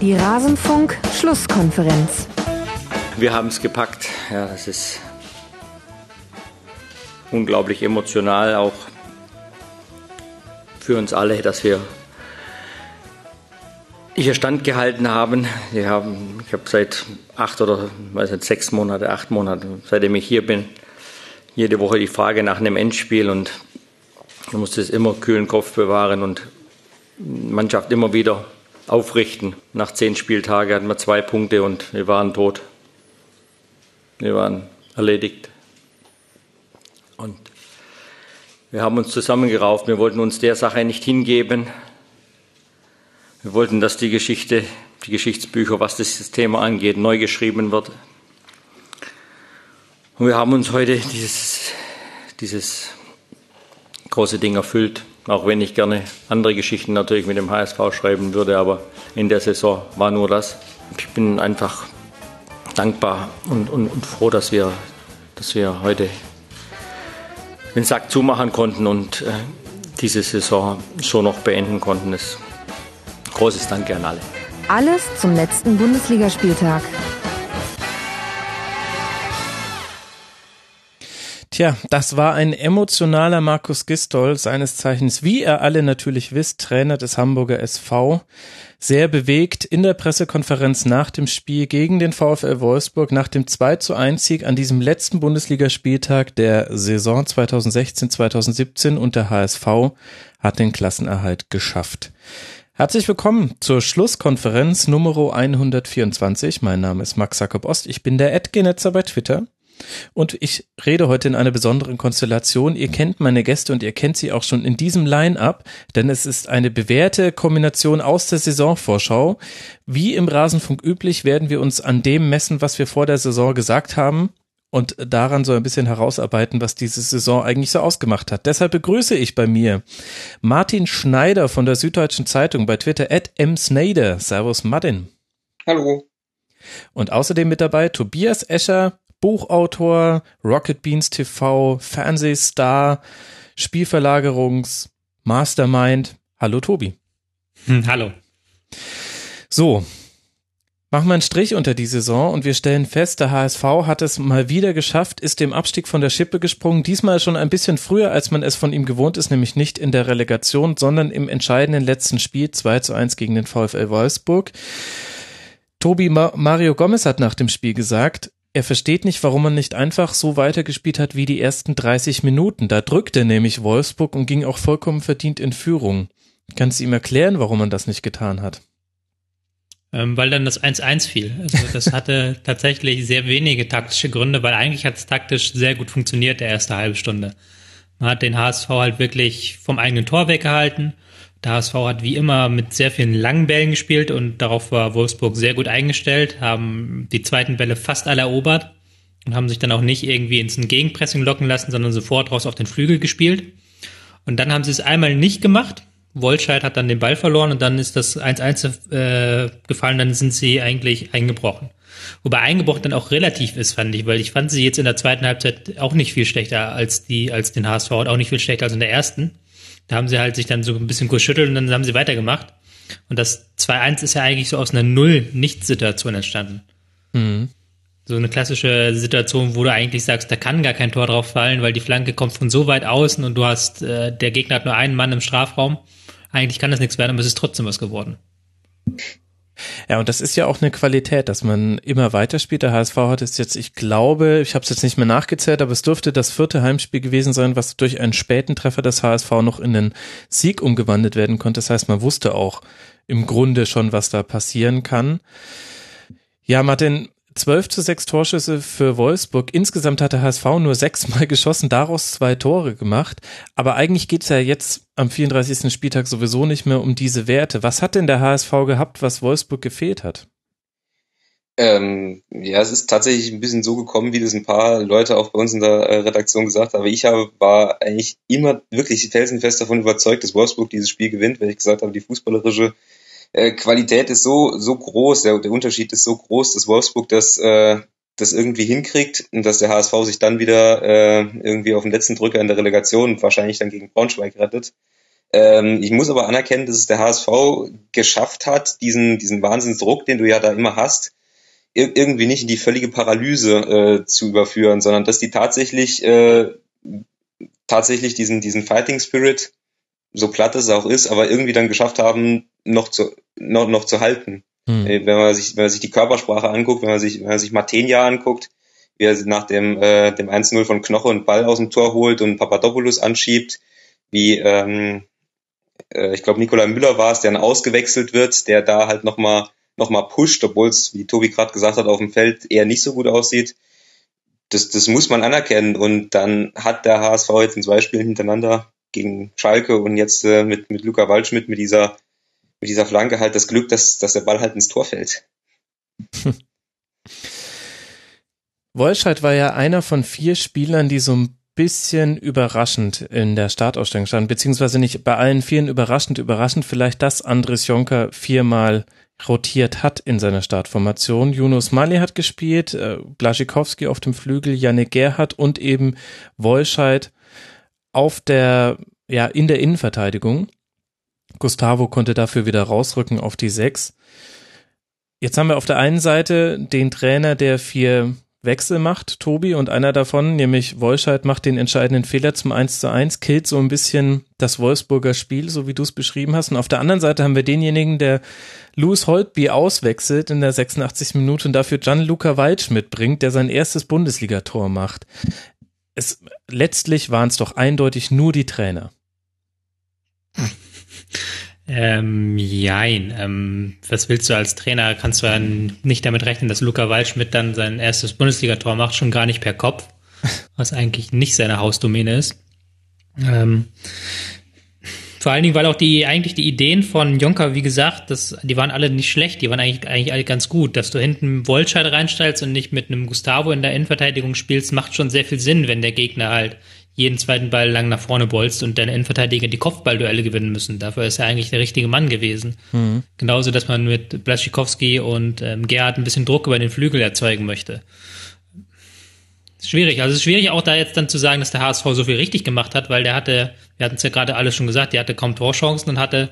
Die Rasenfunk-Schlusskonferenz. Wir haben es gepackt. Ja, das ist unglaublich emotional, auch für uns alle, dass wir hier standgehalten haben. Wir haben ich habe seit acht oder weiß nicht, sechs Monate, acht Monate, seitdem ich hier bin, jede Woche die Frage nach einem Endspiel und man muss das immer kühlen Kopf bewahren und Mannschaft immer wieder aufrichten. Nach zehn Spieltagen hatten wir zwei Punkte und wir waren tot. Wir waren erledigt. Und wir haben uns zusammengerauft. Wir wollten uns der Sache nicht hingeben. Wir wollten, dass die Geschichte, die Geschichtsbücher, was das Thema angeht, neu geschrieben wird. Und wir haben uns heute dieses, dieses große Ding erfüllt. Auch wenn ich gerne andere Geschichten natürlich mit dem HSV schreiben würde, aber in der Saison war nur das. Ich bin einfach dankbar und, und, und froh, dass wir, dass wir heute den Sack zumachen konnten und äh, diese Saison so noch beenden konnten. Das großes Danke an alle. Alles zum letzten Bundesligaspieltag. Tja, das war ein emotionaler Markus Gistol, seines Zeichens, wie ihr alle natürlich wisst, Trainer des Hamburger SV. Sehr bewegt in der Pressekonferenz nach dem Spiel gegen den VfL Wolfsburg, nach dem 2 zu 1 Sieg an diesem letzten Bundesligaspieltag der Saison 2016-2017 und der HSV hat den Klassenerhalt geschafft. Herzlich willkommen zur Schlusskonferenz Nummer 124. Mein Name ist Max Jakob Ost. Ich bin der Edgenetzer bei Twitter. Und ich rede heute in einer besonderen Konstellation. Ihr kennt meine Gäste und ihr kennt sie auch schon in diesem Line-up, denn es ist eine bewährte Kombination aus der Saisonvorschau. Wie im Rasenfunk üblich werden wir uns an dem messen, was wir vor der Saison gesagt haben und daran so ein bisschen herausarbeiten, was diese Saison eigentlich so ausgemacht hat. Deshalb begrüße ich bei mir Martin Schneider von der Süddeutschen Zeitung bei Twitter at msnader. Servus Martin. Hallo. Und außerdem mit dabei Tobias Escher, Buchautor, Rocket Beans TV, Fernsehstar, Spielverlagerungs, Mastermind. Hallo Tobi. Hm, hallo. So, machen wir einen Strich unter die Saison und wir stellen fest, der HSV hat es mal wieder geschafft, ist dem Abstieg von der Schippe gesprungen, diesmal schon ein bisschen früher, als man es von ihm gewohnt ist, nämlich nicht in der Relegation, sondern im entscheidenden letzten Spiel 2 zu 1 gegen den VfL Wolfsburg. Tobi Mario Gomez hat nach dem Spiel gesagt, er versteht nicht, warum man nicht einfach so weitergespielt hat wie die ersten 30 Minuten. Da drückte nämlich Wolfsburg und ging auch vollkommen verdient in Führung. Kannst du ihm erklären, warum man das nicht getan hat? Ähm, weil dann das 1-1 fiel. Also das hatte tatsächlich sehr wenige taktische Gründe, weil eigentlich hat es taktisch sehr gut funktioniert, der erste halbe Stunde. Man hat den HSV halt wirklich vom eigenen Tor weggehalten der HSV hat wie immer mit sehr vielen langen Bällen gespielt und darauf war Wolfsburg sehr gut eingestellt, haben die zweiten Bälle fast alle erobert und haben sich dann auch nicht irgendwie ins Gegenpressing locken lassen, sondern sofort raus auf den Flügel gespielt. Und dann haben sie es einmal nicht gemacht. Wolscheid hat dann den Ball verloren und dann ist das 1-1 äh, gefallen, dann sind sie eigentlich eingebrochen. Wobei eingebrochen dann auch relativ ist, fand ich, weil ich fand sie jetzt in der zweiten Halbzeit auch nicht viel schlechter als die, als den HSV und auch nicht viel schlechter als in der ersten. Da haben sie halt sich dann so ein bisschen geschüttelt und dann haben sie weitergemacht. Und das 2-1 ist ja eigentlich so aus einer Null-Nicht-Situation entstanden. Mhm. So eine klassische Situation, wo du eigentlich sagst, da kann gar kein Tor drauf fallen, weil die Flanke kommt von so weit außen und du hast, äh, der Gegner hat nur einen Mann im Strafraum. Eigentlich kann das nichts werden, aber es ist trotzdem was geworden. Ja, und das ist ja auch eine Qualität, dass man immer weiterspielt. Der HSV hat es jetzt, ich glaube, ich habe es jetzt nicht mehr nachgezählt, aber es dürfte das vierte Heimspiel gewesen sein, was durch einen späten Treffer des HSV noch in den Sieg umgewandelt werden konnte. Das heißt, man wusste auch im Grunde schon, was da passieren kann. Ja, Martin, 12 zu 6 Torschüsse für Wolfsburg. Insgesamt hat der HSV nur sechsmal geschossen, daraus zwei Tore gemacht. Aber eigentlich geht's ja jetzt am 34. Spieltag sowieso nicht mehr um diese Werte. Was hat denn der HSV gehabt, was Wolfsburg gefehlt hat? Ähm, ja, es ist tatsächlich ein bisschen so gekommen, wie das ein paar Leute auch bei uns in der äh, Redaktion gesagt haben. Ich habe, war eigentlich immer wirklich felsenfest davon überzeugt, dass Wolfsburg dieses Spiel gewinnt, weil ich gesagt habe, die fußballerische äh, Qualität ist so, so groß, der, der Unterschied ist so groß, dass Wolfsburg das, äh, das irgendwie hinkriegt und dass der HSV sich dann wieder äh, irgendwie auf den letzten Drücker in der Relegation wahrscheinlich dann gegen Braunschweig rettet. Ähm, ich muss aber anerkennen, dass es der HSV geschafft hat, diesen, diesen Wahnsinnsdruck, den du ja da immer hast, ir irgendwie nicht in die völlige Paralyse äh, zu überführen, sondern dass die tatsächlich äh, tatsächlich diesen, diesen Fighting Spirit, so platt es auch ist, aber irgendwie dann geschafft haben, noch zu, noch, noch zu halten. Hm. Wenn man sich, wenn man sich die Körpersprache anguckt, wenn man sich, wenn man sich Martenia anguckt, wie er nach dem, äh, dem 1-0 von Knoche und Ball aus dem Tor holt und Papadopoulos anschiebt, wie ähm, äh, ich glaube Nikolai Müller war es, der dann ausgewechselt wird, der da halt nochmal noch mal pusht, obwohl es, wie Tobi gerade gesagt hat, auf dem Feld eher nicht so gut aussieht. Das, das muss man anerkennen. Und dann hat der HSV jetzt in zwei Spielen hintereinander gegen Schalke und jetzt äh, mit, mit Luca Waldschmidt mit dieser, mit dieser Flanke halt das Glück, dass, dass der Ball halt ins Tor fällt. Wolscheid war ja einer von vier Spielern, die so ein bisschen überraschend in der Startausstellung standen, beziehungsweise nicht bei allen vieren überraschend, überraschend vielleicht, dass Andres Jonker viermal rotiert hat in seiner Startformation. Yunus Mali hat gespielt, äh, Blaschikowski auf dem Flügel, Janne Gerhardt und eben Wolscheid auf der, ja, in der Innenverteidigung. Gustavo konnte dafür wieder rausrücken auf die Sechs. Jetzt haben wir auf der einen Seite den Trainer, der vier Wechsel macht, Tobi, und einer davon, nämlich Wolscheid, macht den entscheidenden Fehler zum 1 zu 1, killt so ein bisschen das Wolfsburger Spiel, so wie du es beschrieben hast. Und auf der anderen Seite haben wir denjenigen, der Louis Holtby auswechselt in der 86. Minute und dafür Gianluca Walsch mitbringt, der sein erstes Bundesligator macht. Es, letztlich waren es doch eindeutig nur die Trainer. Ähm, jein. Ähm, was willst du als Trainer? Kannst du ja nicht damit rechnen, dass Luca Waldschmidt dann sein erstes Bundesligator macht, schon gar nicht per Kopf, was eigentlich nicht seine Hausdomäne ist. Ähm, vor allen Dingen, weil auch die, eigentlich die Ideen von Jonker, wie gesagt, das, die waren alle nicht schlecht, die waren eigentlich, eigentlich alle ganz gut. Dass du hinten Wollscheid reinstellst und nicht mit einem Gustavo in der Innenverteidigung spielst, macht schon sehr viel Sinn, wenn der Gegner halt jeden zweiten Ball lang nach vorne bolzt und deine Innenverteidiger die Kopfballduelle gewinnen müssen. Dafür ist er eigentlich der richtige Mann gewesen. Mhm. Genauso, dass man mit Blaschikowski und ähm, Gerhard ein bisschen Druck über den Flügel erzeugen möchte. Schwierig. Also es ist schwierig auch da jetzt dann zu sagen, dass der HSV so viel richtig gemacht hat, weil der hatte, wir hatten es ja gerade alle schon gesagt, der hatte kaum Torchancen und hatte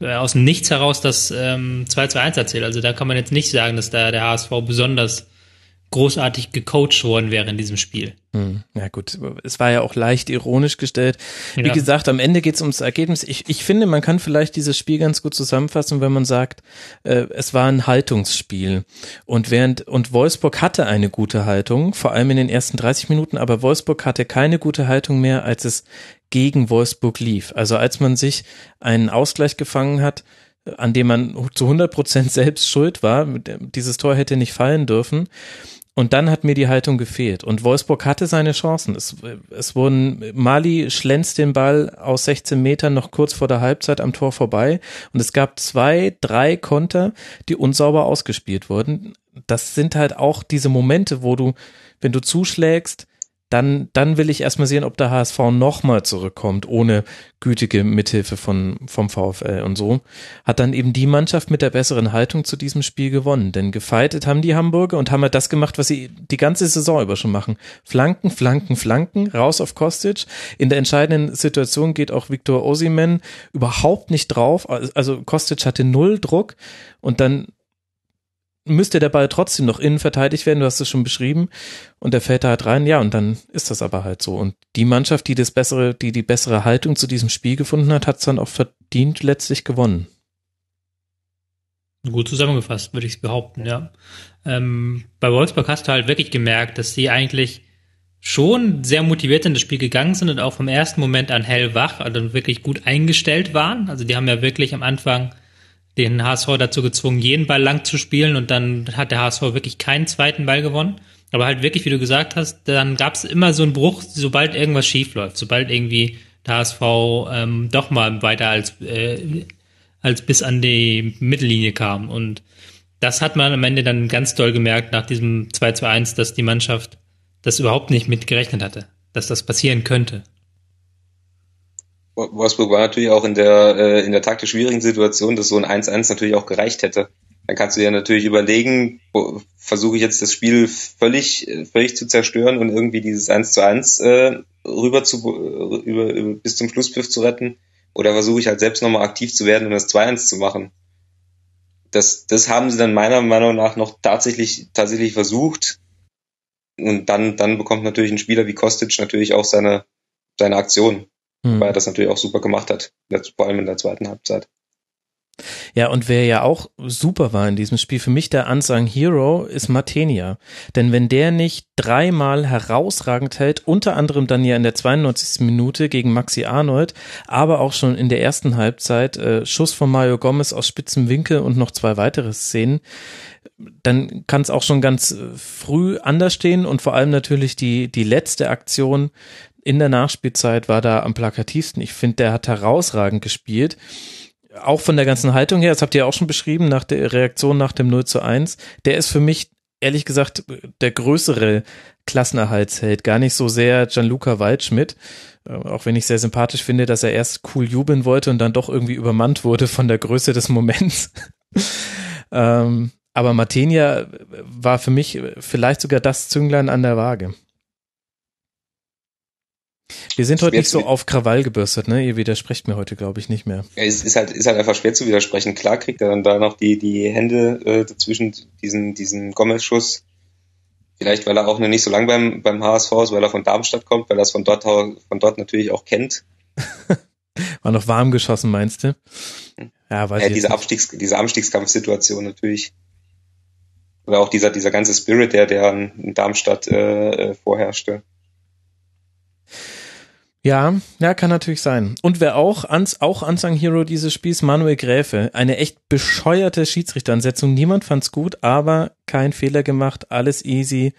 äh, aus dem Nichts heraus das ähm, 2 zu 1 erzählt. Also da kann man jetzt nicht sagen, dass da der HSV besonders großartig gecoacht worden wäre in diesem Spiel. Hm, ja gut, es war ja auch leicht ironisch gestellt. Wie ja. gesagt, am Ende geht es ums Ergebnis. Ich, ich finde, man kann vielleicht dieses Spiel ganz gut zusammenfassen, wenn man sagt, äh, es war ein Haltungsspiel. Und während und Wolfsburg hatte eine gute Haltung, vor allem in den ersten 30 Minuten, aber Wolfsburg hatte keine gute Haltung mehr, als es gegen Wolfsburg lief. Also als man sich einen Ausgleich gefangen hat, an dem man zu 100 Prozent selbst schuld war, dieses Tor hätte nicht fallen dürfen und dann hat mir die Haltung gefehlt. Und Wolfsburg hatte seine Chancen. Es, es wurden, Mali schlänzt den Ball aus 16 Metern noch kurz vor der Halbzeit am Tor vorbei. Und es gab zwei, drei Konter, die unsauber ausgespielt wurden. Das sind halt auch diese Momente, wo du, wenn du zuschlägst, dann, dann will ich erstmal sehen, ob der HSV nochmal zurückkommt, ohne gütige Mithilfe von, vom VfL und so. Hat dann eben die Mannschaft mit der besseren Haltung zu diesem Spiel gewonnen. Denn gefeitet haben die Hamburger und haben halt das gemacht, was sie die ganze Saison über schon machen. Flanken, Flanken, Flanken, raus auf Kostic. In der entscheidenden Situation geht auch Viktor Osimen überhaupt nicht drauf. Also Kostic hatte null Druck und dann müsste der Ball trotzdem noch innen verteidigt werden, du hast es schon beschrieben, und der fällt da halt rein, ja, und dann ist das aber halt so. Und die Mannschaft, die das bessere, die die bessere Haltung zu diesem Spiel gefunden hat, hat es dann auch verdient letztlich gewonnen. Gut zusammengefasst, würde ich behaupten, ja. Ähm, bei Wolfsburg hast du halt wirklich gemerkt, dass sie eigentlich schon sehr motiviert in das Spiel gegangen sind und auch vom ersten Moment an hellwach, also wirklich gut eingestellt waren. Also die haben ja wirklich am Anfang den HSV dazu gezwungen, jeden Ball lang zu spielen und dann hat der HSV wirklich keinen zweiten Ball gewonnen. Aber halt wirklich, wie du gesagt hast, dann gab es immer so einen Bruch, sobald irgendwas schief läuft, sobald irgendwie der HSV ähm, doch mal weiter als, äh, als bis an die Mittellinie kam. Und das hat man am Ende dann ganz doll gemerkt nach diesem 2 zu 1, dass die Mannschaft das überhaupt nicht mitgerechnet hatte, dass das passieren könnte. Wolfsburg war natürlich auch in der, äh, in der taktisch schwierigen Situation, dass so ein 1-1 natürlich auch gereicht hätte. Dann kannst du ja natürlich überlegen, versuche ich jetzt das Spiel völlig, völlig zu zerstören und irgendwie dieses 1 zu 1 äh, rüber zu, äh, über, über, bis zum Schlusspfiff zu retten. oder versuche ich halt selbst nochmal aktiv zu werden und das 2-1 zu machen. Das, das haben sie dann meiner Meinung nach noch tatsächlich, tatsächlich versucht. Und dann, dann bekommt natürlich ein Spieler wie Kostic natürlich auch seine, seine Aktion, hm. weil er das natürlich auch super gemacht hat, vor allem in der zweiten Halbzeit. Ja, und wer ja auch super war in diesem Spiel, für mich der Unsung Hero ist Matenia. Denn wenn der nicht dreimal herausragend hält, unter anderem dann ja in der 92. Minute gegen Maxi Arnold, aber auch schon in der ersten Halbzeit, äh, Schuss von Mario Gomez aus spitzem Winkel und noch zwei weitere Szenen, dann kann es auch schon ganz äh, früh anders stehen und vor allem natürlich die, die letzte Aktion in der Nachspielzeit war da am plakativsten. Ich finde, der hat herausragend gespielt auch von der ganzen Haltung her, das habt ihr auch schon beschrieben, nach der Reaktion nach dem 0 zu 1, der ist für mich ehrlich gesagt der größere Klassenerhaltsheld, gar nicht so sehr Gianluca Waldschmidt, äh, auch wenn ich sehr sympathisch finde, dass er erst cool jubeln wollte und dann doch irgendwie übermannt wurde von der Größe des Moments. ähm, aber Martenia war für mich vielleicht sogar das Zünglein an der Waage. Wir sind heute nicht so auf Krawall gebürstet, ne? Ihr widersprecht mir heute, glaube ich, nicht mehr. Ja, es ist halt, ist halt einfach schwer zu widersprechen. Klar kriegt er dann da noch die, die Hände äh, dazwischen diesen, diesen Gomez-Schuss. Vielleicht, weil er auch noch nicht so lang beim, beim HSV ist, weil er von Darmstadt kommt, weil er es von dort, von dort natürlich auch kennt. War noch warm geschossen, meinst du? Ja, weiß ja, ich diese, Abstiegs, diese Abstiegskampfsituation natürlich. Oder auch dieser, dieser ganze Spirit, der, der in Darmstadt äh, äh vorherrschte. Ja, ja, kann natürlich sein. Und wer auch, ans, auch Unsung Hero dieses Spiels, Manuel Gräfe. Eine echt bescheuerte Schiedsrichteransetzung. Niemand fand's gut, aber kein Fehler gemacht, alles easy.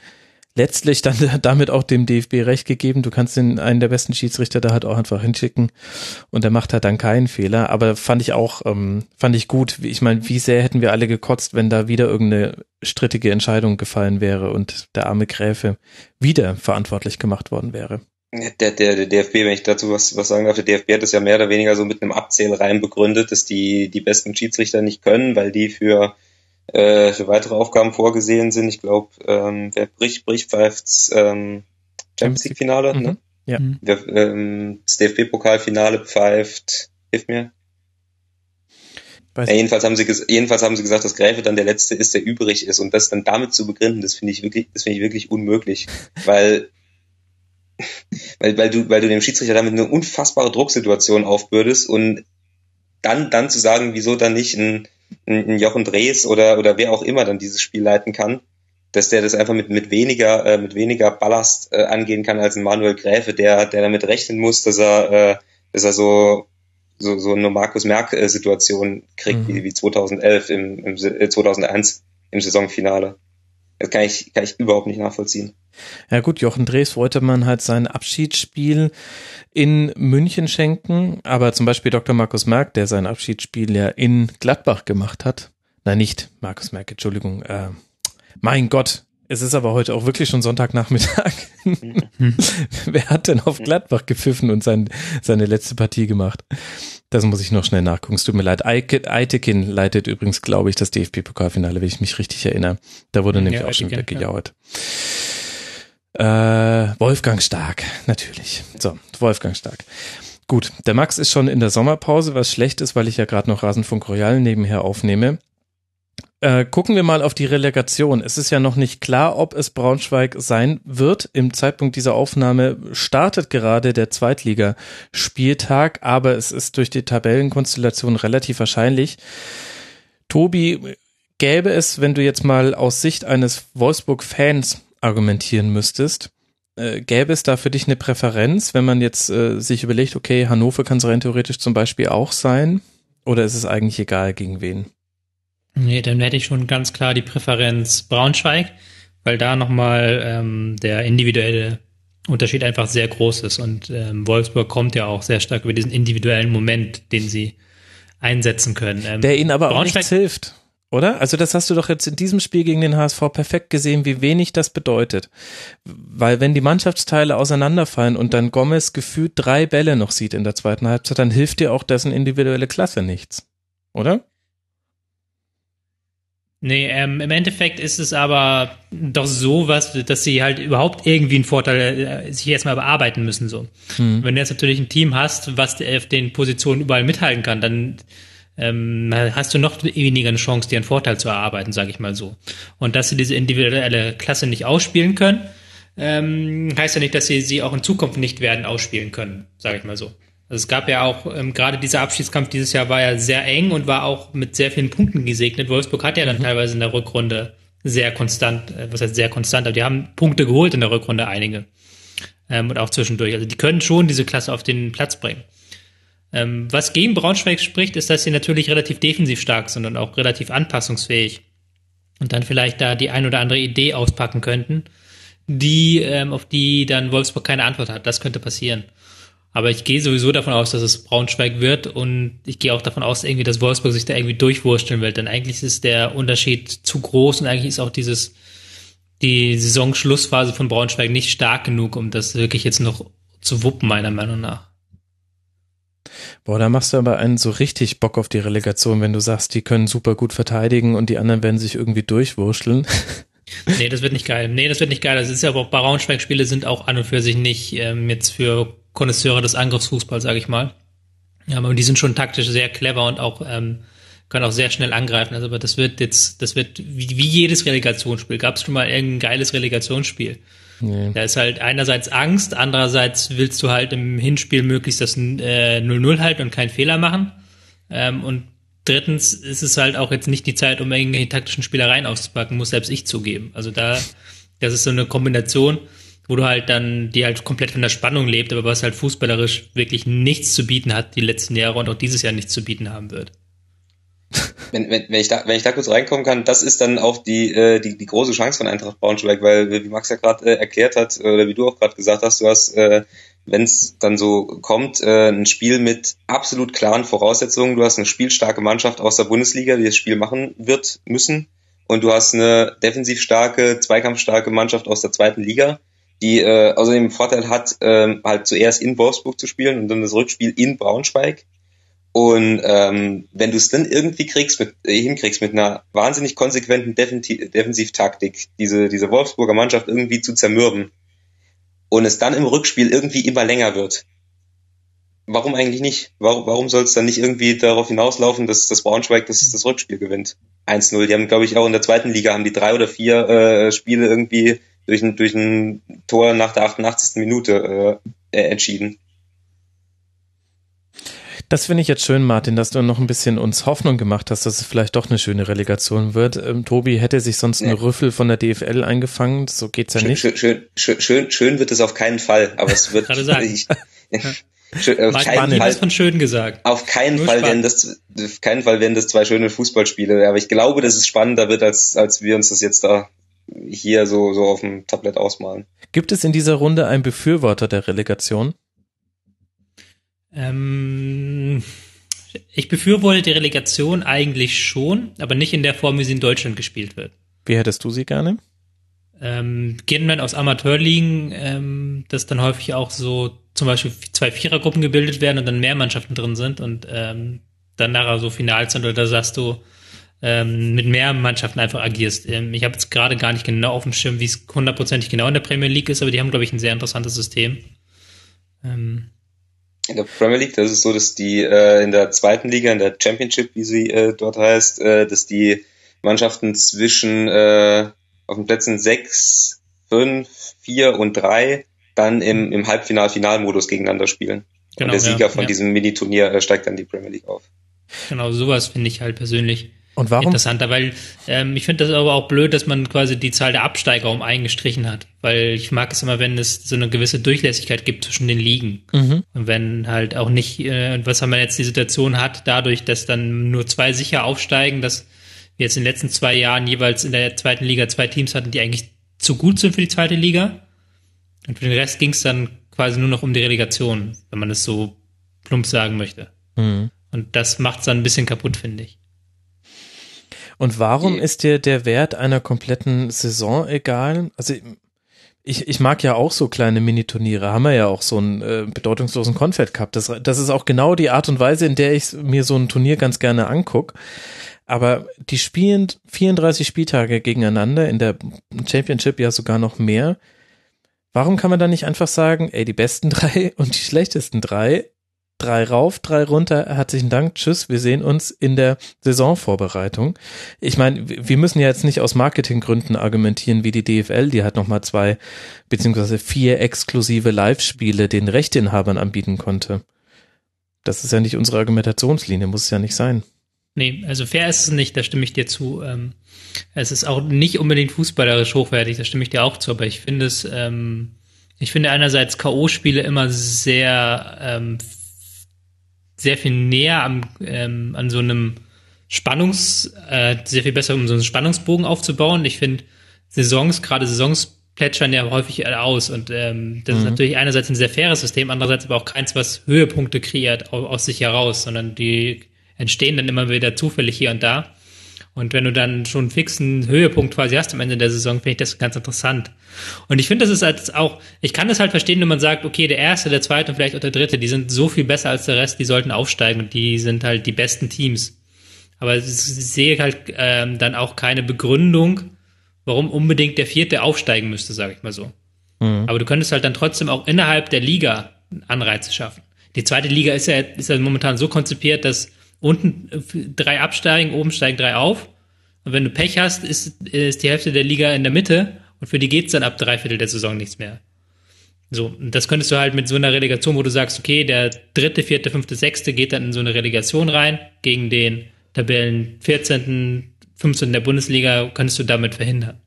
Letztlich dann damit auch dem DFB recht gegeben. Du kannst den einen der besten Schiedsrichter da halt auch einfach hinschicken und der macht halt dann keinen Fehler. Aber fand ich auch, ähm, fand ich gut. Ich meine, wie sehr hätten wir alle gekotzt, wenn da wieder irgendeine strittige Entscheidung gefallen wäre und der arme Gräfe wieder verantwortlich gemacht worden wäre. Der, der, der DFB, wenn ich dazu was, was sagen darf, der DFB hat das ja mehr oder weniger so mit einem Abzählreim begründet, dass die, die besten Schiedsrichter nicht können, weil die für, äh, für weitere Aufgaben vorgesehen sind. Ich glaube, ähm, wer bricht, bricht pfeift ähm, Champions League Finale, mhm. ne? Ja. Mhm. Wer, ähm, das DFB-Pokalfinale pfeift, hilf mir. Ja, jedenfalls haben sie jedenfalls haben sie gesagt, dass Gräfe dann der letzte ist, der übrig ist und das dann damit zu begründen, das finde ich wirklich, das finde ich wirklich unmöglich, weil weil, weil du, weil du dem Schiedsrichter damit eine unfassbare Drucksituation aufbürdest und dann, dann zu sagen, wieso dann nicht ein, ein, Jochen Drees oder, oder wer auch immer dann dieses Spiel leiten kann, dass der das einfach mit, mit weniger, äh, mit weniger Ballast äh, angehen kann als ein Manuel Gräfe, der, der damit rechnen muss, dass er, äh, dass er so, so, so eine Markus Merck-Situation kriegt, mhm. wie, wie 2011 im, im, äh, 2001 im Saisonfinale. Das kann ich, kann ich überhaupt nicht nachvollziehen. Ja gut, Jochen Drees wollte man halt sein Abschiedsspiel in München schenken, aber zum Beispiel Dr. Markus Merck, der sein Abschiedsspiel ja in Gladbach gemacht hat. Nein, nicht Markus Merck, Entschuldigung. Äh, mein Gott, es ist aber heute auch wirklich schon Sonntagnachmittag. Wer hat denn auf Gladbach gepfiffen und sein, seine letzte Partie gemacht? Das muss ich noch schnell nachgucken. Es tut mir leid. Eitekin leitet übrigens, glaube ich, das DFB-Pokalfinale, wenn ich mich richtig erinnere. Da wurde nämlich ja, auch schon wieder gejauert. Ja. Äh, Wolfgang Stark, natürlich. So, Wolfgang Stark. Gut, der Max ist schon in der Sommerpause, was schlecht ist, weil ich ja gerade noch Rasenfunk Royal nebenher aufnehme. Äh, gucken wir mal auf die Relegation. Es ist ja noch nicht klar, ob es Braunschweig sein wird. Im Zeitpunkt dieser Aufnahme startet gerade der Zweitligaspieltag, aber es ist durch die Tabellenkonstellation relativ wahrscheinlich. Tobi, gäbe es, wenn du jetzt mal aus Sicht eines Wolfsburg-Fans argumentieren müsstest, äh, gäbe es da für dich eine Präferenz, wenn man jetzt äh, sich überlegt, okay, Hannover kann es rein theoretisch zum Beispiel auch sein? Oder ist es eigentlich egal, gegen wen? Nee, dann hätte ich schon ganz klar die Präferenz Braunschweig, weil da nochmal ähm, der individuelle Unterschied einfach sehr groß ist. Und ähm, Wolfsburg kommt ja auch sehr stark über diesen individuellen Moment, den sie einsetzen können. Ähm, der ihnen aber Braunschweig auch nichts hilft. Oder? Also das hast du doch jetzt in diesem Spiel gegen den HSV perfekt gesehen, wie wenig das bedeutet. Weil wenn die Mannschaftsteile auseinanderfallen und dann Gomez gefühlt drei Bälle noch sieht in der zweiten Halbzeit, dann hilft dir auch dessen individuelle Klasse nichts. Oder? Nee, ähm, im Endeffekt ist es aber doch so was, dass sie halt überhaupt irgendwie einen Vorteil äh, sich erstmal bearbeiten müssen. so. Mhm. Wenn du jetzt natürlich ein Team hast, was auf den Positionen überall mithalten kann, dann ähm, hast du noch weniger eine Chance, dir einen Vorteil zu erarbeiten, sage ich mal so. Und dass sie diese individuelle Klasse nicht ausspielen können, ähm, heißt ja nicht, dass sie sie auch in Zukunft nicht werden ausspielen können, sage ich mal so. Also es gab ja auch, ähm, gerade dieser Abschiedskampf dieses Jahr war ja sehr eng und war auch mit sehr vielen Punkten gesegnet. Wolfsburg hat ja dann mhm. teilweise in der Rückrunde sehr konstant, äh, was heißt sehr konstant, aber die haben Punkte geholt in der Rückrunde, einige. Ähm, und auch zwischendurch. Also die können schon diese Klasse auf den Platz bringen. Ähm, was gegen Braunschweig spricht, ist, dass sie natürlich relativ defensiv stark sind und auch relativ anpassungsfähig. Und dann vielleicht da die ein oder andere Idee auspacken könnten, die, ähm, auf die dann Wolfsburg keine Antwort hat. Das könnte passieren. Aber ich gehe sowieso davon aus, dass es Braunschweig wird und ich gehe auch davon aus, irgendwie, dass Wolfsburg sich da irgendwie durchwursteln wird. Denn eigentlich ist der Unterschied zu groß und eigentlich ist auch dieses die Saisonschlussphase von Braunschweig nicht stark genug, um das wirklich jetzt noch zu wuppen, meiner Meinung nach. Boah, da machst du aber einen so richtig Bock auf die Relegation, wenn du sagst, die können super gut verteidigen und die anderen werden sich irgendwie durchwurschteln. Nee, das wird nicht geil. Nee, das wird nicht geil. Das ist ja aber auch Braunschweig-Spiele sind auch an und für sich nicht ähm, jetzt für Konnoisseure des Angriffsfußballs, sage ich mal. Ja, aber die sind schon taktisch sehr clever und auch ähm, können auch sehr schnell angreifen. Also, aber das wird jetzt, das wird wie, wie jedes Relegationsspiel. Gab es schon mal irgendein geiles Relegationsspiel? Nee. Da ist halt einerseits Angst, andererseits willst du halt im Hinspiel möglichst das 0-0 äh, halten und keinen Fehler machen. Ähm, und drittens ist es halt auch jetzt nicht die Zeit, um irgendwelche taktischen Spielereien auszupacken, muss selbst ich zugeben. Also da, das ist so eine Kombination wo du halt dann, die halt komplett von der Spannung lebt, aber was halt fußballerisch wirklich nichts zu bieten hat die letzten Jahre und auch dieses Jahr nichts zu bieten haben wird. Wenn, wenn, wenn, ich da, wenn ich da kurz reinkommen kann, das ist dann auch die, äh, die, die große Chance von Eintracht Braunschweig, weil, wie Max ja gerade äh, erklärt hat, oder wie du auch gerade gesagt hast, du hast, äh, wenn es dann so kommt, äh, ein Spiel mit absolut klaren Voraussetzungen. Du hast eine spielstarke Mannschaft aus der Bundesliga, die das Spiel machen wird müssen. Und du hast eine defensiv starke, zweikampfstarke Mannschaft aus der zweiten Liga die äh, außerdem den Vorteil hat, ähm, halt zuerst in Wolfsburg zu spielen und dann das Rückspiel in Braunschweig. Und ähm, wenn du es dann irgendwie kriegst, mit, äh, hinkriegst mit einer wahnsinnig konsequenten Defensivtaktik, diese, diese Wolfsburger Mannschaft irgendwie zu zermürben und es dann im Rückspiel irgendwie immer länger wird, warum eigentlich nicht? Warum, warum soll es dann nicht irgendwie darauf hinauslaufen, dass das Braunschweig das, das Rückspiel gewinnt? 1-0. Die haben, glaube ich, auch in der zweiten Liga haben die drei oder vier äh, Spiele irgendwie durch ein, durch ein Tor nach der 88. Minute äh, äh, entschieden. Das finde ich jetzt schön, Martin, dass du noch ein bisschen uns Hoffnung gemacht hast, dass es vielleicht doch eine schöne Relegation wird. Ähm, Tobi hätte sich sonst einen Rüffel von der DFL eingefangen, so geht's ja schön, nicht. Schön, schön, schön, schön wird es auf keinen Fall, aber es wird. Gerade sagen. Ich, Schön, auf keinen Fall, von schön gesagt. Auf keinen Nur Fall spannend. werden das, auf keinen Fall werden das zwei schöne Fußballspiele. Aber ich glaube, dass es spannender wird, als, als wir uns das jetzt da hier so, so auf dem Tablett ausmalen. Gibt es in dieser Runde einen Befürworter der Relegation? Ähm, ich befürworte die Relegation eigentlich schon, aber nicht in der Form, wie sie in Deutschland gespielt wird. Wie hättest du sie gerne? Ähm, gehen wir aus Amateurligen, ähm, dass dann häufig auch so zum Beispiel zwei Vierergruppen gebildet werden und dann mehr Mannschaften drin sind und ähm, dann nachher so Finals sind oder da sagst du, ähm, mit mehr Mannschaften einfach agierst. Ähm, ich habe jetzt gerade gar nicht genau auf dem Schirm, wie es hundertprozentig genau in der Premier League ist, aber die haben, glaube ich, ein sehr interessantes System. Ähm, in der Premier League, das ist so, dass die äh, in der zweiten Liga, in der Championship, wie sie äh, dort heißt, äh, dass die Mannschaften zwischen äh, auf den Plätzen sechs, fünf, vier und drei dann im, im Halbfinal-Finalmodus gegeneinander spielen. Genau, und der Sieger ja, von ja. diesem Mini-Turnier äh, steigt dann die Premier League auf. Genau, sowas finde ich halt persönlich und warum? Interessanter, weil ähm, ich finde das aber auch blöd, dass man quasi die Zahl der Absteiger um eingestrichen hat. Weil ich mag es immer, wenn es so eine gewisse Durchlässigkeit gibt zwischen den Ligen. Mhm. Und wenn halt auch nicht, äh, was haben wir jetzt die Situation hat, dadurch, dass dann nur zwei sicher aufsteigen, dass wir jetzt in den letzten zwei Jahren jeweils in der zweiten Liga zwei Teams hatten, die eigentlich zu gut sind für die zweite Liga. Und für den Rest ging es dann quasi nur noch um die Relegation, wenn man es so plump sagen möchte. Mhm. Und das macht es dann ein bisschen kaputt, finde ich. Und warum ist dir der Wert einer kompletten Saison egal? Also ich, ich mag ja auch so kleine Mini-Turniere, haben wir ja auch so einen äh, bedeutungslosen Confed Cup. Das, das ist auch genau die Art und Weise, in der ich mir so ein Turnier ganz gerne anguck. Aber die spielen 34 Spieltage gegeneinander, in der Championship ja sogar noch mehr. Warum kann man da nicht einfach sagen, ey, die besten drei und die schlechtesten drei drei rauf, drei runter. Herzlichen Dank, tschüss. Wir sehen uns in der Saisonvorbereitung. Ich meine, wir müssen ja jetzt nicht aus Marketinggründen argumentieren wie die DFL, die hat nochmal zwei beziehungsweise vier exklusive Live-Spiele den Rechteinhabern anbieten konnte. Das ist ja nicht unsere Argumentationslinie, muss es ja nicht sein. Nee, also fair ist es nicht, da stimme ich dir zu. Ähm, es ist auch nicht unbedingt fußballerisch hochwertig, da stimme ich dir auch zu, aber ich finde es, ähm, ich finde einerseits K.O.-Spiele immer sehr ähm, sehr viel näher am, ähm, an so einem Spannungs, äh, sehr viel besser, um so einen Spannungsbogen aufzubauen. Ich finde, Saisons, gerade Saisons plätschern ja häufig aus und ähm, das mhm. ist natürlich einerseits ein sehr faires System, andererseits aber auch keins, was Höhepunkte kreiert aus, aus sich heraus, sondern die entstehen dann immer wieder zufällig hier und da. Und wenn du dann schon einen fixen Höhepunkt quasi hast am Ende der Saison, finde ich das ganz interessant. Und ich finde, das ist halt auch, ich kann das halt verstehen, wenn man sagt, okay, der erste, der zweite und vielleicht auch der dritte, die sind so viel besser als der Rest, die sollten aufsteigen und die sind halt die besten Teams. Aber ich sehe halt ähm, dann auch keine Begründung, warum unbedingt der vierte aufsteigen müsste, sage ich mal so. Mhm. Aber du könntest halt dann trotzdem auch innerhalb der Liga Anreize schaffen. Die zweite Liga ist ja, ist ja momentan so konzipiert, dass unten äh, drei absteigen, oben steigen drei auf. Und wenn du Pech hast, ist, ist die Hälfte der Liga in der Mitte und für die geht's dann ab drei Viertel der Saison nichts mehr. So, und das könntest du halt mit so einer Relegation, wo du sagst, okay, der dritte, vierte, fünfte, sechste geht dann in so eine Relegation rein gegen den Tabellen 14., 15. der Bundesliga, könntest du damit verhindern.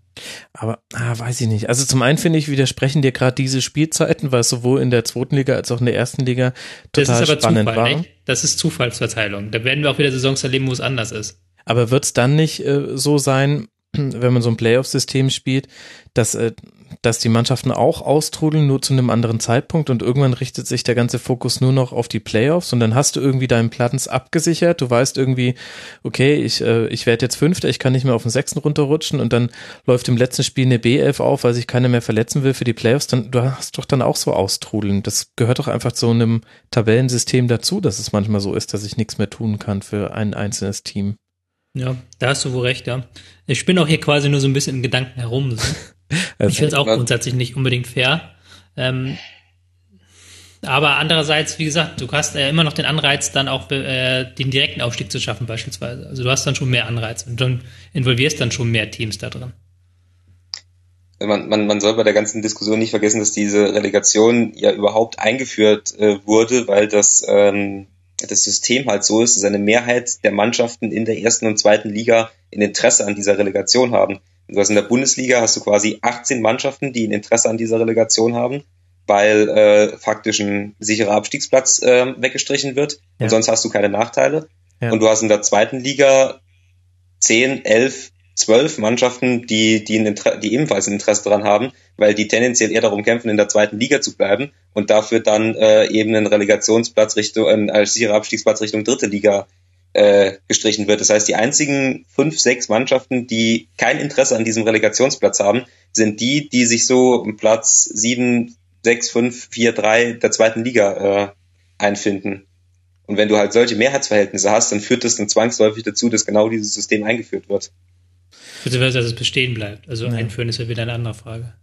Aber ah, weiß ich nicht. Also zum einen finde ich, widersprechen dir gerade diese Spielzeiten, weil es sowohl in der zweiten Liga als auch in der ersten Liga total das ist aber spannend Zufall, war. Nicht? Das ist Zufallsverteilung. Da werden wir auch wieder Saisons erleben, wo es anders ist. Aber wird es dann nicht äh, so sein, wenn man so ein Playoff-System spielt, dass, äh, dass die Mannschaften auch austrudeln, nur zu einem anderen Zeitpunkt und irgendwann richtet sich der ganze Fokus nur noch auf die Playoffs und dann hast du irgendwie deinen Platz abgesichert, du weißt irgendwie, okay, ich, äh, ich werde jetzt Fünfter, ich kann nicht mehr auf den Sechsten runterrutschen und dann läuft im letzten Spiel eine B11 auf, weil sich keiner mehr verletzen will für die Playoffs, dann du hast doch dann auch so austrudeln. Das gehört doch einfach zu einem Tabellensystem dazu, dass es manchmal so ist, dass ich nichts mehr tun kann für ein einzelnes Team. Ja, da hast du wohl recht, ja. Ich spinne auch hier quasi nur so ein bisschen in Gedanken herum. So. Also ich finde es auch grundsätzlich nicht unbedingt fair. Ähm, aber andererseits, wie gesagt, du hast äh, immer noch den Anreiz, dann auch äh, den direkten Aufstieg zu schaffen, beispielsweise. Also du hast dann schon mehr Anreiz und dann involvierst dann schon mehr Teams da drin. Man, man, man soll bei der ganzen Diskussion nicht vergessen, dass diese Relegation ja überhaupt eingeführt äh, wurde, weil das ähm, das System halt so ist, dass eine Mehrheit der Mannschaften in der ersten und zweiten Liga ein Interesse an dieser Relegation haben. Du hast in der Bundesliga hast du quasi 18 Mannschaften, die ein Interesse an dieser Relegation haben, weil äh, faktisch ein sicherer Abstiegsplatz äh, weggestrichen wird ja. und sonst hast du keine Nachteile. Ja. Und du hast in der zweiten Liga 10, 11 zwölf Mannschaften, die, die, ein die ebenfalls ein Interesse daran haben, weil die tendenziell eher darum kämpfen, in der zweiten Liga zu bleiben und dafür dann äh, eben einen Relegationsplatz Richtung, äh, als sicherer Abstiegsplatz Richtung dritte Liga äh, gestrichen wird. Das heißt, die einzigen fünf, sechs Mannschaften, die kein Interesse an diesem Relegationsplatz haben, sind die, die sich so im Platz sieben, sechs, fünf, vier, drei der zweiten Liga äh, einfinden. Und wenn du halt solche Mehrheitsverhältnisse hast, dann führt das dann zwangsläufig dazu, dass genau dieses System eingeführt wird. Beziehungsweise, dass es bestehen bleibt. Also ja. einführen ist ja wieder eine andere Frage.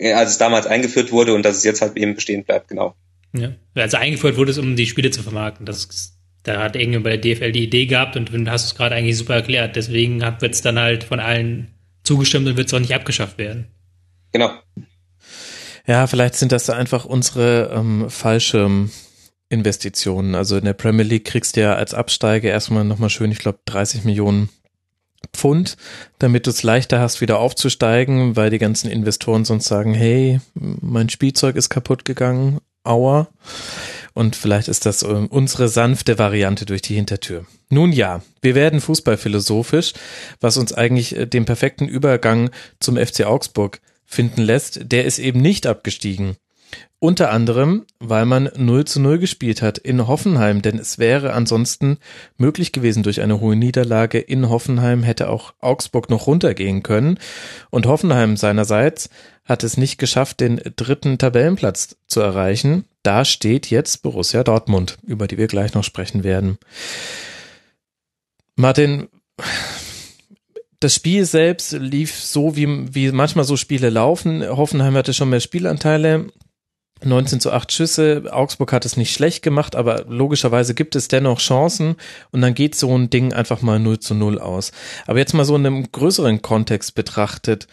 Ja, als es damals eingeführt wurde und dass es jetzt halt eben bestehen bleibt, genau. Ja. Also eingeführt wurde es, um die Spiele zu vermarkten. Das, da hat irgendjemand bei der DFL die Idee gehabt und du hast es gerade eigentlich super erklärt. Deswegen wird es dann halt von allen zugestimmt und wird es auch nicht abgeschafft werden. Genau. Ja, vielleicht sind das einfach unsere ähm, falsche Investitionen. Also in der Premier League kriegst du ja als Absteiger erstmal nochmal schön, ich glaube, 30 Millionen Pfund, damit du es leichter hast, wieder aufzusteigen, weil die ganzen Investoren sonst sagen, hey, mein Spielzeug ist kaputt gegangen, aua. Und vielleicht ist das ähm, unsere sanfte Variante durch die Hintertür. Nun ja, wir werden fußballphilosophisch, was uns eigentlich äh, den perfekten Übergang zum FC Augsburg finden lässt. Der ist eben nicht abgestiegen. Unter anderem, weil man 0 zu 0 gespielt hat in Hoffenheim, denn es wäre ansonsten möglich gewesen durch eine hohe Niederlage in Hoffenheim hätte auch Augsburg noch runtergehen können. Und Hoffenheim seinerseits hat es nicht geschafft, den dritten Tabellenplatz zu erreichen. Da steht jetzt Borussia Dortmund, über die wir gleich noch sprechen werden. Martin, das Spiel selbst lief so, wie, wie manchmal so Spiele laufen. Hoffenheim hatte schon mehr Spielanteile. 19 zu 8 Schüsse. Augsburg hat es nicht schlecht gemacht, aber logischerweise gibt es dennoch Chancen und dann geht so ein Ding einfach mal 0 zu 0 aus. Aber jetzt mal so in einem größeren Kontext betrachtet.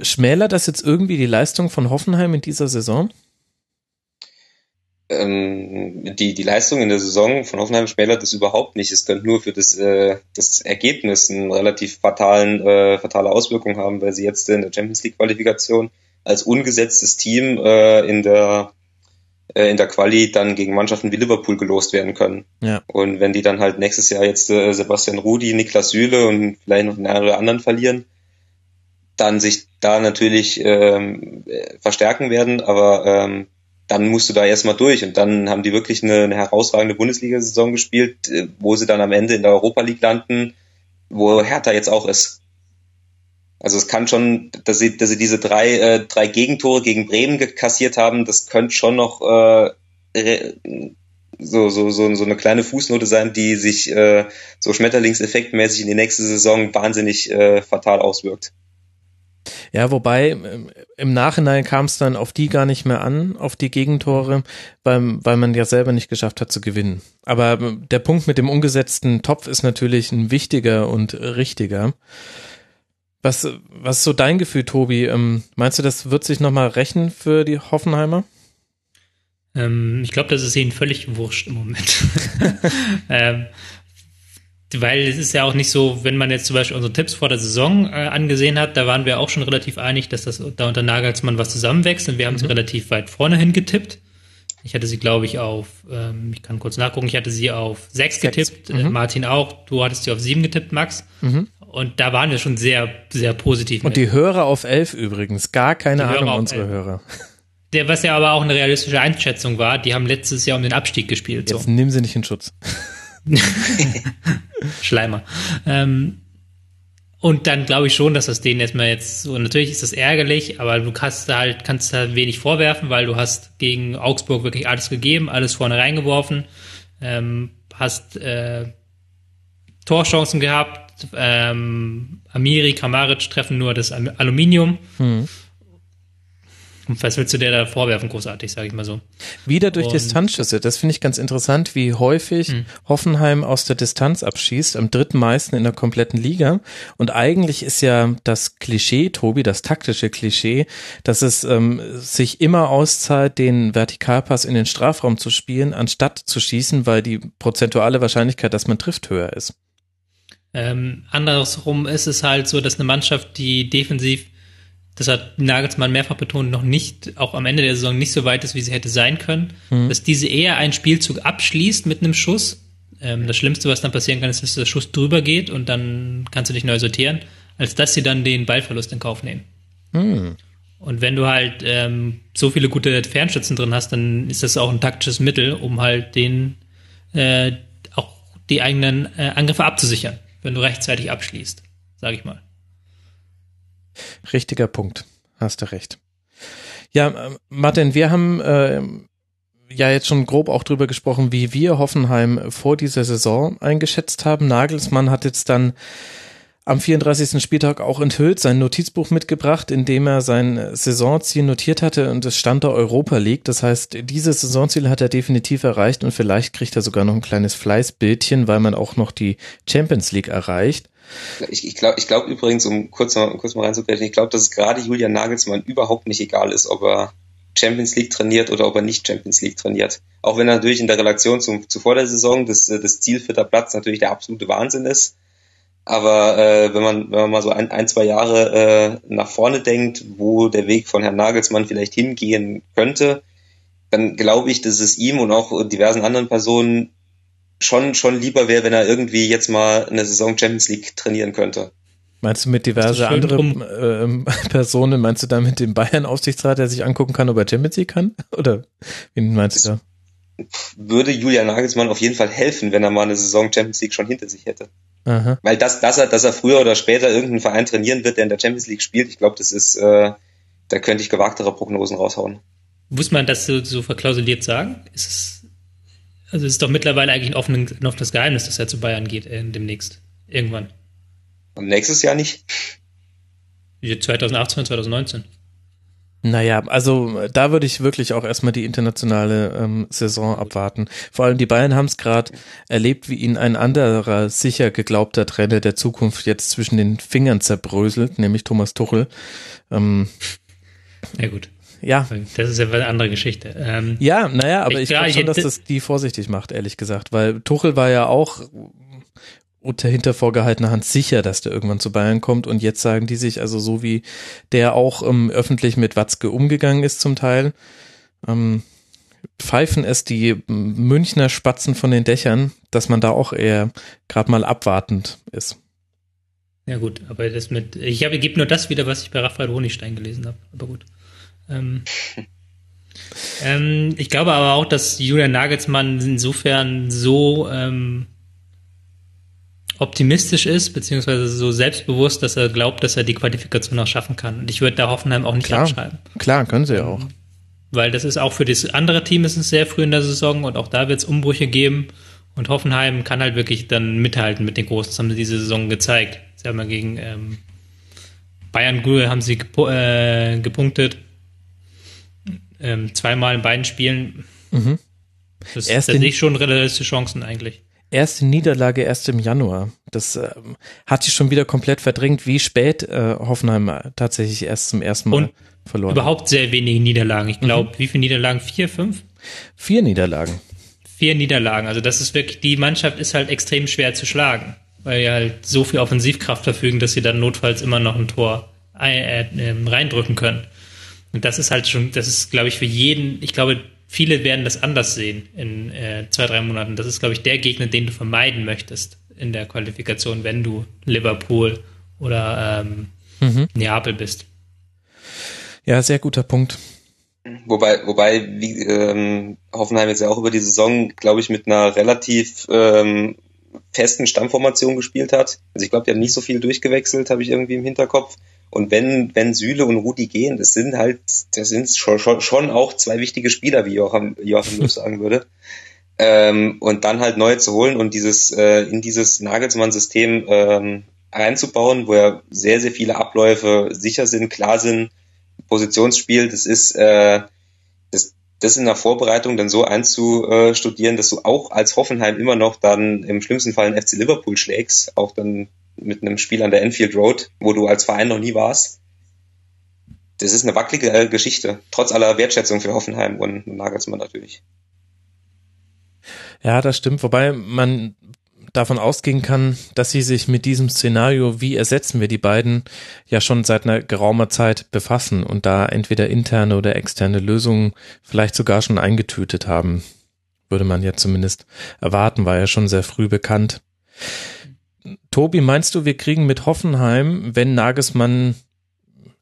Schmälert das jetzt irgendwie die Leistung von Hoffenheim in dieser Saison? Ähm, die, die Leistung in der Saison von Hoffenheim schmälert das überhaupt nicht. Es könnte nur für das, äh, das Ergebnis einen relativ fatalen, äh, fatale Auswirkung haben, weil sie jetzt in der Champions League Qualifikation als ungesetztes Team äh, in der äh, in der Quali dann gegen Mannschaften wie Liverpool gelost werden können. Ja. Und wenn die dann halt nächstes Jahr jetzt äh, Sebastian Rudi, Niklas Süle und vielleicht noch mehrere anderen verlieren, dann sich da natürlich ähm, verstärken werden, aber ähm, dann musst du da erstmal durch und dann haben die wirklich eine, eine herausragende Bundesliga-Saison gespielt, äh, wo sie dann am Ende in der Europa League landen, wo Hertha jetzt auch ist. Also es kann schon, dass sie, dass sie diese drei, äh, drei Gegentore gegen Bremen kassiert haben, das könnte schon noch äh, so, so, so, so eine kleine Fußnote sein, die sich äh, so schmetterlingseffektmäßig in die nächste Saison wahnsinnig äh, fatal auswirkt. Ja, wobei im Nachhinein kam es dann auf die gar nicht mehr an, auf die Gegentore, weil, weil man ja selber nicht geschafft hat zu gewinnen. Aber der Punkt mit dem ungesetzten Topf ist natürlich ein wichtiger und richtiger. Was, was ist so dein Gefühl, Tobi? Ähm, meinst du, das wird sich nochmal rächen für die Hoffenheimer? Ähm, ich glaube, das ist ihnen völlig wurscht im Moment. ähm, weil es ist ja auch nicht so, wenn man jetzt zum Beispiel unsere Tipps vor der Saison äh, angesehen hat, da waren wir auch schon relativ einig, dass das da unter Nagelsmann was zusammenwächst und wir haben mhm. sie relativ weit vorne hingetippt. Ich hatte sie, glaube ich, auf, ähm, ich kann kurz nachgucken, ich hatte sie auf sechs, sechs. getippt, äh, mhm. Martin auch, du hattest sie auf sieben getippt, Max. Mhm. Und da waren wir schon sehr, sehr positiv. Und mit. die Hörer auf elf übrigens, gar keine die Ahnung, unsere elf. Hörer. Der, was ja aber auch eine realistische Einschätzung war, die haben letztes Jahr um den Abstieg gespielt. Jetzt so. nehmen sie nicht in Schutz. Schleimer. Ähm, und dann glaube ich schon, dass das denen erstmal jetzt so, natürlich ist das ärgerlich, aber du kannst da halt, kannst da wenig vorwerfen, weil du hast gegen Augsburg wirklich alles gegeben, alles vorne reingeworfen, ähm, hast äh, Torchancen gehabt, ähm, Amiri, Kramaric treffen nur das Aluminium. Hm. Was willst du dir da vorwerfen, großartig, sage ich mal so. Wieder durch und, Distanzschüsse. Das finde ich ganz interessant, wie häufig mh. Hoffenheim aus der Distanz abschießt, am dritten meisten in der kompletten Liga. Und eigentlich ist ja das Klischee, Tobi, das taktische Klischee, dass es ähm, sich immer auszahlt, den Vertikalpass in den Strafraum zu spielen, anstatt zu schießen, weil die prozentuale Wahrscheinlichkeit, dass man trifft, höher ist. Ähm, andersrum ist es halt so, dass eine Mannschaft, die defensiv das hat Nagelsmann mehrfach betont, noch nicht, auch am Ende der Saison nicht so weit ist, wie sie hätte sein können, mhm. dass diese eher einen Spielzug abschließt mit einem Schuss. Ähm, das Schlimmste, was dann passieren kann, ist, dass der Schuss drüber geht und dann kannst du dich neu sortieren, als dass sie dann den Ballverlust in Kauf nehmen. Mhm. Und wenn du halt ähm, so viele gute Fernschützen drin hast, dann ist das auch ein taktisches Mittel, um halt den äh, auch die eigenen äh, Angriffe abzusichern, wenn du rechtzeitig abschließt, sage ich mal. Richtiger Punkt. Hast du recht. Ja, äh, Martin, wir haben äh, ja jetzt schon grob auch drüber gesprochen, wie wir Hoffenheim vor dieser Saison eingeschätzt haben. Nagelsmann hat jetzt dann am 34. Spieltag auch enthüllt, sein Notizbuch mitgebracht, in dem er sein Saisonziel notiert hatte und es stand da Europa League. Das heißt, dieses Saisonziel hat er definitiv erreicht und vielleicht kriegt er sogar noch ein kleines Fleißbildchen, weil man auch noch die Champions League erreicht. Ich, ich glaube ich glaub übrigens, um kurz mal, kurz mal reinzugreifen, ich glaube, dass es gerade Julian Nagelsmann überhaupt nicht egal ist, ob er Champions League trainiert oder ob er nicht Champions League trainiert. Auch wenn natürlich in der Relation zum, zuvor der Saison das, das Ziel vierter Platz natürlich der absolute Wahnsinn ist. Aber äh, wenn man wenn man mal so ein, ein zwei Jahre äh, nach vorne denkt, wo der Weg von Herrn Nagelsmann vielleicht hingehen könnte, dann glaube ich, dass es ihm und auch diversen anderen Personen schon, schon lieber wäre, wenn er irgendwie jetzt mal eine Saison Champions League trainieren könnte. Meinst du mit diverse andere ähm, Personen, meinst du damit den Bayern-Aufsichtsrat, der sich angucken kann, ob er Champions League kann? Oder wen meinst du da? Würde Julian Nagelsmann auf jeden Fall helfen, wenn er mal eine Saison Champions League schon hinter sich hätte. Aha. Weil das, dass er, dass er früher oder später irgendeinen Verein trainieren wird, der in der Champions League spielt, ich glaube, das ist, äh, da könnte ich gewagtere Prognosen raushauen. Muss man das so, so verklausuliert sagen? Ist es, also es ist doch mittlerweile eigentlich ein, offenes, ein offenes Geheimnis, dass er zu Bayern geht äh, demnächst. Irgendwann. Und nächstes Jahr nicht? 2018, 2019. Naja, also da würde ich wirklich auch erstmal die internationale ähm, Saison abwarten. Vor allem die Bayern haben es gerade erlebt, wie ihnen ein anderer sicher geglaubter Trainer der Zukunft jetzt zwischen den Fingern zerbröselt, nämlich Thomas Tuchel. Ähm, ja gut. Ja. Das ist ja eine andere Geschichte. Ähm, ja, naja, aber ich, ich glaube schon, dass das die vorsichtig macht, ehrlich gesagt, weil Tuchel war ja auch unter hinter vorgehaltener Hand sicher, dass der irgendwann zu Bayern kommt. Und jetzt sagen die sich, also so wie der auch ähm, öffentlich mit Watzke umgegangen ist zum Teil, ähm, pfeifen es die Münchner Spatzen von den Dächern, dass man da auch eher gerade mal abwartend ist. Ja gut, aber das mit, ich habe, gebe nur das wieder, was ich bei Raphael Honigstein gelesen habe. Aber gut. Ähm, ähm, ich glaube aber auch, dass Julian Nagelsmann insofern so ähm, optimistisch ist, beziehungsweise so selbstbewusst, dass er glaubt, dass er die Qualifikation auch schaffen kann. Und ich würde da Hoffenheim auch nicht klar, abschreiben. Klar, können sie ja auch. Weil das ist auch für das andere Team ist es sehr früh in der Saison und auch da wird es Umbrüche geben. Und Hoffenheim kann halt wirklich dann mithalten mit den Großen. Das haben sie diese Saison gezeigt. Sie haben ja gegen ähm, Bayern Gül haben sie gepu äh, gepunktet. Ähm, zweimal in beiden Spielen. Mhm. Das, Erst das sehe ich schon realistische Chancen eigentlich erste Niederlage erst im Januar. Das äh, hat sich schon wieder komplett verdrängt, wie spät äh, Hoffenheim tatsächlich erst zum ersten Mal Und verloren Überhaupt sehr wenige Niederlagen. Ich glaube, mhm. wie viele Niederlagen? Vier, fünf? Vier Niederlagen. Vier Niederlagen. Also das ist wirklich, die Mannschaft ist halt extrem schwer zu schlagen, weil die halt so viel Offensivkraft verfügen, dass sie dann notfalls immer noch ein Tor äh, äh, reindrücken können. Und das ist halt schon, das ist, glaube ich, für jeden, ich glaube, viele werden das anders sehen in äh, zwei, drei Monaten. Das ist, glaube ich, der Gegner, den du vermeiden möchtest in der Qualifikation, wenn du Liverpool oder ähm, mhm. Neapel bist. Ja, sehr guter Punkt. Wobei, wobei wie, ähm, Hoffenheim jetzt ja auch über die Saison, glaube ich, mit einer relativ ähm, festen Stammformation gespielt hat. Also ich glaube, die haben nicht so viel durchgewechselt, habe ich irgendwie im Hinterkopf. Und wenn, wenn Süle und Rudi gehen, das sind halt, das sind schon, schon, schon auch zwei wichtige Spieler, wie Joachim, Joachim Löw sagen würde. Ähm, und dann halt neu zu holen und dieses, äh, in dieses Nagelsmann-System ähm, reinzubauen, wo ja sehr, sehr viele Abläufe sicher sind, klar sind, Positionsspiel, das ist, äh, das, das in der Vorbereitung dann so einzustudieren, dass du auch als Hoffenheim immer noch dann im schlimmsten Fall einen FC Liverpool schlägst, auch dann mit einem Spiel an der Enfield Road, wo du als Verein noch nie warst. Das ist eine wackelige äh, Geschichte, trotz aller Wertschätzung für Hoffenheim und Nagelsmann natürlich. Ja, das stimmt, wobei man davon ausgehen kann, dass sie sich mit diesem Szenario, wie ersetzen wir die beiden, ja schon seit einer geraumer Zeit befassen und da entweder interne oder externe Lösungen vielleicht sogar schon eingetütet haben. Würde man ja zumindest erwarten, war ja schon sehr früh bekannt. Tobi, meinst du, wir kriegen mit Hoffenheim, wenn Nagelsmann,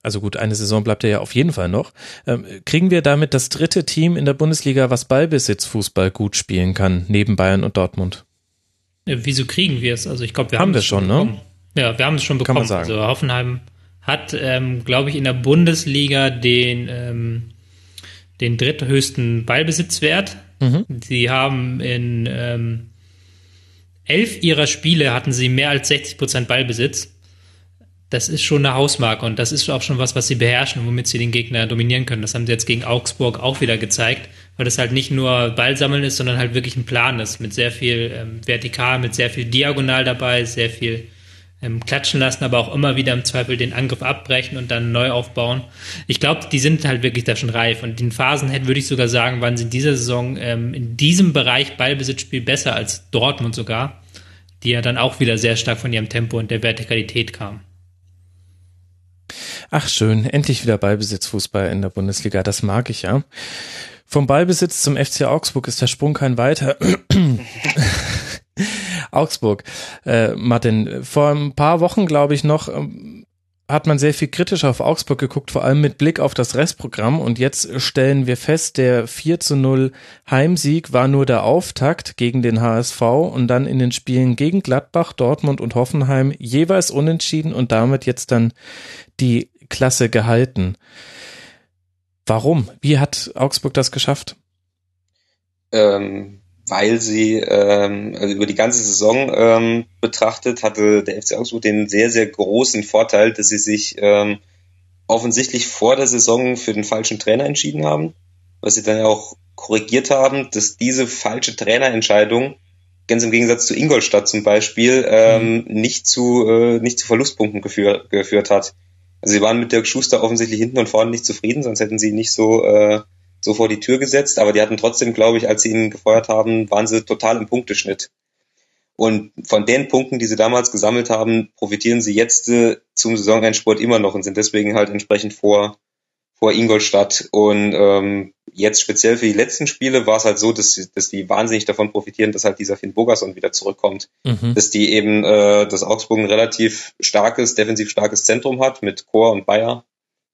also gut, eine Saison bleibt er ja auf jeden Fall noch, äh, kriegen wir damit das dritte Team in der Bundesliga, was Ballbesitzfußball gut spielen kann, neben Bayern und Dortmund? Ja, wieso kriegen wir es? Also ich glaube, wir haben, haben wir schon, ne? Ja, wir haben es schon bekommen. Kann man sagen. Also Hoffenheim hat, ähm, glaube ich, in der Bundesliga den ähm, den dritthöchsten Ballbesitzwert. Mhm. Sie haben in ähm, elf ihrer Spiele hatten sie mehr als 60 Prozent Ballbesitz. Das ist schon eine Hausmarke und das ist auch schon was, was sie beherrschen, womit sie den Gegner dominieren können. Das haben sie jetzt gegen Augsburg auch wieder gezeigt, weil das halt nicht nur Ballsammeln ist, sondern halt wirklich ein Plan ist, mit sehr viel ähm, vertikal, mit sehr viel diagonal dabei, sehr viel ähm, klatschen lassen, aber auch immer wieder im Zweifel den Angriff abbrechen und dann neu aufbauen. Ich glaube, die sind halt wirklich da schon reif. Und in Phasen hätte, würde ich sogar sagen, waren sie in dieser Saison ähm, in diesem Bereich Ballbesitzspiel besser als Dortmund sogar, die ja dann auch wieder sehr stark von ihrem Tempo und der Vertikalität kamen. Ach schön, endlich wieder Ballbesitzfußball in der Bundesliga, das mag ich ja. Vom Ballbesitz zum FC Augsburg ist der Sprung kein weiter. Augsburg. Äh, Martin, vor ein paar Wochen, glaube ich, noch ähm, hat man sehr viel kritischer auf Augsburg geguckt, vor allem mit Blick auf das Restprogramm. Und jetzt stellen wir fest, der 4 zu 0 Heimsieg war nur der Auftakt gegen den HSV und dann in den Spielen gegen Gladbach, Dortmund und Hoffenheim jeweils unentschieden und damit jetzt dann die Klasse gehalten. Warum? Wie hat Augsburg das geschafft? Ähm, weil sie ähm, also über die ganze Saison ähm, betrachtet hatte der FC Augsburg den sehr, sehr großen Vorteil, dass sie sich ähm, offensichtlich vor der Saison für den falschen Trainer entschieden haben, was sie dann auch korrigiert haben, dass diese falsche Trainerentscheidung ganz im Gegensatz zu Ingolstadt zum Beispiel ähm, mhm. nicht zu äh, nicht zu Verlustpunkten geführ, geführt hat. Also sie waren mit Dirk Schuster offensichtlich hinten und vorne nicht zufrieden, sonst hätten sie nicht so äh, so vor die Tür gesetzt, aber die hatten trotzdem, glaube ich, als sie ihn gefeuert haben, waren sie total im Punkteschnitt. Und von den Punkten, die sie damals gesammelt haben, profitieren sie jetzt äh, zum Saisonendsport immer noch und sind deswegen halt entsprechend vor, vor Ingolstadt. Und ähm, jetzt speziell für die letzten Spiele war es halt so, dass, dass die wahnsinnig davon profitieren, dass halt dieser Finn Bogerson wieder zurückkommt. Mhm. Dass die eben, äh, dass Augsburg ein relativ starkes, defensiv starkes Zentrum hat mit Chor und Bayer,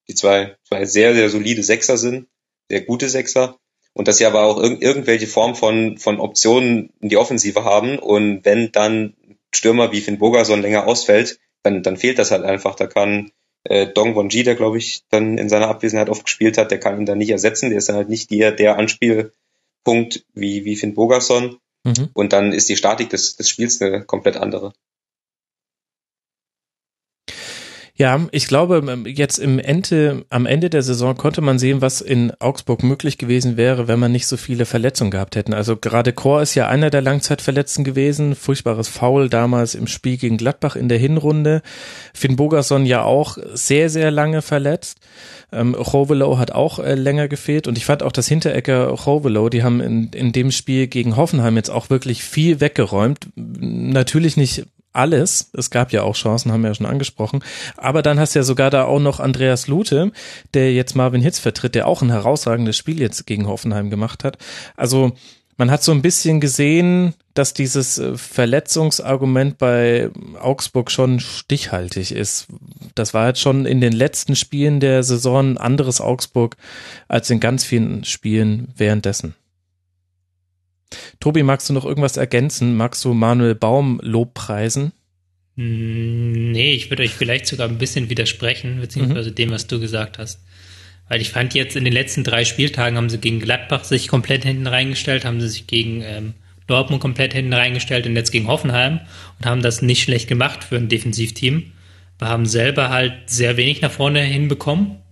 die zwei, zwei sehr, sehr solide Sechser sind sehr gute Sechser und dass sie aber auch irg irgendwelche Form von, von Optionen in die Offensive haben und wenn dann Stürmer wie Finn Bogerson länger ausfällt, dann, dann fehlt das halt einfach. Da kann äh, Dong Wonji, der glaube ich dann in seiner Abwesenheit oft gespielt hat, der kann ihn dann nicht ersetzen. Der ist dann halt nicht der, der Anspielpunkt wie, wie Finn Bogerson. Mhm. Und dann ist die Statik des, des Spiels eine komplett andere. Ja, ich glaube, ähm, jetzt im Ende, am Ende der Saison konnte man sehen, was in Augsburg möglich gewesen wäre, wenn man nicht so viele Verletzungen gehabt hätten. Also gerade Chor ist ja einer der Langzeitverletzten gewesen. Furchtbares Foul damals im Spiel gegen Gladbach in der Hinrunde. Finn Bogerson ja auch sehr, sehr lange verletzt. Ähm, hat auch äh, länger gefehlt und ich fand auch das Hinterecker Rovelo, die haben in, in dem Spiel gegen Hoffenheim jetzt auch wirklich viel weggeräumt. Natürlich nicht alles. Es gab ja auch Chancen, haben wir ja schon angesprochen. Aber dann hast du ja sogar da auch noch Andreas Lute, der jetzt Marvin Hitz vertritt, der auch ein herausragendes Spiel jetzt gegen Hoffenheim gemacht hat. Also man hat so ein bisschen gesehen, dass dieses äh, Verletzungsargument bei Augsburg schon stichhaltig ist. Das war jetzt schon in den letzten Spielen der Saison ein anderes Augsburg als in ganz vielen Spielen währenddessen. Tobi, magst du noch irgendwas ergänzen? Magst du Manuel Baum Lobpreisen? Hm, nee, ich würde euch vielleicht sogar ein bisschen widersprechen, beziehungsweise mhm. dem, was du gesagt hast. Weil ich fand jetzt in den letzten drei Spieltagen haben sie gegen Gladbach sich komplett hinten reingestellt, haben sie sich gegen ähm, Dortmund komplett hinten reingestellt und jetzt gegen Hoffenheim und haben das nicht schlecht gemacht für ein Defensivteam. Wir haben selber halt sehr wenig nach vorne hinbekommen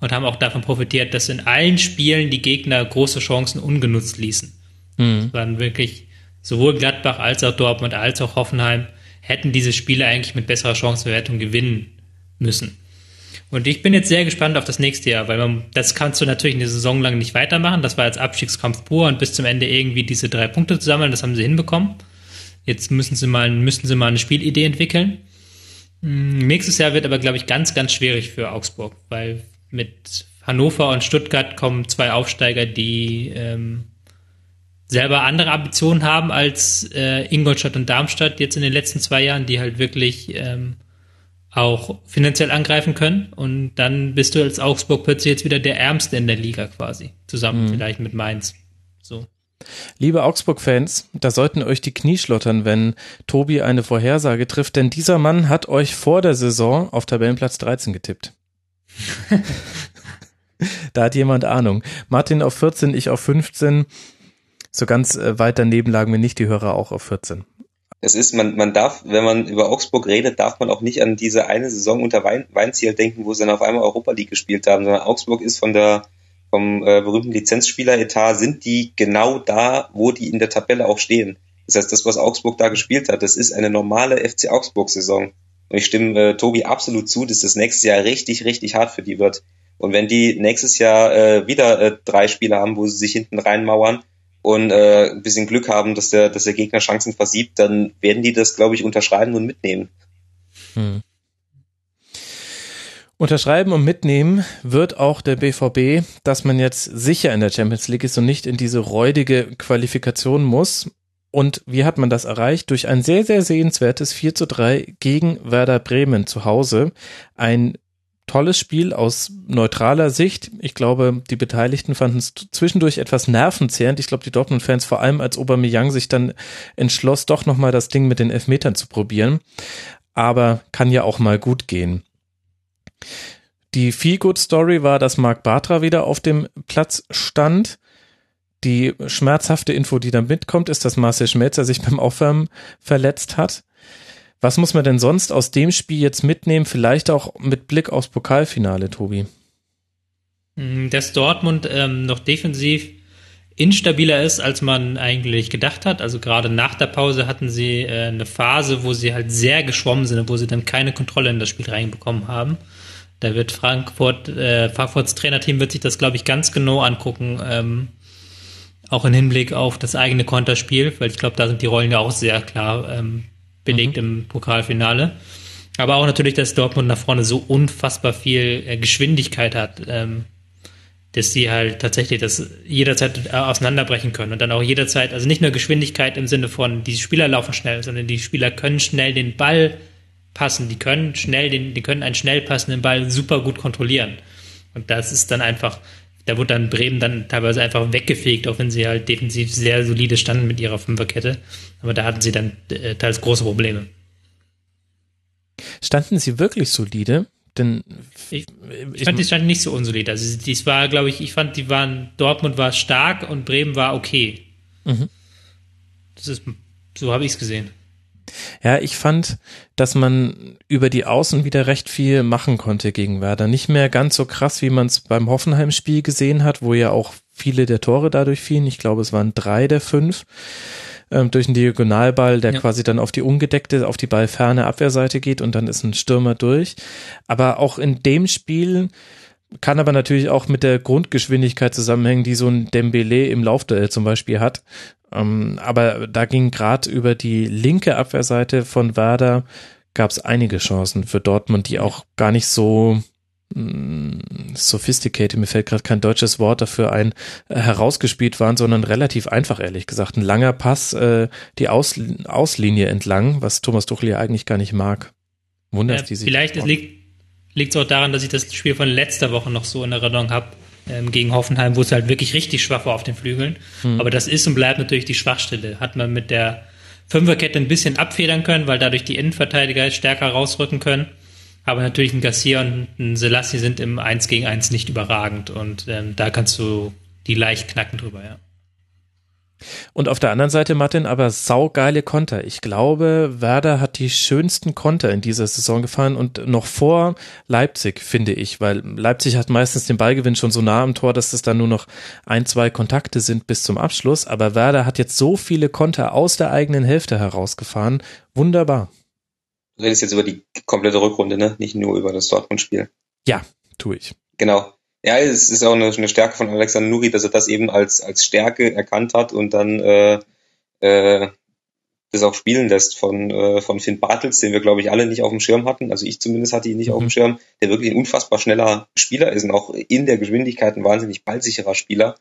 und haben auch davon profitiert, dass in allen Spielen die Gegner große Chancen ungenutzt ließen. Mhm. Waren wirklich sowohl Gladbach als auch Dortmund als auch Hoffenheim hätten diese Spiele eigentlich mit besserer Chancenbewertung gewinnen müssen. Und ich bin jetzt sehr gespannt auf das nächste Jahr, weil man, das kannst du natürlich eine Saison lang nicht weitermachen. Das war jetzt Abstiegskampf pur und bis zum Ende irgendwie diese drei Punkte zu sammeln, das haben sie hinbekommen. Jetzt müssen sie mal, müssen sie mal eine Spielidee entwickeln. Hm, nächstes Jahr wird aber, glaube ich, ganz, ganz schwierig für Augsburg, weil mit Hannover und Stuttgart kommen zwei Aufsteiger, die ähm, selber andere Ambitionen haben als äh, Ingolstadt und Darmstadt jetzt in den letzten zwei Jahren, die halt wirklich ähm, auch finanziell angreifen können. Und dann bist du als Augsburg plötzlich jetzt wieder der Ärmste in der Liga quasi. Zusammen mhm. vielleicht mit Mainz. So. Liebe Augsburg-Fans, da sollten euch die Knie schlottern, wenn Tobi eine Vorhersage trifft, denn dieser Mann hat euch vor der Saison auf Tabellenplatz 13 getippt. da hat jemand Ahnung. Martin auf 14, ich auf 15 so ganz äh, weit daneben lagen wir nicht die Hörer auch auf 14. Es ist, man, man darf, wenn man über Augsburg redet, darf man auch nicht an diese eine Saison unter Wein, Weinziel denken, wo sie dann auf einmal Europa League gespielt haben, sondern Augsburg ist von der, vom äh, berühmten Lizenzspieler-Etat sind die genau da, wo die in der Tabelle auch stehen. Das heißt, das, was Augsburg da gespielt hat, das ist eine normale FC Augsburg-Saison. Und ich stimme äh, Tobi absolut zu, dass das nächstes Jahr richtig, richtig hart für die wird. Und wenn die nächstes Jahr äh, wieder äh, drei Spiele haben, wo sie sich hinten reinmauern, und äh, ein bisschen Glück haben, dass der, dass der Gegner Chancen versiebt, dann werden die das, glaube ich, unterschreiben und mitnehmen. Hm. Unterschreiben und mitnehmen wird auch der BVB, dass man jetzt sicher in der Champions League ist und nicht in diese räudige Qualifikation muss. Und wie hat man das erreicht? Durch ein sehr, sehr sehenswertes 4 zu 3 gegen Werder Bremen zu Hause. Ein tolles Spiel aus neutraler Sicht. Ich glaube, die Beteiligten fanden es zwischendurch etwas nervenzehrend. Ich glaube, die Dortmund-Fans vor allem, als Aubameyang sich dann entschloss, doch nochmal das Ding mit den Elfmetern zu probieren. Aber kann ja auch mal gut gehen. Die Feel-Good-Story war, dass Marc Bartra wieder auf dem Platz stand. Die schmerzhafte Info, die da mitkommt, ist, dass Marcel Schmelzer sich beim Aufwärmen verletzt hat. Was muss man denn sonst aus dem Spiel jetzt mitnehmen, vielleicht auch mit Blick aufs Pokalfinale, Tobi? Hm, dass Dortmund ähm, noch defensiv instabiler ist, als man eigentlich gedacht hat. Also gerade nach der Pause hatten sie äh, eine Phase, wo sie halt sehr geschwommen sind, wo sie dann keine Kontrolle in das Spiel reinbekommen haben. Da wird Frankfurt, äh, Frankfurts Trainerteam wird sich das, glaube ich, ganz genau angucken, ähm, auch im Hinblick auf das eigene Konterspiel, weil ich glaube, da sind die Rollen ja auch sehr klar ähm, belegt mhm. im Pokalfinale. Aber auch natürlich, dass Dortmund nach vorne so unfassbar viel äh, Geschwindigkeit hat, ähm, dass sie halt tatsächlich das jederzeit äh, auseinanderbrechen können und dann auch jederzeit, also nicht nur Geschwindigkeit im Sinne von, die Spieler laufen schnell, sondern die Spieler können schnell den Ball passen, die können schnell den, die können einen schnell passenden Ball super gut kontrollieren. Und das ist dann einfach, da wurde dann Bremen dann teilweise einfach weggefegt, auch wenn sie halt defensiv sehr solide standen mit ihrer Fünferkette. Aber da hatten sie dann äh, teils große Probleme. Standen sie wirklich solide? Denn ich, ich fand, die standen nicht so unsolide. Also dies war, glaube ich, ich fand, die waren, Dortmund war stark und Bremen war okay. Mhm. Das ist, so habe ich es gesehen. Ja, ich fand, dass man über die Außen wieder recht viel machen konnte gegen Werder. Nicht mehr ganz so krass, wie man es beim Hoffenheim-Spiel gesehen hat, wo ja auch viele der Tore dadurch fielen. Ich glaube, es waren drei der fünf ähm, durch einen Diagonalball, der ja. quasi dann auf die ungedeckte, auf die ballferne Abwehrseite geht und dann ist ein Stürmer durch. Aber auch in dem Spiel kann aber natürlich auch mit der Grundgeschwindigkeit zusammenhängen, die so ein Dembele im Laufduell zum Beispiel hat. Ähm, aber da ging gerade über die linke Abwehrseite von Werder gab es einige Chancen für Dortmund, die auch gar nicht so mm, sophisticated, mir fällt gerade kein deutsches Wort dafür ein, äh, herausgespielt waren, sondern relativ einfach, ehrlich gesagt. Ein langer Pass, äh, die Aus, Auslinie entlang, was Thomas Tuchel ja eigentlich gar nicht mag. Wundert ja, die sich. Vielleicht liegt liegt es auch daran, dass ich das Spiel von letzter Woche noch so in Erinnerung habe, ähm, gegen Hoffenheim, wo es halt wirklich richtig schwach war auf den Flügeln. Mhm. Aber das ist und bleibt natürlich die Schwachstelle. Hat man mit der Fünferkette ein bisschen abfedern können, weil dadurch die Innenverteidiger stärker rausrücken können. Aber natürlich ein Garcia und ein Selassie sind im 1 gegen 1 nicht überragend und ähm, da kannst du die leicht knacken drüber, ja. Und auf der anderen Seite, Martin, aber saugeile Konter. Ich glaube, Werder hat die schönsten Konter in dieser Saison gefahren und noch vor Leipzig, finde ich, weil Leipzig hat meistens den Ballgewinn schon so nah am Tor, dass es dann nur noch ein, zwei Kontakte sind bis zum Abschluss. Aber Werder hat jetzt so viele Konter aus der eigenen Hälfte herausgefahren. Wunderbar. Du redest jetzt über die komplette Rückrunde, ne? Nicht nur über das Dortmund-Spiel. Ja, tue ich. Genau. Ja, es ist auch eine, eine Stärke von Alexander Nuri, dass er das eben als, als Stärke erkannt hat und dann äh, äh, das auch spielen lässt von, äh, von Finn Bartels, den wir, glaube ich, alle nicht auf dem Schirm hatten. Also ich zumindest hatte ihn nicht mhm. auf dem mhm. Schirm, der wirklich ein unfassbar schneller Spieler ist und auch in der Geschwindigkeit ein wahnsinnig ballsicherer Spieler.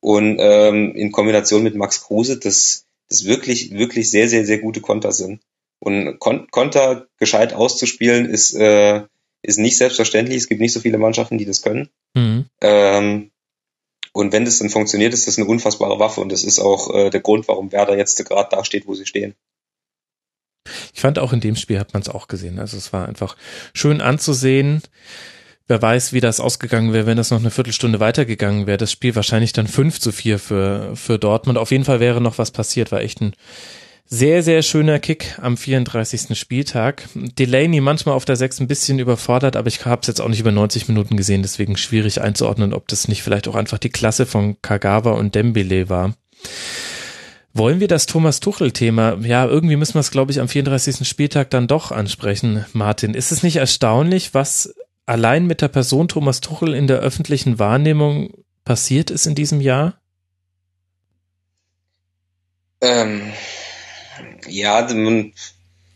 Und ähm, in Kombination mit Max Kruse, das, das wirklich, wirklich sehr, sehr, sehr gute Konter sind. Und Kon Konter gescheit auszuspielen ist, äh, ist nicht selbstverständlich. Es gibt nicht so viele Mannschaften, die das können. Mhm. Ähm, und wenn das dann funktioniert, ist das eine unfassbare Waffe und das ist auch äh, der Grund, warum Werder jetzt gerade da steht, wo sie stehen. Ich fand auch in dem Spiel hat man es auch gesehen. Also es war einfach schön anzusehen. Wer weiß, wie das ausgegangen wäre, wenn das noch eine Viertelstunde weitergegangen wäre. Das Spiel wahrscheinlich dann 5 zu 4 für, für Dortmund. Auf jeden Fall wäre noch was passiert. War echt ein sehr, sehr schöner Kick am 34. Spieltag. Delaney manchmal auf der 6 ein bisschen überfordert, aber ich habe es jetzt auch nicht über 90 Minuten gesehen, deswegen schwierig einzuordnen, ob das nicht vielleicht auch einfach die Klasse von Kagawa und Dembele war. Wollen wir das Thomas Tuchel-Thema? Ja, irgendwie müssen wir es, glaube ich, am 34. Spieltag dann doch ansprechen, Martin. Ist es nicht erstaunlich, was allein mit der Person Thomas Tuchel in der öffentlichen Wahrnehmung passiert ist in diesem Jahr? Ähm, ja,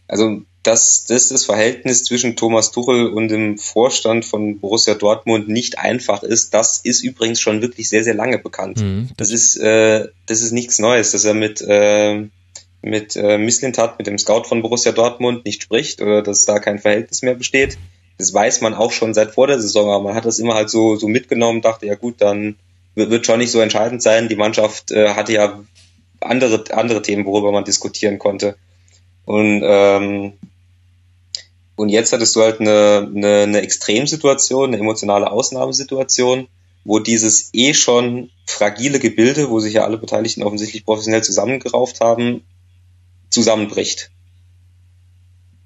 also dass, dass das Verhältnis zwischen Thomas Tuchel und dem Vorstand von Borussia Dortmund nicht einfach ist, das ist übrigens schon wirklich sehr, sehr lange bekannt. Mhm. Das ist, äh, das ist nichts Neues, dass er mit, äh, mit äh, Misslintat, mit dem Scout von Borussia Dortmund nicht spricht oder dass da kein Verhältnis mehr besteht. Das weiß man auch schon seit vor der Saison, aber man hat das immer halt so, so mitgenommen, dachte, ja gut, dann wird schon nicht so entscheidend sein. Die Mannschaft äh, hatte ja andere, andere Themen, worüber man diskutieren konnte. Und, ähm, und jetzt hattest du halt eine, eine, eine Extremsituation, eine emotionale Ausnahmesituation, wo dieses eh schon fragile Gebilde, wo sich ja alle Beteiligten offensichtlich professionell zusammengerauft haben, zusammenbricht.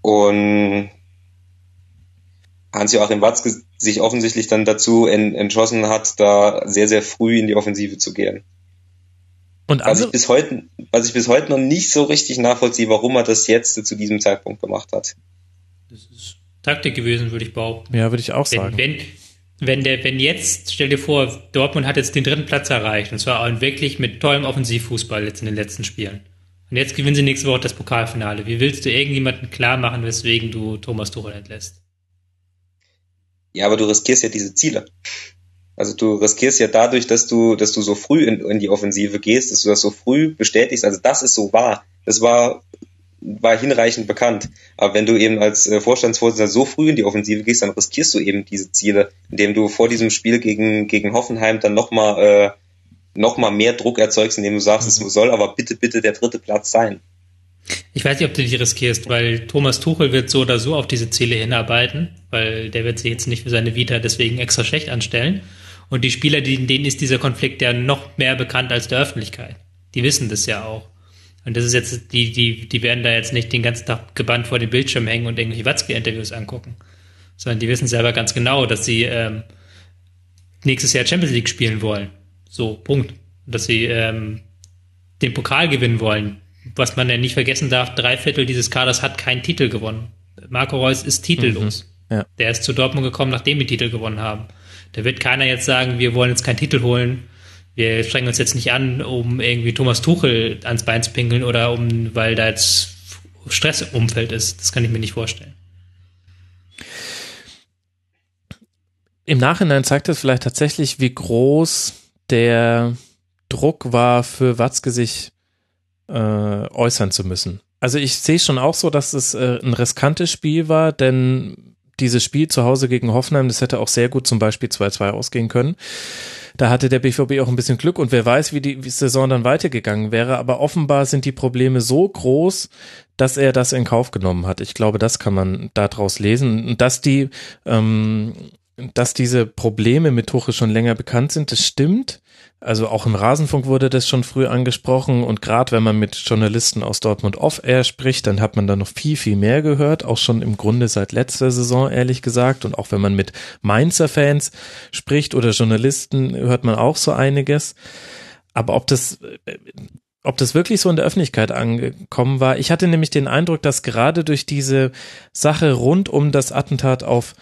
Und Hans-Joachim Watzke sich offensichtlich dann dazu entschlossen hat, da sehr, sehr früh in die Offensive zu gehen. Und was ich bis heute, was ich bis heute noch nicht so richtig nachvollziehe, warum er das jetzt zu diesem Zeitpunkt gemacht hat. Das ist Taktik gewesen, würde ich behaupten. Ja, würde ich auch sagen. Wenn, wenn der, wenn jetzt, stell dir vor, Dortmund hat jetzt den dritten Platz erreicht, und zwar auch wirklich mit tollem Offensivfußball jetzt in den letzten Spielen. Und jetzt gewinnen sie nächste Woche das Pokalfinale. Wie willst du irgendjemanden klar machen, weswegen du Thomas Tuchel entlässt? Ja, aber du riskierst ja diese Ziele. Also du riskierst ja dadurch, dass du, dass du so früh in, in die Offensive gehst, dass du das so früh bestätigst. Also das ist so wahr. Das war, war hinreichend bekannt. Aber wenn du eben als äh, Vorstandsvorsitzender so früh in die Offensive gehst, dann riskierst du eben diese Ziele, indem du vor diesem Spiel gegen, gegen Hoffenheim dann nochmal äh, noch mal mehr Druck erzeugst, indem du sagst, mhm. es soll aber bitte, bitte der dritte Platz sein. Ich weiß nicht, ob du die riskierst, weil Thomas Tuchel wird so oder so auf diese Ziele hinarbeiten, weil der wird sich jetzt nicht für seine Vita deswegen extra schlecht anstellen. Und die Spieler, denen ist dieser Konflikt ja noch mehr bekannt als der Öffentlichkeit. Die wissen das ja auch. Und das ist jetzt, die, die, die werden da jetzt nicht den ganzen Tag gebannt vor dem Bildschirm hängen und irgendwelche Watzke-Interviews angucken. Sondern die wissen selber ganz genau, dass sie ähm, nächstes Jahr Champions League spielen wollen. So, Punkt. Dass sie ähm, den Pokal gewinnen wollen was man ja nicht vergessen darf, drei Viertel dieses Kaders hat keinen Titel gewonnen. Marco Reus ist titellos. Mhm, ja. Der ist zu Dortmund gekommen, nachdem wir Titel gewonnen haben. Da wird keiner jetzt sagen, wir wollen jetzt keinen Titel holen. Wir strengen uns jetzt nicht an, um irgendwie Thomas Tuchel ans Bein zu pinkeln oder um, weil da jetzt Stress im Umfeld ist. Das kann ich mir nicht vorstellen. Im Nachhinein zeigt das vielleicht tatsächlich, wie groß der Druck war für Watzke, sich äh, äußern zu müssen. Also ich sehe schon auch so, dass es äh, ein riskantes Spiel war, denn dieses Spiel zu Hause gegen Hoffenheim, das hätte auch sehr gut zum Beispiel 2-2 ausgehen können. Da hatte der BVB auch ein bisschen Glück und wer weiß, wie die Saison dann weitergegangen wäre. Aber offenbar sind die Probleme so groß, dass er das in Kauf genommen hat. Ich glaube, das kann man daraus lesen. Und dass die, ähm, dass diese Probleme mit Tuchel schon länger bekannt sind, das stimmt. Also auch im Rasenfunk wurde das schon früh angesprochen und gerade wenn man mit Journalisten aus Dortmund Off-Air spricht, dann hat man da noch viel, viel mehr gehört, auch schon im Grunde seit letzter Saison, ehrlich gesagt. Und auch wenn man mit Mainzer Fans spricht oder Journalisten, hört man auch so einiges. Aber ob das ob das wirklich so in der Öffentlichkeit angekommen war. Ich hatte nämlich den Eindruck, dass gerade durch diese Sache rund um das Attentat auf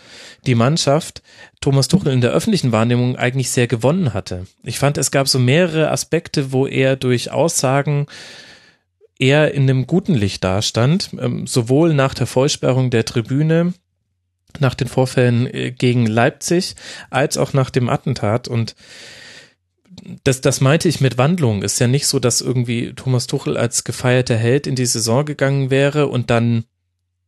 die Mannschaft Thomas Tuchel in der öffentlichen Wahrnehmung eigentlich sehr gewonnen hatte. Ich fand, es gab so mehrere Aspekte, wo er durch Aussagen eher in einem guten Licht dastand, ähm, sowohl nach der Vollsperrung der Tribüne, nach den Vorfällen äh, gegen Leipzig, als auch nach dem Attentat und das, das meinte ich mit Wandlung. Ist ja nicht so, dass irgendwie Thomas Tuchel als gefeierter Held in die Saison gegangen wäre und dann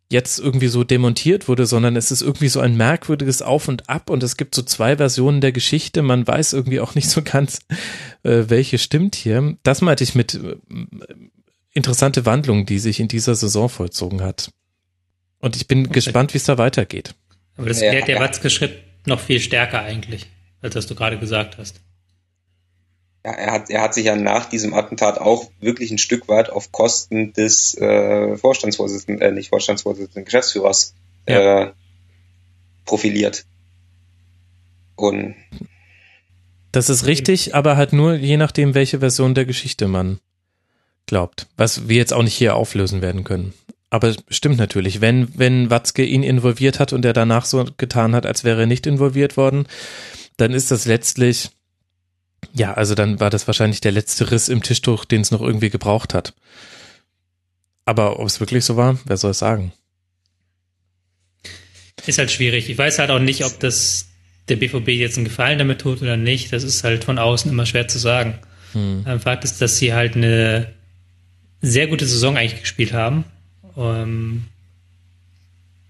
jetzt irgendwie so demontiert wurde, sondern es ist irgendwie so ein merkwürdiges Auf und Ab und es gibt so zwei Versionen der Geschichte. Man weiß irgendwie auch nicht so ganz, äh, welche stimmt hier. Das meinte ich mit äh, interessante Wandlung, die sich in dieser Saison vollzogen hat. Und ich bin okay. gespannt, wie es da weitergeht. Aber das erklärt ja, der Watzke-Schritt noch viel stärker eigentlich, als was du gerade gesagt hast ja, er hat, er hat sich ja nach diesem Attentat auch wirklich ein Stück weit auf Kosten des äh, Vorstandsvorsitzenden, äh, nicht Vorstandsvorsitzenden, Geschäftsführers ja. äh, profiliert. Und das ist richtig, aber halt nur je nachdem, welche Version der Geschichte man glaubt. Was wir jetzt auch nicht hier auflösen werden können. Aber stimmt natürlich, wenn, wenn Watzke ihn involviert hat und er danach so getan hat, als wäre er nicht involviert worden, dann ist das letztlich ja, also dann war das wahrscheinlich der letzte Riss im Tischtuch, den es noch irgendwie gebraucht hat. Aber ob es wirklich so war, wer soll es sagen? Ist halt schwierig. Ich weiß halt auch nicht, ob das der BVB jetzt einen Gefallen damit tut oder nicht. Das ist halt von außen immer schwer zu sagen. Hm. Fakt ist, dass sie halt eine sehr gute Saison eigentlich gespielt haben. Ähm,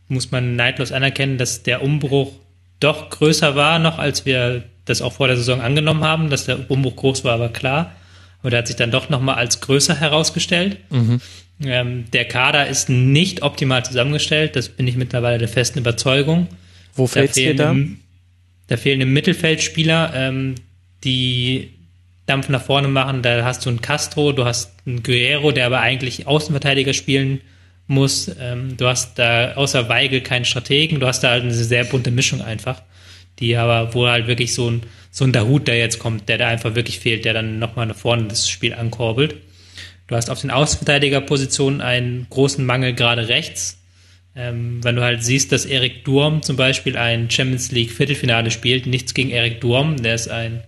muss man neidlos anerkennen, dass der Umbruch doch größer war noch, als wir das auch vor der Saison angenommen haben, dass der Umbruch groß war, war klar. Aber der hat sich dann doch nochmal als größer herausgestellt. Mhm. Ähm, der Kader ist nicht optimal zusammengestellt, das bin ich mittlerweile der festen Überzeugung. Wo fehlt dir da? Da fehlen im Mittelfeldspieler, ähm, die Dampf nach vorne machen. Da hast du einen Castro, du hast einen Guerrero, der aber eigentlich Außenverteidiger spielen muss. Ähm, du hast da außer Weigel keinen Strategen. Du hast da halt eine sehr bunte Mischung einfach, die aber, wo halt wirklich so ein, so ein Dahut, der jetzt kommt, der da einfach wirklich fehlt, der dann nochmal nach vorne das Spiel ankurbelt. Du hast auf den Außenverteidigerpositionen einen großen Mangel gerade rechts. Ähm, wenn du halt siehst, dass Erik Durm zum Beispiel ein Champions League Viertelfinale spielt, nichts gegen Erik Durm, der ist ein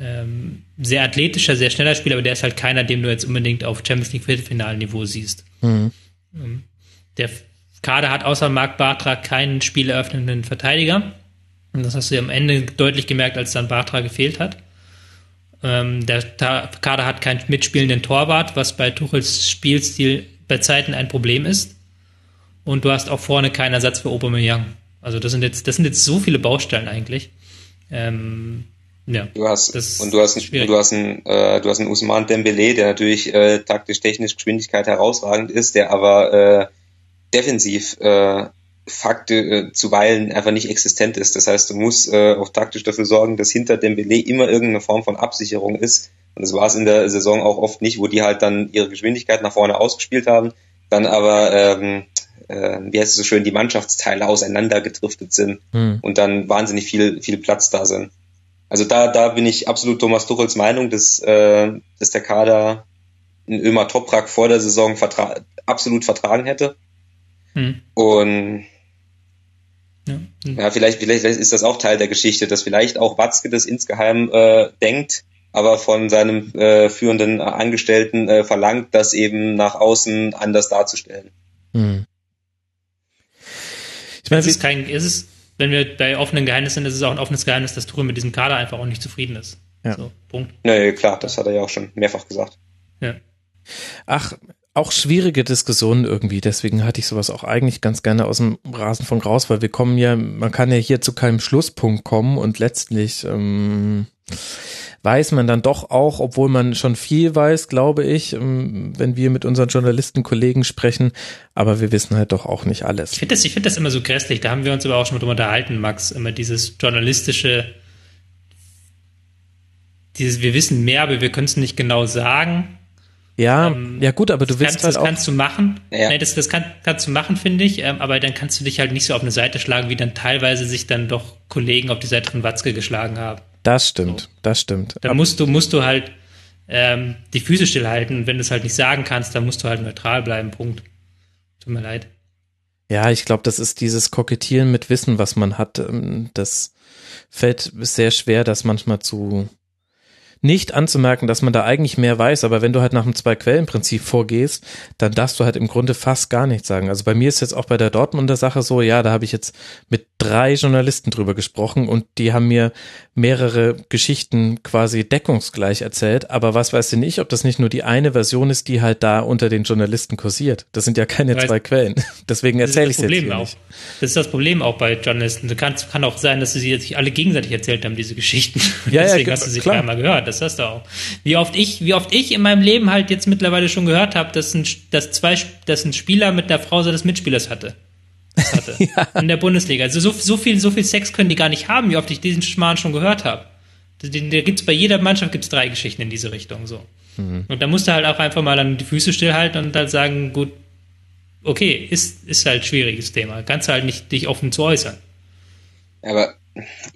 ähm, sehr athletischer, sehr schneller Spieler, aber der ist halt keiner, den du jetzt unbedingt auf Champions League Viertelfinalniveau siehst. Mhm. Ähm, der Kader hat außer Marc Bartra keinen spieleröffnenden Verteidiger. Und das hast du ja am Ende deutlich gemerkt, als dann Bartra gefehlt hat. Ähm, der Kader hat keinen mitspielenden Torwart, was bei Tuchels Spielstil bei Zeiten ein Problem ist. Und du hast auch vorne keinen Ersatz für Aubameyang. Also das sind jetzt, das sind jetzt so viele Baustellen eigentlich. Ähm, ja, du hast und du hast einen, du hast einen, äh, du hast einen Usman Dembele, der natürlich äh, taktisch, technisch Geschwindigkeit herausragend ist, der aber äh, defensiv äh, Fakte äh, zuweilen einfach nicht existent ist. Das heißt, du musst äh, auch taktisch dafür sorgen, dass hinter dem Belay immer irgendeine Form von Absicherung ist. Und das war es in der Saison auch oft nicht, wo die halt dann ihre Geschwindigkeit nach vorne ausgespielt haben, dann aber, ähm, äh, wie heißt es so schön, die Mannschaftsteile auseinandergedriftet sind mhm. und dann wahnsinnig viel, viel Platz da sind. Also da, da bin ich absolut Thomas Tuchels Meinung, dass, äh, dass der Kader in Ömer Toprak vor der Saison vertra absolut vertragen hätte. Mhm. Und ja. ja, vielleicht, vielleicht ist das auch Teil der Geschichte, dass vielleicht auch Watzke das insgeheim äh, denkt, aber von seinem äh, führenden Angestellten äh, verlangt, das eben nach außen anders darzustellen. Hm. Ich meine, es ist kein, ist es, wenn wir bei offenen Geheimnissen sind, ist es auch ein offenes Geheimnis, dass Tuchel mit diesem Kader einfach auch nicht zufrieden ist. Ja. So, Punkt. Nee, klar, das hat er ja auch schon mehrfach gesagt. Ja. Ach, auch schwierige Diskussionen irgendwie. Deswegen hatte ich sowas auch eigentlich ganz gerne aus dem Rasenfunk raus, weil wir kommen ja, man kann ja hier zu keinem Schlusspunkt kommen und letztlich ähm, weiß man dann doch auch, obwohl man schon viel weiß, glaube ich, ähm, wenn wir mit unseren Journalistenkollegen sprechen, aber wir wissen halt doch auch nicht alles. Ich finde das, ich das immer so grässlich. Da haben wir uns aber auch schon drüber unterhalten, Max, immer dieses journalistische, dieses, wir wissen mehr, aber wir können es nicht genau sagen ja, ähm, ja gut, aber du willst kannst, halt das auch. kannst du machen. Ja. Nee, das, das kann, kannst du machen, finde ich. Ähm, aber dann kannst du dich halt nicht so auf eine Seite schlagen, wie dann teilweise sich dann doch Kollegen auf die Seite von Watzke geschlagen haben. Das stimmt, so. das stimmt. Da musst du, musst du halt ähm, die Füße stillhalten. Wenn du es halt nicht sagen kannst, dann musst du halt neutral bleiben. Punkt. Tut mir leid. Ja, ich glaube, das ist dieses Kokettieren mit Wissen, was man hat. Ähm, das fällt sehr schwer, das manchmal zu nicht anzumerken, dass man da eigentlich mehr weiß, aber wenn du halt nach dem Zwei-Quellen-Prinzip vorgehst, dann darfst du halt im Grunde fast gar nichts sagen. Also bei mir ist jetzt auch bei der Dortmunder Sache so, ja, da habe ich jetzt mit drei Journalisten drüber gesprochen und die haben mir mehrere Geschichten quasi deckungsgleich erzählt, aber was weiß denn ich, ob das nicht nur die eine Version ist, die halt da unter den Journalisten kursiert. Das sind ja keine weißt, zwei Quellen. Deswegen erzähle ich es jetzt hier auch. nicht. Das ist das Problem auch bei Journalisten. Du kannst, kann auch sein, dass sie sich alle gegenseitig erzählt haben, diese Geschichten. Ja, Deswegen ja, hast du sie klar. einmal gehört das hast du auch. Wie oft ich, wie oft ich in meinem Leben halt jetzt mittlerweile schon gehört habe, dass ein, dass zwei, dass ein Spieler mit der Frau seines Mitspielers hatte. hatte ja. In der Bundesliga. Also so, so viel, so viel Sex können die gar nicht haben, wie oft ich diesen Schmarrn schon gehört habe. Da, da gibt's bei jeder Mannschaft gibt's drei Geschichten in diese Richtung, so. Mhm. Und da musst du halt auch einfach mal dann die Füße stillhalten und halt sagen, gut, okay, ist, ist halt ein schwieriges Thema. Kannst halt nicht dich offen zu äußern. Aber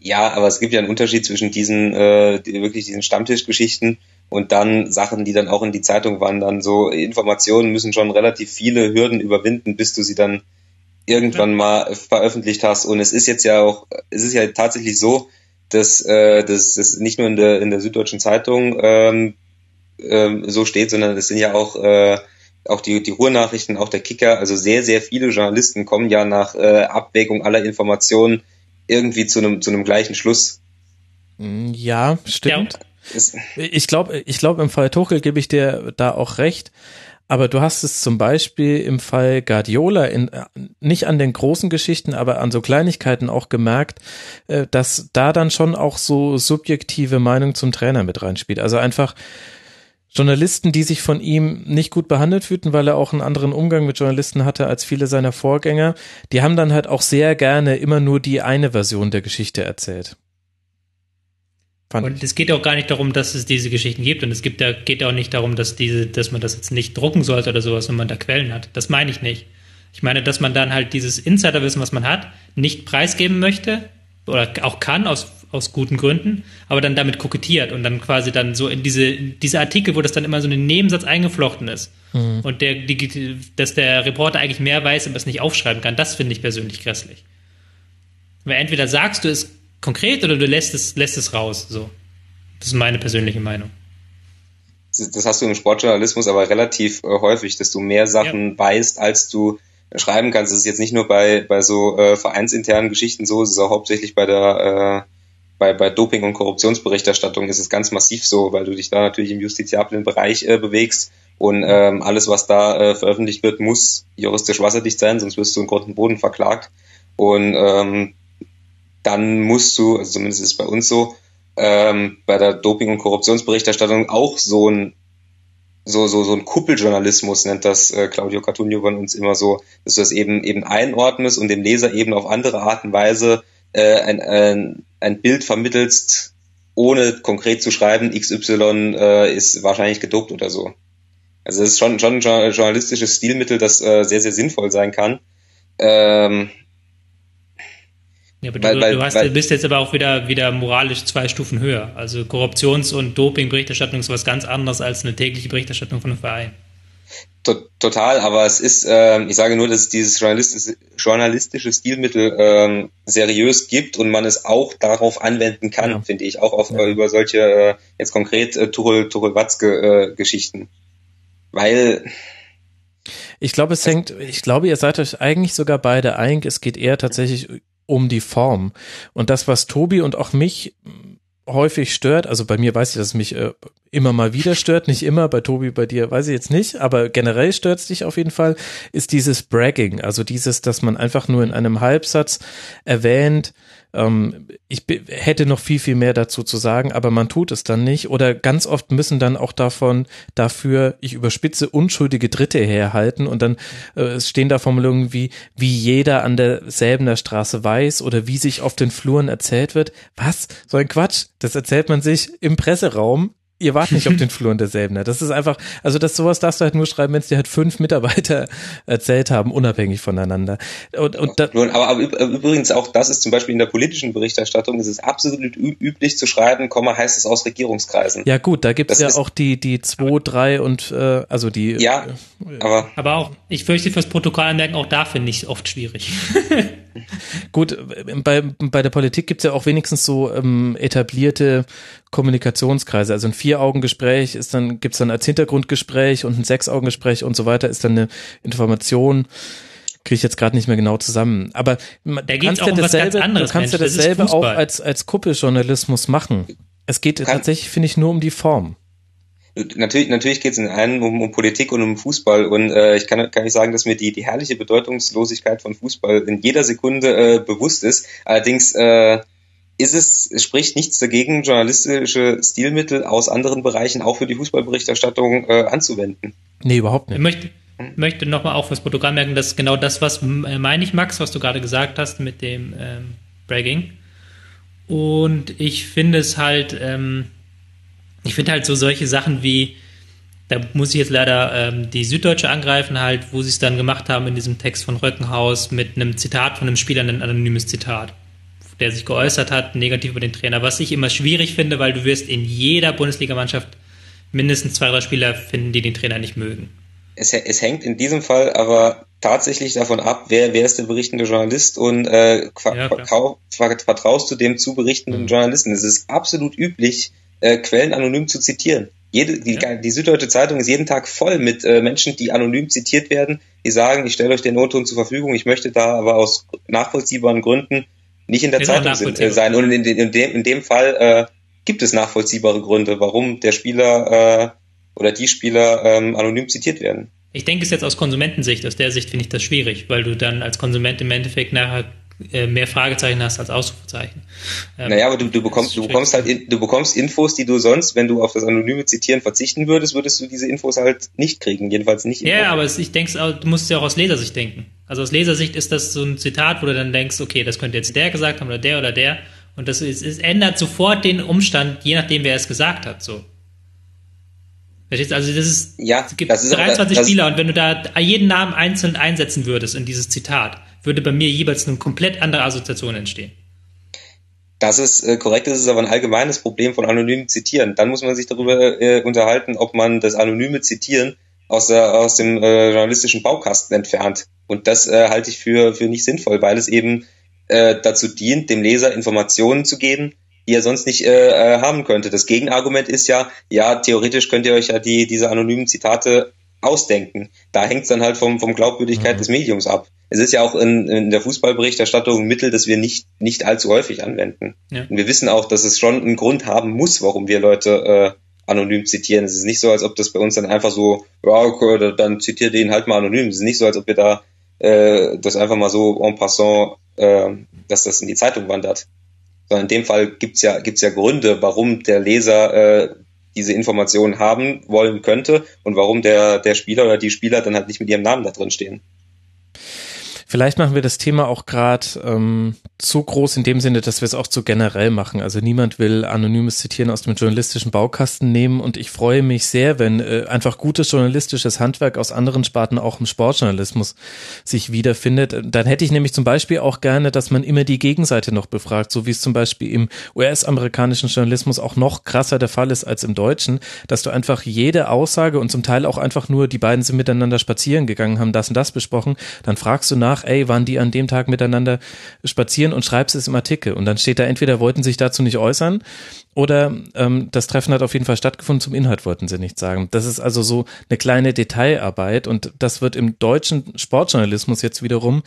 ja, aber es gibt ja einen Unterschied zwischen diesen äh, wirklich diesen Stammtischgeschichten und dann Sachen, die dann auch in die Zeitung wandern. So Informationen müssen schon relativ viele Hürden überwinden, bis du sie dann irgendwann mal veröffentlicht hast. Und es ist jetzt ja auch, es ist ja tatsächlich so, dass äh, das ist nicht nur in der in der Süddeutschen Zeitung ähm, ähm, so steht, sondern es sind ja auch äh, auch die, die Ruhrnachrichten, auch der Kicker, also sehr, sehr viele Journalisten kommen ja nach äh, Abwägung aller Informationen irgendwie zu einem, zu einem gleichen Schluss. Mm, ja, stimmt. Ja. Ich glaube, ich glaube, im Fall Tuchel gebe ich dir da auch recht. Aber du hast es zum Beispiel im Fall Guardiola in, äh, nicht an den großen Geschichten, aber an so Kleinigkeiten auch gemerkt, äh, dass da dann schon auch so subjektive Meinung zum Trainer mit reinspielt. Also einfach Journalisten, die sich von ihm nicht gut behandelt fühlten, weil er auch einen anderen Umgang mit Journalisten hatte als viele seiner Vorgänger, die haben dann halt auch sehr gerne immer nur die eine Version der Geschichte erzählt. Fand und ich. es geht auch gar nicht darum, dass es diese Geschichten gibt. Und es gibt ja, geht auch nicht darum, dass diese, dass man das jetzt nicht drucken sollte oder sowas, wenn man da Quellen hat. Das meine ich nicht. Ich meine, dass man dann halt dieses Insiderwissen, was man hat, nicht preisgeben möchte oder auch kann aus, aus guten Gründen, aber dann damit kokettiert und dann quasi dann so in diese, diese Artikel, wo das dann immer so ein Nebensatz eingeflochten ist. Mhm. Und der, die, dass der Reporter eigentlich mehr weiß, aber es nicht aufschreiben kann, das finde ich persönlich grässlich. Weil entweder sagst du es konkret oder du lässt es, lässt es raus. So. Das ist meine persönliche Meinung. Das hast du im Sportjournalismus aber relativ äh, häufig, dass du mehr Sachen ja. weißt, als du schreiben kannst. Das ist jetzt nicht nur bei, bei so äh, vereinsinternen Geschichten so, es ist auch hauptsächlich bei der äh, bei, bei Doping- und Korruptionsberichterstattung ist es ganz massiv so, weil du dich da natürlich im justiziablen Bereich äh, bewegst und ähm, alles, was da äh, veröffentlicht wird, muss juristisch wasserdicht sein, sonst wirst du im Grund und Boden verklagt. Und ähm, dann musst du, also zumindest ist es bei uns so, ähm, bei der Doping- und Korruptionsberichterstattung auch so ein so, so, so ein Kuppeljournalismus nennt das äh, Claudio Cartunio von uns immer so, dass du das eben eben einordnest und dem Leser eben auf andere Art und Weise äh, ein, ein, ein Bild vermittelst, ohne konkret zu schreiben, XY äh, ist wahrscheinlich gedopt oder so. Also das ist schon, schon ein journalistisches Stilmittel, das äh, sehr, sehr sinnvoll sein kann. Ähm, ja, aber weil, du, weil, du hast, weil, bist jetzt aber auch wieder, wieder moralisch zwei Stufen höher. Also Korruptions- und Doping-Berichterstattung ist was ganz anderes als eine tägliche Berichterstattung von einem Verein. Total, aber es ist, äh, ich sage nur, dass es dieses journalistische, journalistische Stilmittel ähm, seriös gibt und man es auch darauf anwenden kann, ja. finde ich, auch auf, ja. äh, über solche äh, jetzt konkret äh, Tuchel, Tuchel Watzke äh, Geschichten. Weil ich glaube, es hängt, ich glaube, ihr seid euch eigentlich sogar beide einig, es geht eher tatsächlich um die Form. Und das, was Tobi und auch mich häufig stört, also bei mir weiß ich, dass es mich äh, immer mal wieder stört, nicht immer, bei Tobi, bei dir weiß ich jetzt nicht, aber generell stört es dich auf jeden Fall, ist dieses Bragging, also dieses, dass man einfach nur in einem Halbsatz erwähnt, ähm, ich hätte noch viel, viel mehr dazu zu sagen, aber man tut es dann nicht. Oder ganz oft müssen dann auch davon dafür, ich überspitze, unschuldige Dritte herhalten und dann äh, stehen da Formulierungen wie, wie jeder an derselben Straße weiß oder wie sich auf den Fluren erzählt wird. Was? So ein Quatsch. Das erzählt man sich im Presseraum ihr wart nicht auf den Fluren derselben. Ne? Das ist einfach, also das sowas darfst du halt nur schreiben, wenn es dir halt fünf Mitarbeiter erzählt haben, unabhängig voneinander. Und, und da, aber, aber übrigens auch das ist zum Beispiel in der politischen Berichterstattung, ist es absolut üblich zu schreiben, Komma heißt es aus Regierungskreisen. Ja gut, da gibt es ja auch die, die zwei, drei und äh, also die. Ja, äh, aber. Aber auch, ich fürchte fürs Protokoll anmerken, auch da finde ich es oft schwierig. gut, bei, bei der Politik gibt es ja auch wenigstens so ähm, etablierte Kommunikationskreise. Also ein Vier-Augen-Gespräch ist dann, gibt's dann als Hintergrundgespräch und ein Sechs-Augen-Gespräch und so weiter ist dann eine Information kriege ich jetzt gerade nicht mehr genau zusammen. Aber da du kannst ja dasselbe, anderes, du kannst ja dasselbe auch als, als Kuppeljournalismus machen. Es geht Kann, tatsächlich, finde ich, nur um die Form. Natürlich, natürlich geht es in einem um, um Politik und um Fußball und äh, ich kann, kann nicht sagen, dass mir die, die herrliche Bedeutungslosigkeit von Fußball in jeder Sekunde äh, bewusst ist. Allerdings äh, ist es, es spricht nichts dagegen, journalistische Stilmittel aus anderen Bereichen auch für die Fußballberichterstattung äh, anzuwenden. Nee, überhaupt nicht. Ich möchte, möchte nochmal auch fürs Protokoll merken, dass genau das, was äh, meine ich, Max, was du gerade gesagt hast mit dem ähm, Bragging. Und ich finde es halt, ähm, ich finde halt so solche Sachen wie, da muss ich jetzt leider ähm, die Süddeutsche angreifen, halt, wo sie es dann gemacht haben in diesem Text von Röckenhaus mit einem Zitat von einem Spieler, ein anonymes Zitat der sich geäußert hat, negativ über den Trainer. Was ich immer schwierig finde, weil du wirst in jeder Bundesligamannschaft mindestens zwei, drei Spieler finden, die den Trainer nicht mögen. Es, es hängt in diesem Fall aber tatsächlich davon ab, wer, wer ist der berichtende Journalist und äh, ja, vertraust du dem zu berichtenden mhm. Journalisten. Es ist absolut üblich, äh, Quellen anonym zu zitieren. Jede, die, ja. die Süddeutsche Zeitung ist jeden Tag voll mit äh, Menschen, die anonym zitiert werden, die sagen, ich stelle euch den Notton zur Verfügung, ich möchte da aber aus nachvollziehbaren Gründen nicht in der Zeitung sind, äh, sein. Und in, in, dem, in dem Fall äh, gibt es nachvollziehbare Gründe, warum der Spieler oder die Spieler ähm, anonym zitiert werden. Ich denke es jetzt aus Konsumentensicht, aus der Sicht finde ich das schwierig, weil du dann als Konsument im Endeffekt nachher äh, mehr Fragezeichen hast als Ausrufezeichen. Ähm, naja, aber du, du bekommst, du bekommst halt, in, du bekommst Infos, die du sonst, wenn du auf das anonyme Zitieren verzichten würdest, würdest du diese Infos halt nicht kriegen, jedenfalls nicht. Ja, aber es, ich denke, du musst ja auch aus Lesersicht denken. Also aus Lesersicht ist das so ein Zitat, wo du dann denkst, okay, das könnte jetzt der gesagt haben oder der oder der. Und das ist, es ändert sofort den Umstand, je nachdem, wer es gesagt hat, so. Verstehst Also das ist, ja, es gibt das ist 23 das, Spieler und wenn du da jeden Namen einzeln einsetzen würdest in dieses Zitat, würde bei mir jeweils eine komplett andere Assoziation entstehen. Das ist äh, korrekt, das ist aber ein allgemeines Problem von anonymen Zitieren. Dann muss man sich darüber äh, unterhalten, ob man das anonyme Zitieren aus, der, aus dem äh, journalistischen Baukasten entfernt. Und das äh, halte ich für, für nicht sinnvoll, weil es eben äh, dazu dient, dem Leser Informationen zu geben, die er sonst nicht äh, äh, haben könnte. Das Gegenargument ist ja, ja, theoretisch könnt ihr euch ja die, diese anonymen Zitate ausdenken. Da hängt es dann halt vom, vom Glaubwürdigkeit mhm. des Mediums ab. Es ist ja auch in, in der Fußballberichterstattung ein Mittel, das wir nicht, nicht allzu häufig anwenden. Ja. Und wir wissen auch, dass es schon einen Grund haben muss, warum wir Leute äh, anonym zitieren. Es ist nicht so, als ob das bei uns dann einfach so, ja, okay, dann zitiert ihn halt mal anonym. Es ist nicht so, als ob wir da äh, das einfach mal so en passant, äh, dass das in die Zeitung wandert sondern in dem Fall gibt's ja, gibt's ja Gründe, warum der Leser äh, diese Informationen haben wollen könnte und warum der, der Spieler oder die Spieler dann halt nicht mit ihrem Namen da drin stehen. Vielleicht machen wir das Thema auch gerade ähm, zu groß in dem Sinne, dass wir es auch zu generell machen. Also niemand will anonymes Zitieren aus dem journalistischen Baukasten nehmen und ich freue mich sehr, wenn äh, einfach gutes journalistisches Handwerk aus anderen Sparten auch im Sportjournalismus sich wiederfindet. Dann hätte ich nämlich zum Beispiel auch gerne, dass man immer die Gegenseite noch befragt, so wie es zum Beispiel im US-amerikanischen Journalismus auch noch krasser der Fall ist als im deutschen, dass du einfach jede Aussage und zum Teil auch einfach nur, die beiden sind miteinander spazieren gegangen, haben das und das besprochen, dann fragst du nach, ey, waren die an dem Tag miteinander spazieren und schreibst es im Artikel. Und dann steht da entweder wollten sich dazu nicht äußern oder ähm, das Treffen hat auf jeden Fall stattgefunden, zum Inhalt wollten sie nichts sagen. Das ist also so eine kleine Detailarbeit und das wird im deutschen Sportjournalismus jetzt wiederum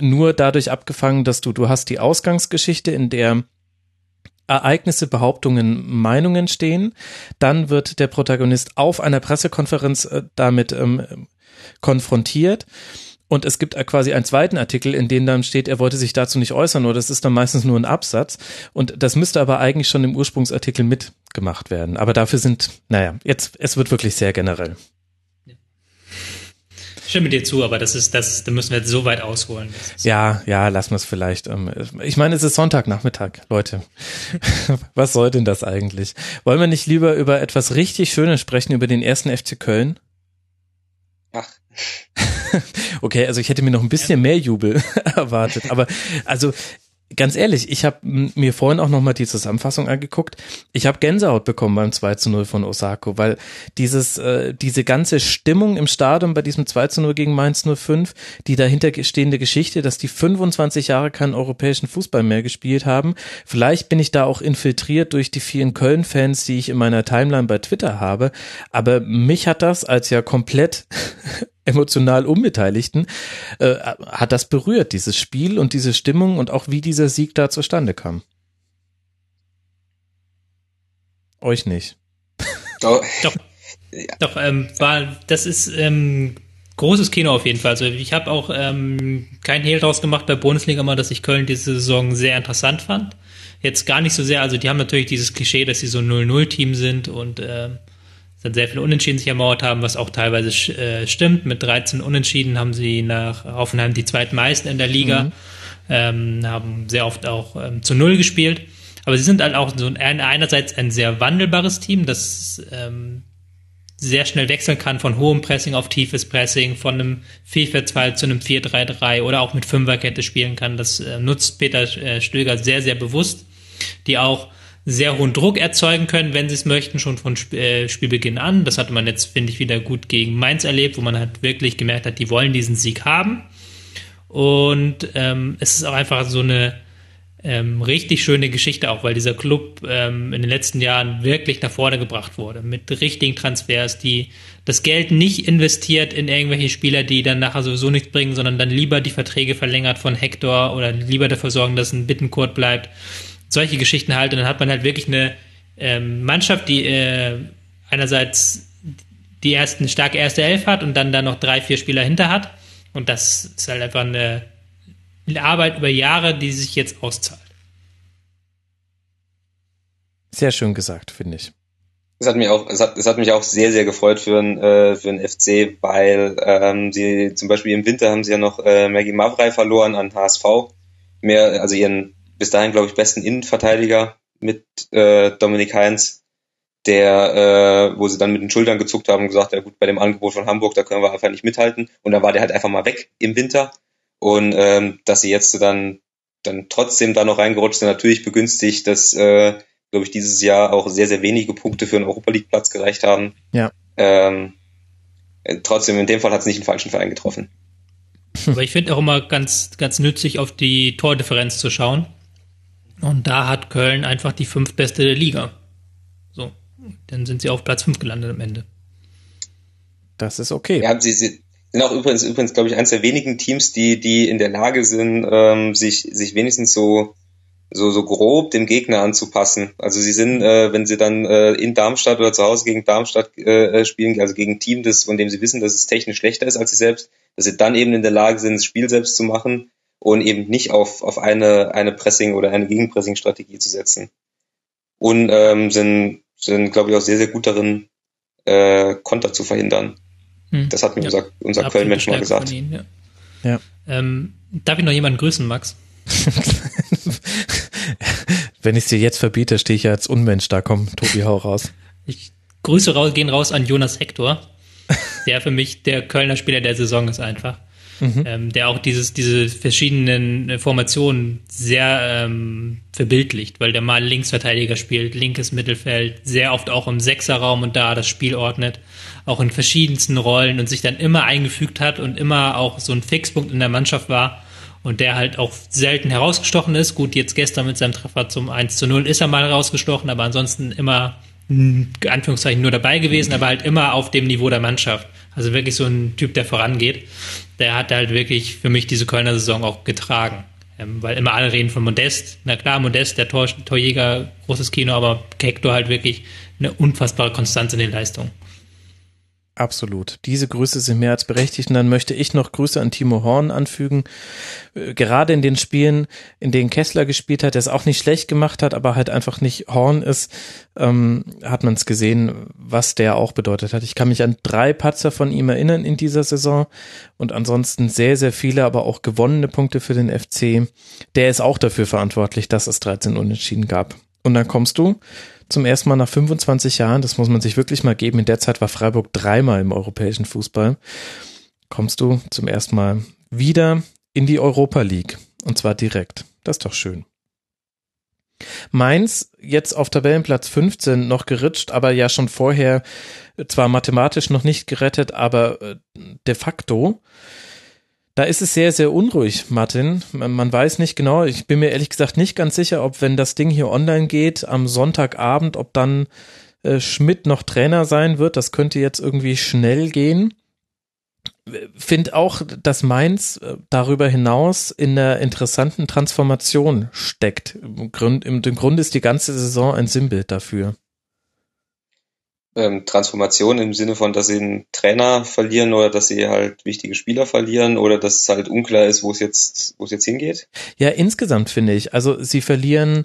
nur dadurch abgefangen, dass du, du hast die Ausgangsgeschichte, in der Ereignisse, Behauptungen, Meinungen stehen. Dann wird der Protagonist auf einer Pressekonferenz äh, damit ähm, konfrontiert. Und es gibt quasi einen zweiten Artikel, in dem dann steht, er wollte sich dazu nicht äußern, oder das ist dann meistens nur ein Absatz. Und das müsste aber eigentlich schon im Ursprungsartikel mitgemacht werden. Aber dafür sind, naja, jetzt, es wird wirklich sehr generell. Ich stimme dir zu, aber das ist, das, da müssen wir jetzt so weit ausholen. Ja, ja, lassen wir es vielleicht. Ähm, ich meine, es ist Sonntagnachmittag, Leute. Was soll denn das eigentlich? Wollen wir nicht lieber über etwas richtig Schönes sprechen, über den ersten FC Köln? Ach. okay, also ich hätte mir noch ein bisschen mehr Jubel erwartet, aber also ganz ehrlich, ich habe mir vorhin auch nochmal die Zusammenfassung angeguckt. Ich habe Gänsehaut bekommen beim 2 zu 0 von Osako, weil dieses, äh, diese ganze Stimmung im Stadion bei diesem 2 zu 0 gegen Mainz 05, die dahinter stehende Geschichte, dass die 25 Jahre keinen europäischen Fußball mehr gespielt haben. Vielleicht bin ich da auch infiltriert durch die vielen Köln-Fans, die ich in meiner Timeline bei Twitter habe. Aber mich hat das als ja komplett emotional Unbeteiligten, äh, hat das berührt, dieses Spiel und diese Stimmung und auch wie dieser Sieg da zustande kam. Euch nicht. Doch. Doch, ja. doch ähm, war, das ist ähm, großes Kino auf jeden Fall. Also ich habe auch ähm, kein Hehl draus gemacht bei Bundesliga mal, dass ich Köln diese Saison sehr interessant fand. Jetzt gar nicht so sehr, also die haben natürlich dieses Klischee, dass sie so ein 0-0-Team sind und äh, dann sehr viele Unentschieden sich ermauert haben, was auch teilweise äh, stimmt. Mit 13 Unentschieden haben sie nach Hoffenheim die zweitmeisten in der Liga, mhm. ähm, haben sehr oft auch ähm, zu Null gespielt. Aber sie sind halt auch so ein, einerseits ein sehr wandelbares Team, das ähm, sehr schnell wechseln kann von hohem Pressing auf tiefes Pressing, von einem 4-4-2 zu einem 4-3-3 oder auch mit Fünferkette spielen kann. Das äh, nutzt Peter äh, Stöger sehr, sehr bewusst, die auch sehr hohen Druck erzeugen können, wenn sie es möchten, schon von Sp äh, Spielbeginn an. Das hatte man jetzt, finde ich, wieder gut gegen Mainz erlebt, wo man halt wirklich gemerkt hat, die wollen diesen Sieg haben. Und ähm, es ist auch einfach so eine ähm, richtig schöne Geschichte auch, weil dieser Club ähm, in den letzten Jahren wirklich nach vorne gebracht wurde mit richtigen Transfers, die das Geld nicht investiert in irgendwelche Spieler, die dann nachher sowieso nichts bringen, sondern dann lieber die Verträge verlängert von Hector oder lieber dafür sorgen, dass ein Bittenkurt bleibt solche Geschichten halt. Und dann hat man halt wirklich eine ähm, Mannschaft, die äh, einerseits die ersten starke erste Elf hat und dann da noch drei, vier Spieler hinter hat. Und das ist halt einfach eine, eine Arbeit über Jahre, die sich jetzt auszahlt. Sehr schön gesagt, finde ich. Es hat mich auch, es hat, es hat mich auch sehr, sehr gefreut für einen, äh, für FC, weil ähm, sie zum Beispiel im Winter haben sie ja noch äh, Maggie Mavrei verloren an HSV. Mehr, also ihren bis dahin, glaube ich, besten Innenverteidiger mit äh, Dominik Heinz, der, äh, wo sie dann mit den Schultern gezuckt haben und gesagt, ja gut, bei dem Angebot von Hamburg, da können wir einfach nicht mithalten. Und da war der halt einfach mal weg im Winter. Und ähm, dass sie jetzt dann, dann trotzdem da noch reingerutscht sind, natürlich begünstigt, dass, äh, glaube ich, dieses Jahr auch sehr, sehr wenige Punkte für einen Europa League Platz gereicht haben. Ja. Ähm, äh, trotzdem, in dem Fall hat es nicht den falschen Verein getroffen. Aber ich finde auch immer ganz, ganz nützlich, auf die Tordifferenz zu schauen. Und da hat Köln einfach die fünftbeste der Liga. So. Dann sind sie auf Platz 5 gelandet am Ende. Das ist okay. Ja, sie sind auch übrigens, übrigens, glaube ich, eines der wenigen Teams, die, die in der Lage sind, ähm, sich, sich wenigstens so, so, so grob dem Gegner anzupassen. Also sie sind, äh, wenn sie dann äh, in Darmstadt oder zu Hause gegen Darmstadt äh, spielen, also gegen ein Team, das, von dem sie wissen, dass es technisch schlechter ist als sie selbst, dass sie dann eben in der Lage sind, das Spiel selbst zu machen und eben nicht auf, auf eine, eine Pressing- oder eine Gegenpressing-Strategie zu setzen. Und ähm, sind, sind glaube ich, auch sehr, sehr gut darin, äh, Konter zu verhindern. Hm. Das hat mir ja. unser, unser Köln-Mensch mal gesagt. Ihnen, ja. ja. Ähm, darf ich noch jemanden grüßen, Max? Wenn ich es dir jetzt verbiete, stehe ich ja als Unmensch da. Komm, Tobi, hau raus. Ich Grüße raus, gehen raus an Jonas Hector, der für mich der Kölner Spieler der Saison ist einfach mhm. ähm, der auch dieses, diese verschiedenen äh, Formationen sehr ähm, verbildlicht, weil der mal Linksverteidiger spielt, linkes Mittelfeld, sehr oft auch im Sechserraum und da das Spiel ordnet, auch in verschiedensten Rollen und sich dann immer eingefügt hat und immer auch so ein Fixpunkt in der Mannschaft war und der halt auch selten herausgestochen ist. Gut, jetzt gestern mit seinem Treffer zum 1 zu 0 ist er mal herausgestochen, aber ansonsten immer Anführungszeichen nur dabei gewesen, aber halt immer auf dem Niveau der Mannschaft. Also wirklich so ein Typ, der vorangeht. Der hat halt wirklich für mich diese Kölner Saison auch getragen. Ähm, weil immer alle reden von Modest. Na klar, Modest, der Tor, Torjäger, großes Kino, aber Hector halt wirklich eine unfassbare Konstanz in den Leistungen. Absolut. Diese Grüße sind mehr als berechtigt. Und dann möchte ich noch Grüße an Timo Horn anfügen. Äh, gerade in den Spielen, in denen Kessler gespielt hat, der es auch nicht schlecht gemacht hat, aber halt einfach nicht Horn ist, ähm, hat man es gesehen, was der auch bedeutet hat. Ich kann mich an drei Patzer von ihm erinnern in dieser Saison und ansonsten sehr, sehr viele, aber auch gewonnene Punkte für den FC. Der ist auch dafür verantwortlich, dass es 13 Unentschieden gab. Und dann kommst du zum ersten Mal nach 25 Jahren, das muss man sich wirklich mal geben, in der Zeit war Freiburg dreimal im europäischen Fußball, kommst du zum ersten Mal wieder in die Europa League. Und zwar direkt. Das ist doch schön. Mainz jetzt auf Tabellenplatz 15 noch geritscht, aber ja schon vorher zwar mathematisch noch nicht gerettet, aber äh, de facto da ist es sehr, sehr unruhig, Martin. Man weiß nicht genau. Ich bin mir ehrlich gesagt nicht ganz sicher, ob wenn das Ding hier online geht am Sonntagabend, ob dann äh, Schmidt noch Trainer sein wird. Das könnte jetzt irgendwie schnell gehen. Find auch, dass Mainz äh, darüber hinaus in einer interessanten Transformation steckt. Im Grunde, im Grunde ist die ganze Saison ein Sinnbild dafür ähm, Transformation im Sinne von, dass sie einen Trainer verlieren oder dass sie halt wichtige Spieler verlieren oder dass es halt unklar ist, wo es jetzt, wo es jetzt hingeht? Ja, insgesamt finde ich. Also sie verlieren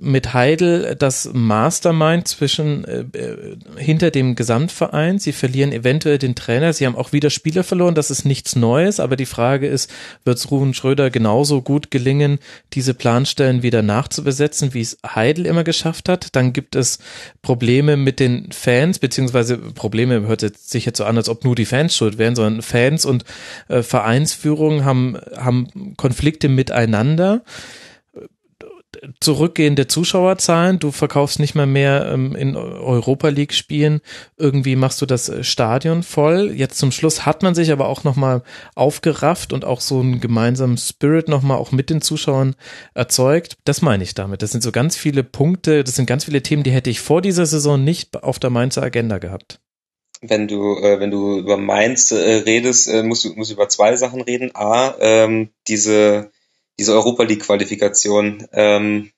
mit Heidel das Mastermind zwischen äh, äh, hinter dem Gesamtverein. Sie verlieren eventuell den Trainer. Sie haben auch wieder Spieler verloren. Das ist nichts Neues. Aber die Frage ist, wird es Ruben Schröder genauso gut gelingen, diese Planstellen wieder nachzubesetzen, wie es Heidel immer geschafft hat? Dann gibt es Probleme mit den Fans, beziehungsweise Probleme hört jetzt sich jetzt so an, als ob nur die Fans schuld wären, sondern Fans und äh, Vereinsführung haben, haben Konflikte miteinander zurückgehende Zuschauerzahlen, du verkaufst nicht mehr mehr ähm, in Europa League Spielen, irgendwie machst du das äh, Stadion voll. Jetzt zum Schluss hat man sich aber auch nochmal aufgerafft und auch so einen gemeinsamen Spirit nochmal auch mit den Zuschauern erzeugt. Das meine ich damit. Das sind so ganz viele Punkte, das sind ganz viele Themen, die hätte ich vor dieser Saison nicht auf der Mainzer Agenda gehabt wenn du äh, wenn du über Mainz äh, redest, äh, musst du musst du über zwei Sachen reden. A, ähm, diese diese Europa League Qualifikation. Ähm,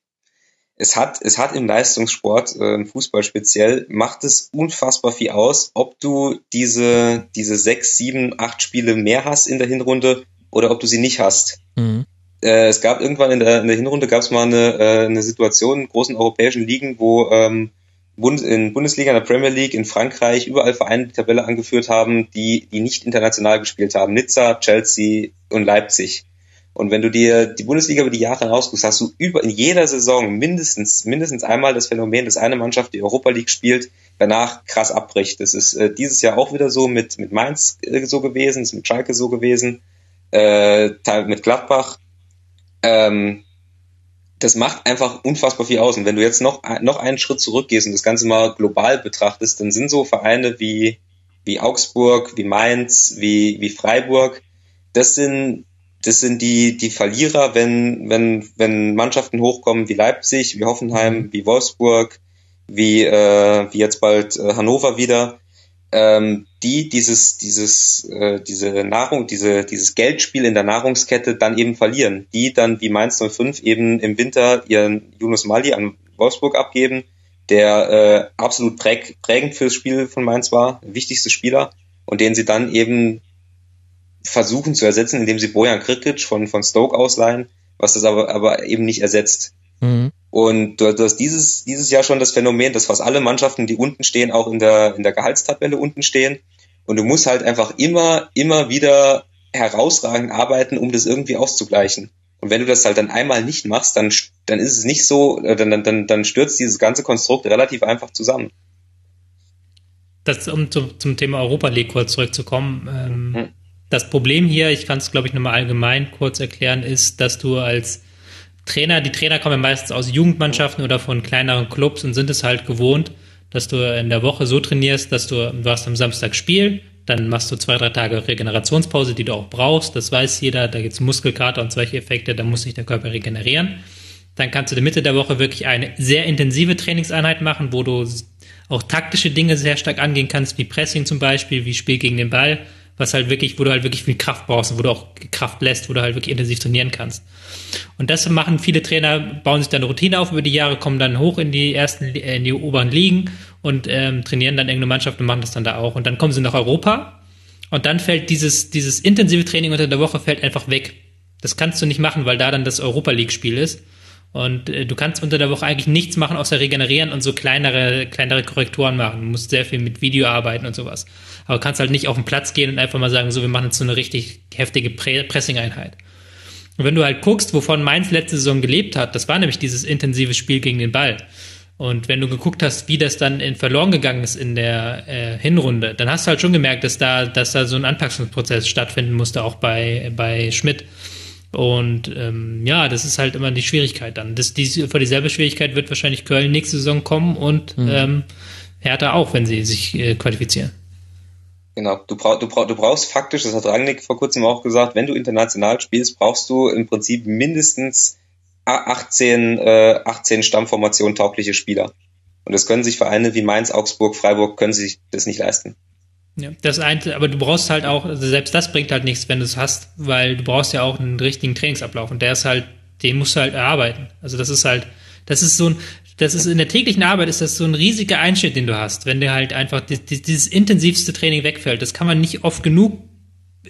es hat, es hat im Leistungssport, äh, im Fußball speziell, macht es unfassbar viel aus, ob du diese, diese sechs, sieben, acht Spiele mehr hast in der Hinrunde oder ob du sie nicht hast. Mhm. Äh, es gab irgendwann in der, in der Hinrunde gab es mal eine, äh, eine Situation in großen europäischen Ligen, wo ähm, Bund, in Bundesliga, in der Premier League, in Frankreich überall Vereine die Tabelle angeführt haben, die, die nicht international gespielt haben. Nizza, Chelsea und Leipzig. Und wenn du dir die Bundesliga über die Jahre hinausguckst, hast du über in jeder Saison mindestens mindestens einmal das Phänomen, dass eine Mannschaft die Europa League spielt, danach krass abbricht. Das ist äh, dieses Jahr auch wieder so mit mit Mainz äh, so gewesen, ist mit Schalke so gewesen, äh, mit Gladbach. Ähm, das macht einfach unfassbar viel aus. Und wenn du jetzt noch noch einen Schritt zurückgehst und das Ganze mal global betrachtest, dann sind so Vereine wie wie Augsburg, wie Mainz, wie wie Freiburg, das sind das sind die, die Verlierer, wenn, wenn, wenn Mannschaften hochkommen wie Leipzig, wie Hoffenheim, mhm. wie Wolfsburg, wie, äh, wie jetzt bald äh, Hannover wieder, ähm, die dieses, dieses, äh, diese Nahrung, diese, dieses Geldspiel in der Nahrungskette dann eben verlieren, die dann wie Mainz 05 eben im Winter ihren Yunus Mali an Wolfsburg abgeben, der äh, absolut präg, prägend fürs Spiel von Mainz war, wichtigste Spieler, und den sie dann eben versuchen zu ersetzen, indem sie Bojan Krikic von, von Stoke ausleihen, was das aber, aber eben nicht ersetzt. Mhm. Und du, du hast dieses, dieses Jahr schon das Phänomen, dass fast alle Mannschaften, die unten stehen, auch in der, in der Gehaltstabelle unten stehen. Und du musst halt einfach immer, immer wieder herausragend arbeiten, um das irgendwie auszugleichen. Und wenn du das halt dann einmal nicht machst, dann, dann ist es nicht so, äh, dann, dann, dann stürzt dieses ganze Konstrukt relativ einfach zusammen. Das, um zum, zum Thema Europa League kurz zurückzukommen, ähm, hm das Problem hier, ich kann es glaube ich nochmal allgemein kurz erklären, ist, dass du als Trainer, die Trainer kommen meistens aus Jugendmannschaften oder von kleineren Clubs und sind es halt gewohnt, dass du in der Woche so trainierst, dass du, du hast am Samstag Spiel, dann machst du zwei, drei Tage Regenerationspause, die du auch brauchst. Das weiß jeder, da gibt es Muskelkater und solche Effekte, da muss sich der Körper regenerieren. Dann kannst du in der Mitte der Woche wirklich eine sehr intensive Trainingseinheit machen, wo du auch taktische Dinge sehr stark angehen kannst, wie Pressing zum Beispiel, wie Spiel gegen den Ball was halt wirklich, wo du halt wirklich viel Kraft brauchst und wo du auch Kraft lässt, wo du halt wirklich intensiv trainieren kannst. Und das machen viele Trainer, bauen sich dann eine Routine auf über die Jahre, kommen dann hoch in die ersten, in die oberen Ligen und ähm, trainieren dann irgendeine Mannschaft und machen das dann da auch. Und dann kommen sie nach Europa und dann fällt dieses, dieses intensive Training unter der Woche fällt einfach weg. Das kannst du nicht machen, weil da dann das Europa League Spiel ist. Und äh, du kannst unter der Woche eigentlich nichts machen, außer regenerieren und so kleinere, kleinere Korrekturen machen. Du musst sehr viel mit Video arbeiten und sowas. Aber du kannst halt nicht auf den Platz gehen und einfach mal sagen, so, wir machen jetzt so eine richtig heftige Pre Pressing-Einheit. Und wenn du halt guckst, wovon Mainz letzte Saison gelebt hat, das war nämlich dieses intensive Spiel gegen den Ball. Und wenn du geguckt hast, wie das dann in verloren gegangen ist in der äh, Hinrunde, dann hast du halt schon gemerkt, dass da, dass da so ein Anpassungsprozess stattfinden musste, auch bei, bei Schmidt. Und ähm, ja, das ist halt immer die Schwierigkeit dann. Das, die, vor dieselbe Schwierigkeit wird wahrscheinlich Köln nächste Saison kommen und mhm. ähm, Hertha auch, wenn sie sich äh, qualifizieren. Genau, du, brauch, du, brauch, du brauchst faktisch, das hat Rangnick vor kurzem auch gesagt, wenn du international spielst, brauchst du im Prinzip mindestens 18, äh, 18 Stammformation taugliche Spieler. Und das können sich Vereine wie Mainz, Augsburg, Freiburg, können sich das nicht leisten. Ja, das eine, aber du brauchst halt auch, also selbst das bringt halt nichts, wenn du es hast, weil du brauchst ja auch einen richtigen Trainingsablauf und der ist halt, den musst du halt erarbeiten. Also das ist halt, das ist so ein, das ist in der täglichen Arbeit ist das so ein riesiger Einschnitt, den du hast, wenn dir halt einfach dieses intensivste Training wegfällt. Das kann man nicht oft genug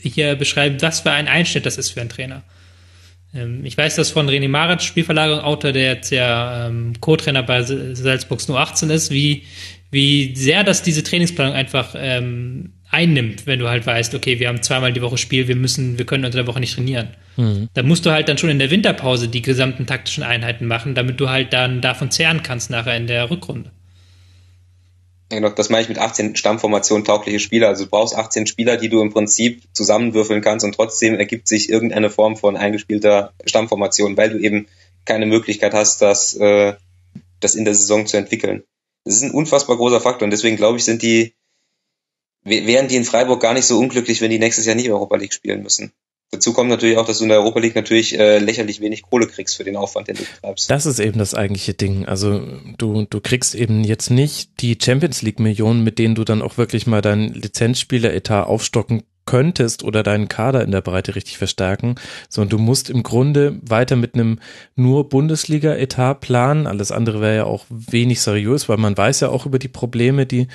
hier beschreiben, was für ein Einschnitt das ist für einen Trainer. Ähm, ich weiß das von René Maric, Spielverlagerung, Autor, der jetzt ja ähm, Co-Trainer bei Salzburgs 18 ist, wie, wie sehr das diese Trainingsplanung einfach ähm, einnimmt, wenn du halt weißt, okay, wir haben zweimal die Woche Spiel, wir müssen, wir können unter der Woche nicht trainieren. Mhm. Da musst du halt dann schon in der Winterpause die gesamten taktischen Einheiten machen, damit du halt dann davon zehren kannst nachher in der Rückrunde. Genau, das meine ich mit 18 Stammformationen taugliche Spieler. Also du brauchst 18 Spieler, die du im Prinzip zusammenwürfeln kannst und trotzdem ergibt sich irgendeine Form von eingespielter Stammformation, weil du eben keine Möglichkeit hast, das, äh, das in der Saison zu entwickeln. Das ist ein unfassbar großer Faktor und deswegen glaube ich, sind die, wären die in Freiburg gar nicht so unglücklich, wenn die nächstes Jahr nicht Europa League spielen müssen. Dazu kommt natürlich auch, dass du in der Europa League natürlich äh, lächerlich wenig Kohle kriegst für den Aufwand, den du betreibst. Das ist eben das eigentliche Ding. Also du, du kriegst eben jetzt nicht die Champions League Millionen, mit denen du dann auch wirklich mal deinen Lizenzspieler-Etat aufstocken könntest oder deinen Kader in der Breite richtig verstärken, sondern du musst im Grunde weiter mit einem nur Bundesliga-Etat planen. Alles andere wäre ja auch wenig seriös, weil man weiß ja auch über die Probleme, die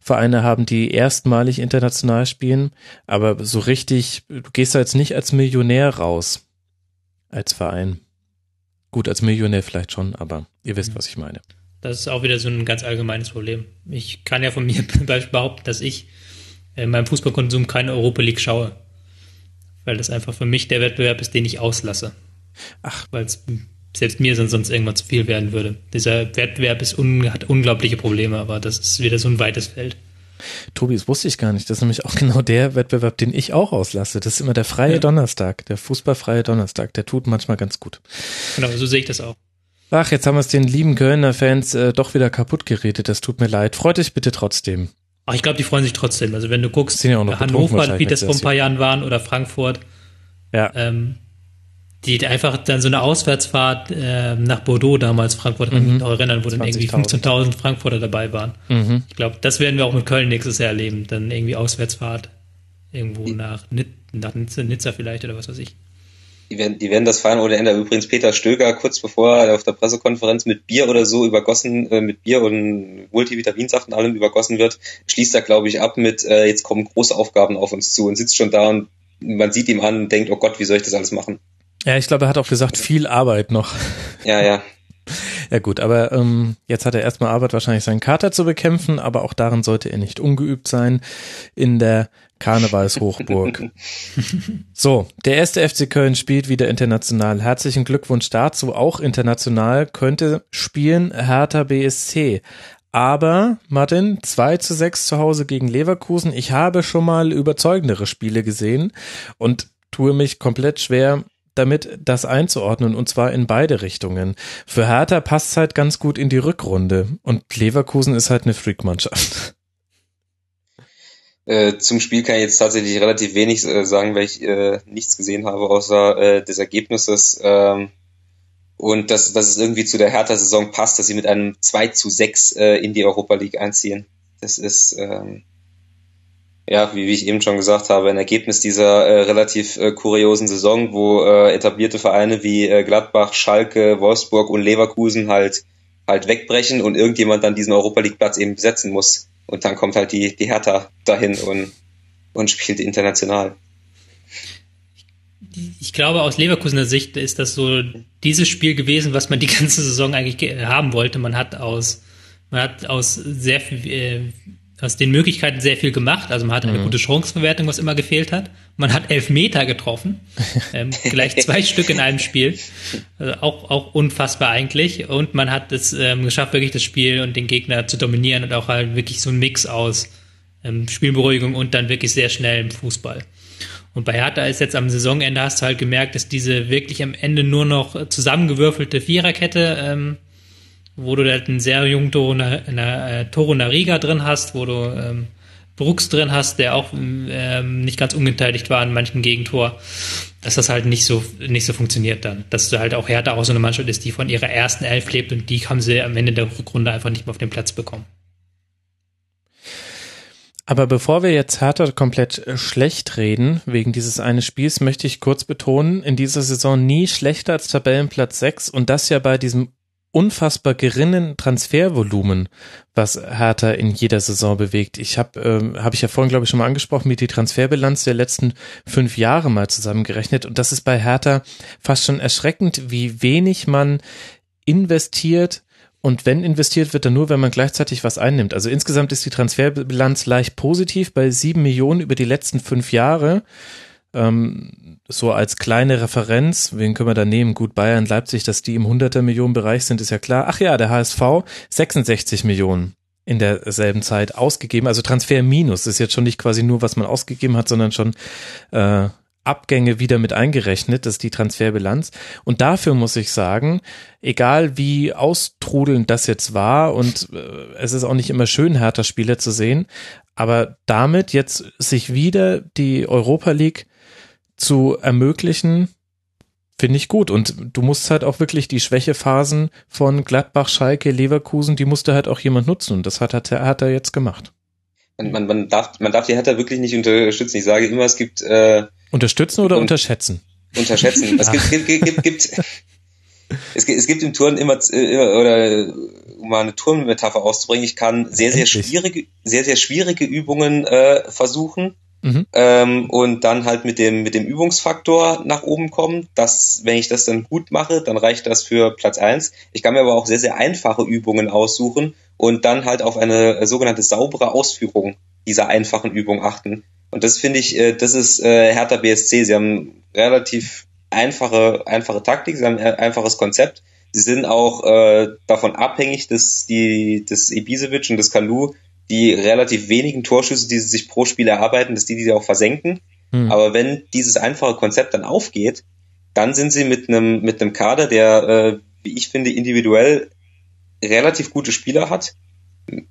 Vereine haben, die erstmalig international spielen. Aber so richtig, du gehst da jetzt nicht als Millionär raus, als Verein. Gut, als Millionär vielleicht schon, aber ihr wisst, was ich meine. Das ist auch wieder so ein ganz allgemeines Problem. Ich kann ja von mir behaupten, dass ich in meinem Fußballkonsum keine Europa League schaue. Weil das einfach für mich der Wettbewerb ist, den ich auslasse. Ach. Weil es selbst mir sonst irgendwann zu viel werden würde. Dieser Wettbewerb ist un, hat unglaubliche Probleme, aber das ist wieder so ein weites Feld. Tobi, das wusste ich gar nicht. Das ist nämlich auch genau der Wettbewerb, den ich auch auslasse. Das ist immer der freie ja. Donnerstag, der fußballfreie Donnerstag. Der tut manchmal ganz gut. Genau, so sehe ich das auch. Ach, jetzt haben wir es den lieben Kölner Fans äh, doch wieder kaputt geredet. Das tut mir leid. Freut euch bitte trotzdem. Ach, ich glaube, die freuen sich trotzdem. Also wenn du guckst, ja Hannover, wie das vor ein paar Jahren waren, oder Frankfurt, ja. ähm, die einfach dann so eine Auswärtsfahrt äh, nach Bordeaux damals, Frankfurt, kann mhm. mich noch erinnern, wo dann irgendwie 15.000 Frankfurter dabei waren. Mhm. Ich glaube, das werden wir auch mit Köln nächstes Jahr erleben. Dann irgendwie Auswärtsfahrt irgendwo nach, nach Nizza vielleicht oder was weiß ich. Die werden, die werden das feiern ohne Ende. Übrigens Peter Stöger, kurz bevor er auf der Pressekonferenz mit Bier oder so übergossen, äh, mit Bier und Multivitaminsachen allem übergossen wird, schließt er, glaube ich, ab mit, äh, jetzt kommen große Aufgaben auf uns zu und sitzt schon da und man sieht ihm an und denkt, oh Gott, wie soll ich das alles machen? Ja, ich glaube, er hat auch gesagt, viel Arbeit noch. Ja, ja. Ja gut, aber ähm, jetzt hat er erstmal Arbeit, wahrscheinlich seinen Kater zu bekämpfen, aber auch darin sollte er nicht ungeübt sein in der Karnevalshochburg. so, der erste FC Köln spielt wieder international. Herzlichen Glückwunsch dazu. Auch international könnte spielen Hertha BSC. Aber, Martin, 2 zu 6 zu Hause gegen Leverkusen. Ich habe schon mal überzeugendere Spiele gesehen und tue mich komplett schwer, damit das einzuordnen und zwar in beide Richtungen. Für Hertha passt es halt ganz gut in die Rückrunde und Leverkusen ist halt eine Freakmannschaft. Äh, zum Spiel kann ich jetzt tatsächlich relativ wenig äh, sagen, weil ich äh, nichts gesehen habe außer äh, des Ergebnisses. Ähm, und dass, dass es irgendwie zu der Hertha-Saison passt, dass sie mit einem 2 zu 6 äh, in die Europa League einziehen. Das ist, ähm, ja, wie, wie ich eben schon gesagt habe, ein Ergebnis dieser äh, relativ äh, kuriosen Saison, wo äh, etablierte Vereine wie äh, Gladbach, Schalke, Wolfsburg und Leverkusen halt halt wegbrechen und irgendjemand dann diesen Europa League Platz eben besetzen muss. Und dann kommt halt die, die Hertha dahin und, und spielt international. Ich glaube, aus Leverkusener Sicht ist das so dieses Spiel gewesen, was man die ganze Saison eigentlich haben wollte. Man hat aus, man hat aus sehr viel, äh, aus den Möglichkeiten sehr viel gemacht. Also man hat eine mhm. gute Chancenverwertung, was immer gefehlt hat. Man hat elf Meter getroffen, ähm, gleich zwei Stück in einem Spiel. Also auch, auch unfassbar eigentlich. Und man hat es ähm, geschafft, wirklich das Spiel und den Gegner zu dominieren und auch halt wirklich so ein Mix aus ähm, Spielberuhigung und dann wirklich sehr schnell im Fußball. Und bei Hertha ist jetzt am Saisonende hast du halt gemerkt, dass diese wirklich am Ende nur noch zusammengewürfelte Viererkette ähm, wo du halt einen sehr jungen Toro, äh, Toro Nariga drin hast, wo du ähm, Brooks drin hast, der auch ähm, nicht ganz ungeteiligt war in manchen Gegentor, dass das halt nicht so nicht so funktioniert dann. Dass du halt auch Hertha auch so eine Mannschaft ist, die von ihrer ersten Elf lebt und die haben sie am Ende der Rückrunde einfach nicht mehr auf den Platz bekommen. Aber bevor wir jetzt Hertha komplett äh, schlecht reden, wegen dieses eines Spiels, möchte ich kurz betonen, in dieser Saison nie schlechter als Tabellenplatz 6 und das ja bei diesem unfassbar geringen Transfervolumen, was Hertha in jeder Saison bewegt. Ich habe, ähm, habe ich ja vorhin glaube ich schon mal angesprochen, mir die Transferbilanz der letzten fünf Jahre mal zusammengerechnet und das ist bei Hertha fast schon erschreckend, wie wenig man investiert und wenn investiert wird, dann nur, wenn man gleichzeitig was einnimmt. Also insgesamt ist die Transferbilanz leicht positiv bei sieben Millionen über die letzten fünf Jahre. Ähm, so als kleine Referenz, wen können wir da nehmen? Gut, Bayern, Leipzig, dass die im 100er Millionen Bereich sind, ist ja klar. Ach ja, der HSV 66 Millionen in derselben Zeit ausgegeben. Also Transfer minus ist jetzt schon nicht quasi nur, was man ausgegeben hat, sondern schon äh, Abgänge wieder mit eingerechnet, das ist die Transferbilanz. Und dafür muss ich sagen, egal wie austrudelnd das jetzt war und äh, es ist auch nicht immer schön, härter Spieler zu sehen, aber damit jetzt sich wieder die Europa League zu ermöglichen, finde ich gut. Und du musst halt auch wirklich die Schwächephasen von Gladbach, Schalke, Leverkusen, die musste halt auch jemand nutzen. Und das hat, hat, hat er jetzt gemacht. man, man, man, darf, man darf die Hertha wirklich nicht unterstützen. Ich sage immer, es gibt äh, Unterstützen oder unterschätzen? Unterschätzen. es gibt, gibt, gibt, gibt, es, gibt, es gibt im Turnen immer, oder um mal eine Turnmetapher auszubringen, ich kann sehr, sehr schwierige, sehr, sehr schwierige Übungen äh, versuchen Mhm. ähm, und dann halt mit dem, mit dem Übungsfaktor nach oben kommen. Das, wenn ich das dann gut mache, dann reicht das für Platz eins. Ich kann mir aber auch sehr, sehr einfache Übungen aussuchen und dann halt auf eine äh, sogenannte saubere Ausführung dieser einfachen Übung achten. Und das finde ich, äh, das ist äh, Hertha BSC. Sie haben relativ einfache, einfache Taktik, sie haben ein einfaches Konzept. Sie sind auch äh, davon abhängig, dass die, dass Ibisevic und das Kalu die relativ wenigen Torschüsse, die sie sich pro Spiel erarbeiten, dass die die auch versenken. Hm. Aber wenn dieses einfache Konzept dann aufgeht, dann sind sie mit einem mit einem Kader, der, äh, wie ich finde, individuell relativ gute Spieler hat.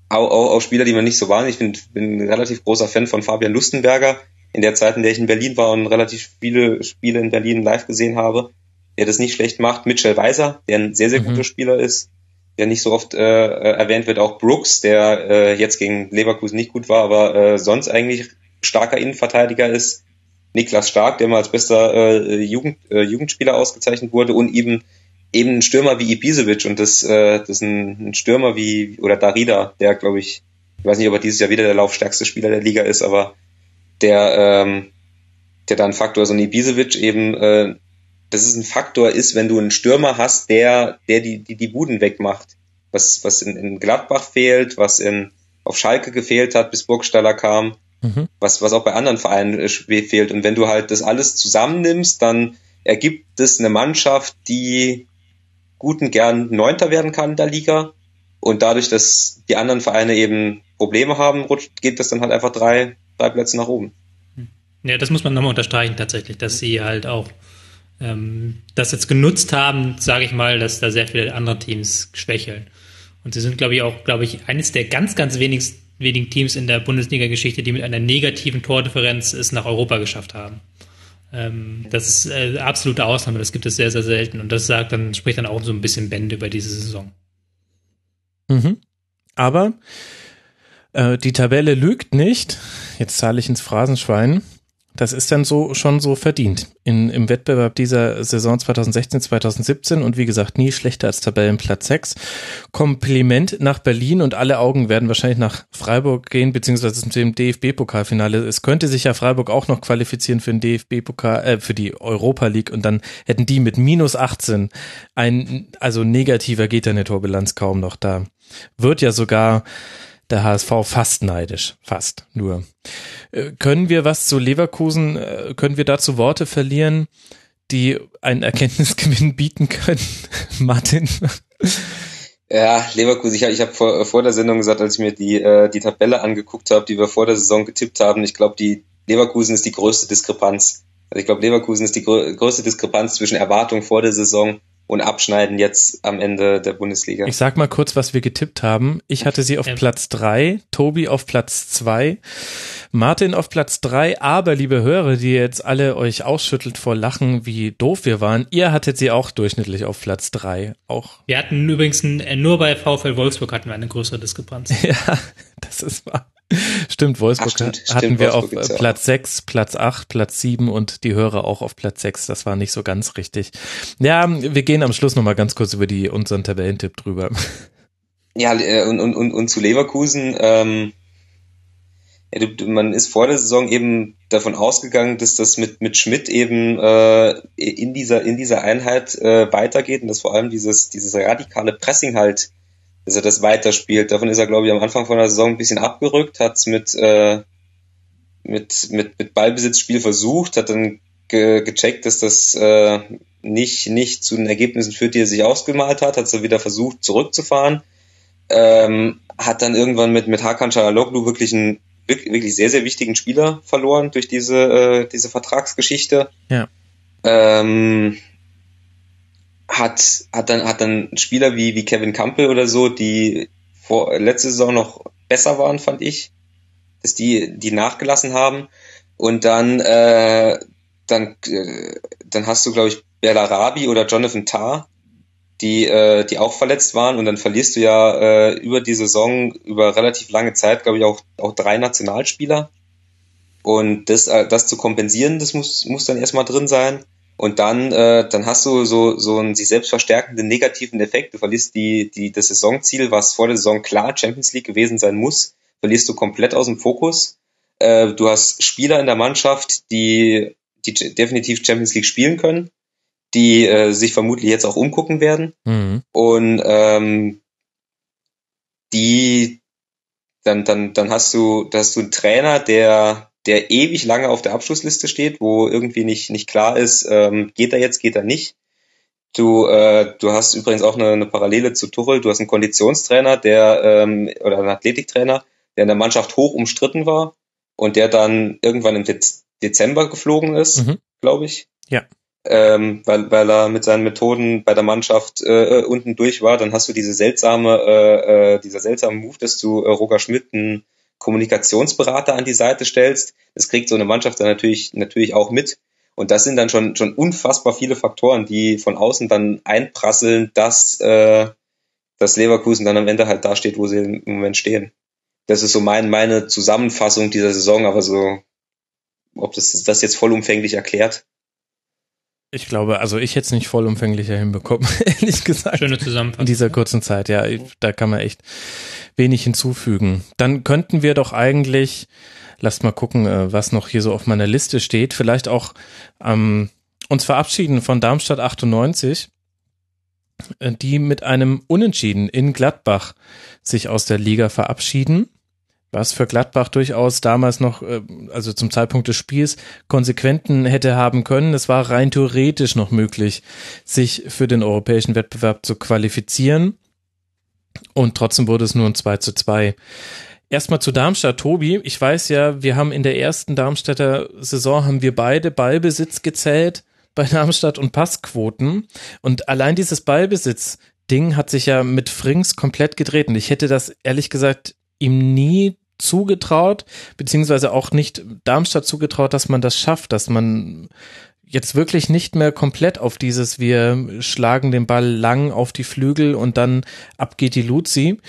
Auch, auch, auch Spieler, die man nicht so waren. Ich bin, bin ein relativ großer Fan von Fabian Lustenberger. In der Zeit, in der ich in Berlin war und relativ viele Spiele in Berlin live gesehen habe, der das nicht schlecht macht. Mitchell Weiser, der ein sehr, sehr Mhm. guter Spieler ist, der nicht so oft äh, äh, erwähnt wird. Auch Brooks, der äh, jetzt gegen Leverkusen nicht gut war, aber äh, sonst eigentlich starker Innenverteidiger ist. Niklas Stark, der mal als bester äh, Jugend, äh, Jugendspieler ausgezeichnet wurde und eben eben ein Stürmer wie Ibisevic und das, äh, das ist ein, ein Stürmer wie oder Darida, der glaube ich, ich weiß nicht, ob er dieses Jahr wieder der laufstärkste Spieler der Liga ist, aber der ähm, der dann Faktor so ein Ibisevic eben äh, das ist ein Faktor ist, wenn du einen Stürmer hast, der der die die, die Buden wegmacht, was was in, in Gladbach fehlt, was in auf Schalke gefehlt hat, bis Burgstaller kam Mhm. was, was auch bei anderen Vereinen äh, fehlt. Und wenn du halt das alles zusammennimmst, dann ergibt es eine Mannschaft, die guten gern Neunter werden kann in der Liga. Und dadurch, dass die anderen Vereine eben Probleme haben, rutscht, geht das dann halt einfach drei, drei Plätze nach oben. Ja, das muss man nochmal unterstreichen tatsächlich, dass sie halt auch ähm, das jetzt genutzt haben, sage ich mal, dass da sehr viele andere Teams schwächeln. Und sie sind, glaube ich, auch, glaube ich, eines der ganz, ganz wenig, wenigen Teams in der Bundesliga-Geschichte, die mit einer negativen Tordifferenz es nach Europa geschafft haben. Ähm, das ist äh, absolute Ausnahme, das gibt es sehr, sehr selten. Und das sagt dann, spricht dann auch so ein bisschen Bände über diese Saison. Mhm. Aber äh, die Tabelle lügt nicht. Jetzt zahle ich ins Phrasenschwein. Das ist dann so schon so verdient in, im Wettbewerb dieser Saison 2016, 2017 und wie gesagt nie schlechter als Tabellenplatz 6. Kompliment nach Berlin und alle Augen werden wahrscheinlich nach Freiburg gehen, beziehungsweise zum DFB-Pokalfinale. Es könnte sich ja Freiburg auch noch qualifizieren für den DFB-Pokal, äh, für die Europa League und dann hätten die mit minus 18 ein, also negativer geht eine Torbilanz kaum noch da. Wird ja sogar der HSV fast neidisch, fast nur. Äh, Können wir was zu Leverkusen, äh, können wir dazu Worte verlieren, die einen Erkenntnisgewinn bieten können? Martin? Ja, Leverkusen, ich habe hab vor, vor der Sendung gesagt, als ich mir die, äh, die Tabelle angeguckt habe, die wir vor der Saison getippt haben, ich glaube, die Leverkusen ist die größte Diskrepanz. Also ich glaube, Leverkusen ist die grö größte Diskrepanz zwischen Erwartung vor der Saison und Abschneiden jetzt am Ende der Bundesliga. Ich sag mal kurz, was wir getippt haben. Ich hatte sie auf Ähm. Platz drei, Tobi auf Platz zwei, Martin auf Platz drei, aber liebe Hörer, die jetzt alle euch ausschüttelt vor Lachen, wie doof wir waren, ihr hattet sie auch durchschnittlich auf Platz drei. Auch Wir hatten übrigens ein, äh, nur bei VfL Wolfsburg hatten wir eine größere Diskrepanz. Ja, das ist wahr. Stimmt, Wolfsburg Ach, stimmt, hatten stimmt, wir Wolfsburg auf äh, Platz 6, Platz 8, Platz 7 und die Hörer auch auf Platz 6. Das war nicht so ganz richtig. Ja, wir gehen am Schluss nochmal ganz kurz über die unseren Tabellentipp drüber. Ja, äh, und, und, und, und zu Leverkusen, ähm, ja, man ist vor der Saison eben davon ausgegangen, dass das mit, mit Schmidt eben äh, in dieser in dieser Einheit äh, weitergeht und dass vor allem dieses dieses radikale Pressing halt, dass er das weiterspielt. Davon ist er, glaube ich, am Anfang von der Saison ein bisschen abgerückt, hat es mit, äh, mit, mit, mit Ballbesitzspiel versucht, hat dann ge gecheckt, dass das äh, nicht, nicht zu den Ergebnissen führt, die er sich ausgemalt hat, hat es wieder versucht zurückzufahren ähm, hat dann irgendwann mit, mit Hakan Çalhanoğlu wirklich einen wirklich, wirklich sehr, sehr wichtigen Spieler verloren durch diese, äh, diese Vertragsgeschichte. Ja. Ähm, hat, hat dann, hat dann Spieler wie, wie Kevin Campbell oder so, die vor, letzte Saison noch besser waren, fand ich, dass die, die nachgelassen haben. Und dann, äh, dann, äh, dann hast du, glaube ich, Bellarabi oder Jonathan Tarr, die, äh, die auch verletzt waren und dann verlierst du ja äh, über die Saison, über relativ lange Zeit, glaube ich, auch, auch drei Nationalspieler. Und das, äh, das zu kompensieren, das muss, muss dann erstmal drin sein. Und dann, äh, dann hast du so, so einen sich selbst verstärkenden negativen Effekt. Du verlierst die, die, das Saisonziel, was vor der Saison klar Champions League gewesen sein muss, verlierst du komplett aus dem Fokus. Äh, du hast Spieler in der Mannschaft, die, die definitiv Champions League spielen können, die äh, sich vermutlich jetzt auch umgucken werden. Mhm. Und ähm, die dann, dann, dann hast du, da hast du einen Trainer, der der ewig lange auf der Abschlussliste steht, wo irgendwie nicht, nicht klar ist, ähm, geht er jetzt, geht er nicht. Du, äh, du hast übrigens auch eine, eine Parallele zu Tuchel. Du hast einen Konditionstrainer, der ähm, oder einen Athletiktrainer, der in der Mannschaft hoch umstritten war und der dann irgendwann im Dez Dezember geflogen ist, mhm. glaube ich. Ja. Ähm, weil, weil er mit seinen Methoden bei der Mannschaft äh, unten durch war. Dann hast du diese seltsame, äh, äh, dieser seltsame Move, dass du äh, Roger Schmidt einen Kommunikationsberater an die Seite stellst. Das kriegt so eine Mannschaft dann natürlich, natürlich auch mit. Und das sind dann schon, schon unfassbar viele Faktoren, die von außen dann einprasseln, dass, äh, dass Leverkusen dann am Ende halt da steht, wo sie im Moment stehen. Das ist so mein, meine Zusammenfassung dieser Saison, aber so, ob das das jetzt vollumfänglich erklärt. Ich glaube, also ich hätte es nicht vollumfänglicher hinbekommen, ehrlich gesagt. Schöne Zusammenfassung. In dieser kurzen Zeit, ja, da kann man echt wenig hinzufügen. Dann könnten wir doch eigentlich, lasst mal gucken, äh, was noch hier so auf meiner Liste steht, vielleicht auch ähm, uns verabschieden von Darmstadt 98, äh, die mit einem Unentschieden in Gladbach sich aus der Liga verabschieden was für Gladbach durchaus damals noch, äh, also zum Zeitpunkt des Spiels, Konsequenten hätte haben können. Es war rein theoretisch noch möglich, sich für den europäischen Wettbewerb zu qualifizieren. Und trotzdem wurde es nur ein 2 zu 2. Erstmal zu Darmstadt, Tobi. Ich weiß ja, wir haben in der ersten Darmstädter Saison haben wir beide Ballbesitz gezählt bei Darmstadt und Passquoten. Und allein dieses Ballbesitz-Ding hat sich ja mit Frings komplett gedreht. Und ich hätte das ehrlich gesagt ihm nie zugetraut, beziehungsweise auch nicht Darmstadt zugetraut, dass man das schafft, dass man jetzt wirklich nicht mehr komplett auf dieses, wir schlagen den Ball lang auf die Flügel und dann ab geht die Luzi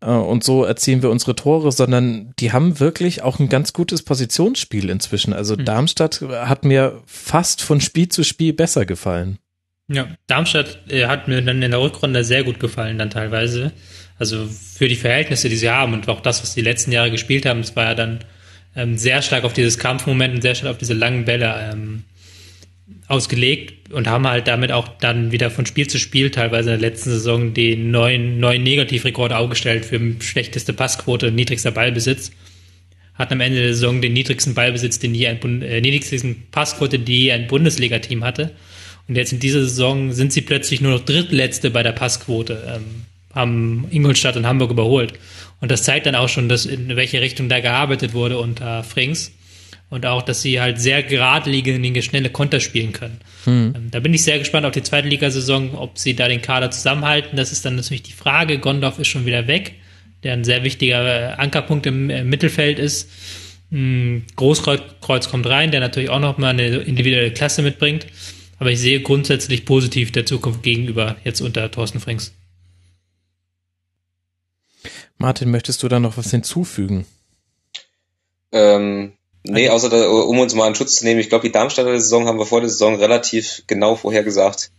äh, und so erzielen wir unsere Tore, sondern die haben wirklich auch ein ganz gutes Positionsspiel inzwischen. Also mhm. Darmstadt hat mir fast von Spiel zu Spiel besser gefallen. Ja, Darmstadt äh, hat mir dann in der Rückrunde sehr gut gefallen, dann teilweise. Also für die Verhältnisse, die sie haben und auch das, was die letzten Jahre gespielt haben, es war ja dann ähm, sehr stark auf dieses Kampfmoment und sehr stark auf diese langen Bälle ähm, ausgelegt und haben halt damit auch dann wieder von Spiel zu Spiel teilweise in der letzten Saison den neuen, neuen Negativrekord aufgestellt für schlechteste Passquote, niedrigster Ballbesitz. Hatten am Ende der Saison den niedrigsten Ballbesitz, den je ein äh, niedrigsten Passquote, die je ein Bundesliga-Team hatte. Und jetzt in dieser Saison sind sie plötzlich nur noch drittletzte bei der Passquote. Ähm, haben Ingolstadt und Hamburg überholt. Und das zeigt dann auch schon, dass in welche Richtung da gearbeitet wurde unter Frings. Und auch, dass sie halt sehr geradlinige, schnelle Konter spielen können. Mhm. Da bin ich sehr gespannt auf die zweite Ligasaison, ob sie da den Kader zusammenhalten. Das ist dann natürlich die Frage. Gondorf ist schon wieder weg, der ein sehr wichtiger Ankerpunkt im Mittelfeld ist. Hm, Großkreuz kommt rein, der natürlich auch nochmal eine individuelle Klasse mitbringt. Aber ich sehe grundsätzlich positiv der Zukunft gegenüber jetzt unter Thorsten Frings. Martin, möchtest du da noch was hinzufügen? Ähm, nee, außer da, um uns mal in Schutz zu nehmen, ich glaube, die Darmstädter Saison haben wir vor der Saison relativ genau vorhergesagt.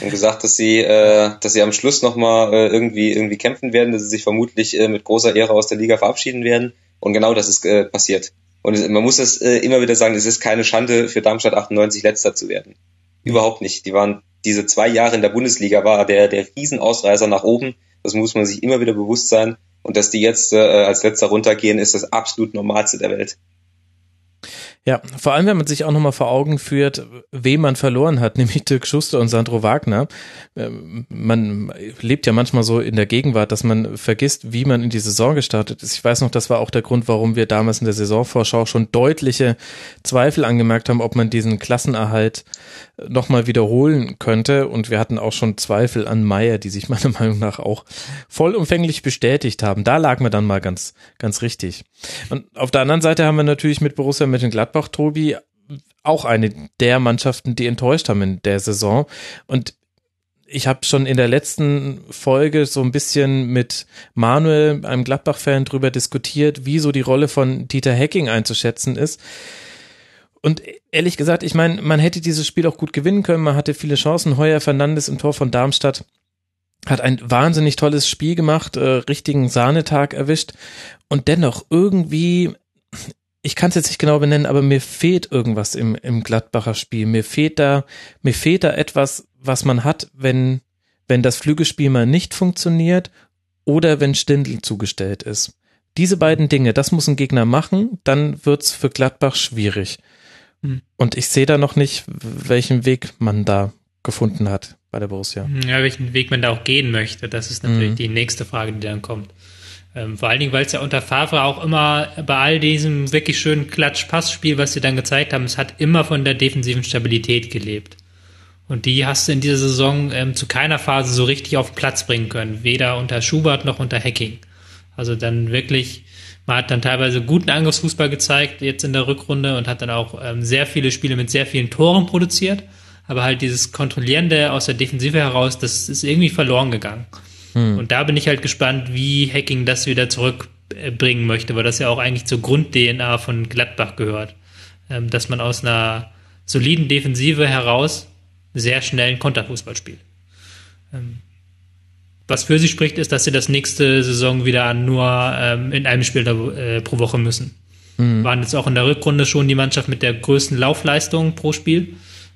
Und gesagt, dass sie, äh, dass sie am Schluss nochmal äh, irgendwie, irgendwie kämpfen werden, dass sie sich vermutlich äh, mit großer Ehre aus der Liga verabschieden werden. Und genau das ist äh, passiert. Und es, man muss es äh, immer wieder sagen, es ist keine Schande für Darmstadt 98 letzter zu werden. Überhaupt nicht. Die waren diese zwei Jahre in der Bundesliga war der, der Riesenausreißer nach oben. Das muss man sich immer wieder bewusst sein. Und dass die jetzt äh, als letzter runtergehen, ist das absolut Normalste der Welt. Ja, vor allem, wenn man sich auch nochmal vor Augen führt, wem man verloren hat, nämlich Dirk Schuster und Sandro Wagner. Ähm, man lebt ja manchmal so in der Gegenwart, dass man vergisst, wie man in die Saison gestartet ist. Ich weiß noch, das war auch der Grund, warum wir damals in der Saisonvorschau schon deutliche Zweifel angemerkt haben, ob man diesen Klassenerhalt nochmal wiederholen könnte. Und wir hatten auch schon Zweifel an Meier, die sich meiner Meinung nach auch vollumfänglich bestätigt haben. Da lag man dann mal ganz, ganz richtig. Und auf der anderen Seite haben wir natürlich mit Borussia Mönchengladbach Gladbach, Tobi, auch eine der Mannschaften, die enttäuscht haben in der Saison. Und ich habe schon in der letzten Folge so ein bisschen mit Manuel, einem Gladbach-Fan, drüber diskutiert, wie so die Rolle von Dieter Hecking einzuschätzen ist. Und ehrlich gesagt, ich meine, man hätte dieses Spiel auch gut gewinnen können. Man hatte viele Chancen. Heuer Fernandes im Tor von Darmstadt hat ein wahnsinnig tolles Spiel gemacht, äh, richtigen Sahnetag erwischt. Und dennoch irgendwie, ich kann es jetzt nicht genau benennen, aber mir fehlt irgendwas im, im Gladbacher Spiel. Mir fehlt da, mir fehlt da etwas, was man hat, wenn, wenn das Flügelspiel mal nicht funktioniert oder wenn Stindl zugestellt ist. Diese beiden Dinge, das muss ein Gegner machen, dann wird's für Gladbach schwierig. Hm. Und ich sehe da noch nicht, welchen Weg man da gefunden hat bei der Borussia. Ja, welchen Weg man da auch gehen möchte, das ist natürlich mhm. die nächste Frage, die dann kommt. Ähm, vor allen Dingen, weil es ja unter Favre auch immer bei all diesem wirklich schönen Klatsch-Pass-Spiel, was sie dann gezeigt haben, es hat immer von der defensiven Stabilität gelebt. Und die hast du in dieser Saison ähm, zu keiner Phase so richtig auf den Platz bringen können. Weder unter Schubert noch unter Hacking. Also dann wirklich, man hat dann teilweise guten Angriffsfußball gezeigt, jetzt in der Rückrunde und hat dann auch ähm, sehr viele Spiele mit sehr vielen Toren produziert. Aber halt dieses Kontrollierende aus der Defensive heraus, das ist irgendwie verloren gegangen. Hm. Und da bin ich halt gespannt, wie Hacking das wieder zurückbringen möchte, weil das ja auch eigentlich zur Grund-DNA von Gladbach gehört. Ähm, dass man aus einer soliden Defensive heraus sehr schnellen Konterfußball spielt. Ähm, was für sie spricht, ist, dass sie das nächste Saison wieder nur ähm, in einem Spiel äh, pro Woche müssen. Mhm. Waren jetzt auch in der Rückrunde schon die Mannschaft mit der größten Laufleistung pro Spiel.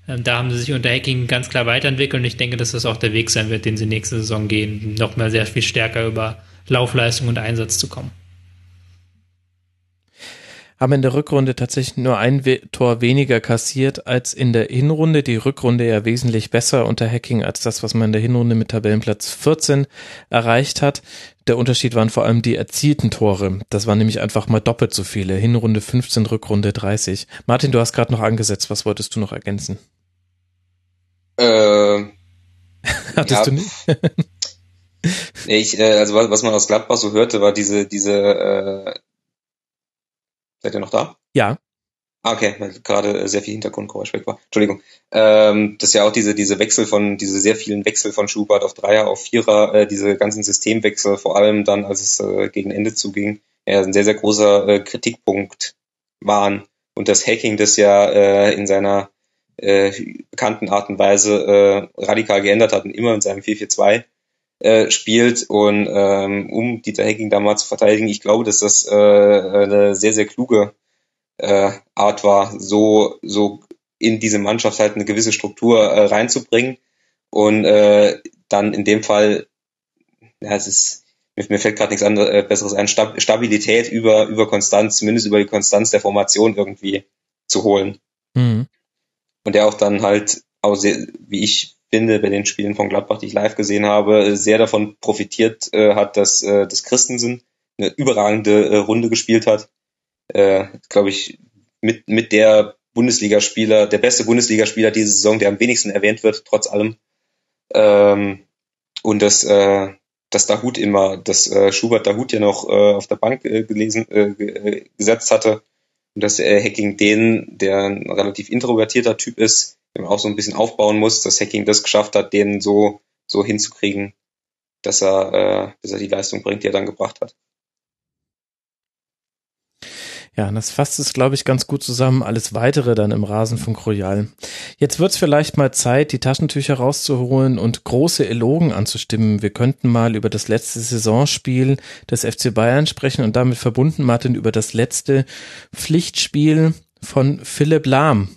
Ähm, da haben sie sich unter Hacking ganz klar weiterentwickelt und ich denke, dass das auch der Weg sein wird, den sie nächste Saison gehen, noch mal sehr viel stärker über Laufleistung und Einsatz zu kommen. Haben in der Rückrunde tatsächlich nur ein Tor weniger kassiert als in der Hinrunde. Die Rückrunde ja wesentlich besser unter Hacking als das, was man in der Hinrunde mit Tabellenplatz 14 erreicht hat. Der Unterschied waren vor allem die erzielten Tore. Das waren nämlich einfach mal doppelt so viele. Hinrunde 15, Rückrunde 30. Martin, du hast gerade noch angesetzt. Was wolltest du noch ergänzen? Äh, Hattest ja, du nicht? nee, ich, äh, also was, was man aus Gladbach so hörte, war diese, diese, äh, seid ihr noch da? Ja. Ah, okay, weil gerade sehr viel Hintergrundgeräusch weg war. Entschuldigung. Ähm, das ist ja auch diese, diese Wechsel von, diese sehr vielen Wechsel von Schubert auf Dreier, auf Vierer, äh, diese ganzen Systemwechsel, vor allem dann, als es äh, gegen Ende zuging, ja, ein sehr, sehr großer äh, Kritikpunkt waren. Und das Hacking, das ja äh, in seiner äh, bekannten Art und Weise äh, radikal geändert hat und immer in seinem 4-4-2 äh, spielt und ähm, um Dieter Hecking da mal zu verteidigen, ich glaube, dass das äh, eine sehr, sehr kluge äh, Art war, so, so in diese Mannschaft halt eine gewisse Struktur äh, reinzubringen. Und äh, dann in dem Fall, ja, es ist, mir, mir fällt gerade nichts anderes äh, Besseres ein, Stab Stabilität über, über Konstanz, zumindest über die Konstanz der Formation irgendwie zu holen. Mhm. Und der auch dann halt auch sehr, wie ich finde, bei den Spielen von Gladbach, die ich live gesehen habe, sehr davon profitiert äh, hat, dass, äh, das Christensen eine überragende äh, Runde gespielt hat. Äh, Glaube ich, mit, mit der Bundesligaspieler, der beste Bundesligaspieler diese Saison, der am wenigsten erwähnt wird, trotz allem. Ähm, und dass, äh, dass Dahut immer, dass äh, Schubert Dahut ja noch äh, auf der Bank äh, gelesen, äh, äh gesetzt hatte und dass äh, Hacking den, der ein relativ introvertierter Typ ist, man auch so ein bisschen aufbauen muss, dass Hacking das geschafft hat, den so, so hinzukriegen, dass er, äh, dass er die Leistung bringt, die er dann gebracht hat. Ja, das fasst es, glaube ich, ganz gut zusammen. Alles weitere dann im Rasenfunk Royal. Jetzt wird's vielleicht mal Zeit, die Taschentücher rauszuholen und große Elogen anzustimmen. Wir könnten mal über das letzte Saisonspiel des FC Bayern sprechen und damit verbunden, Martin, über das letzte Pflichtspiel von Philipp Lahm.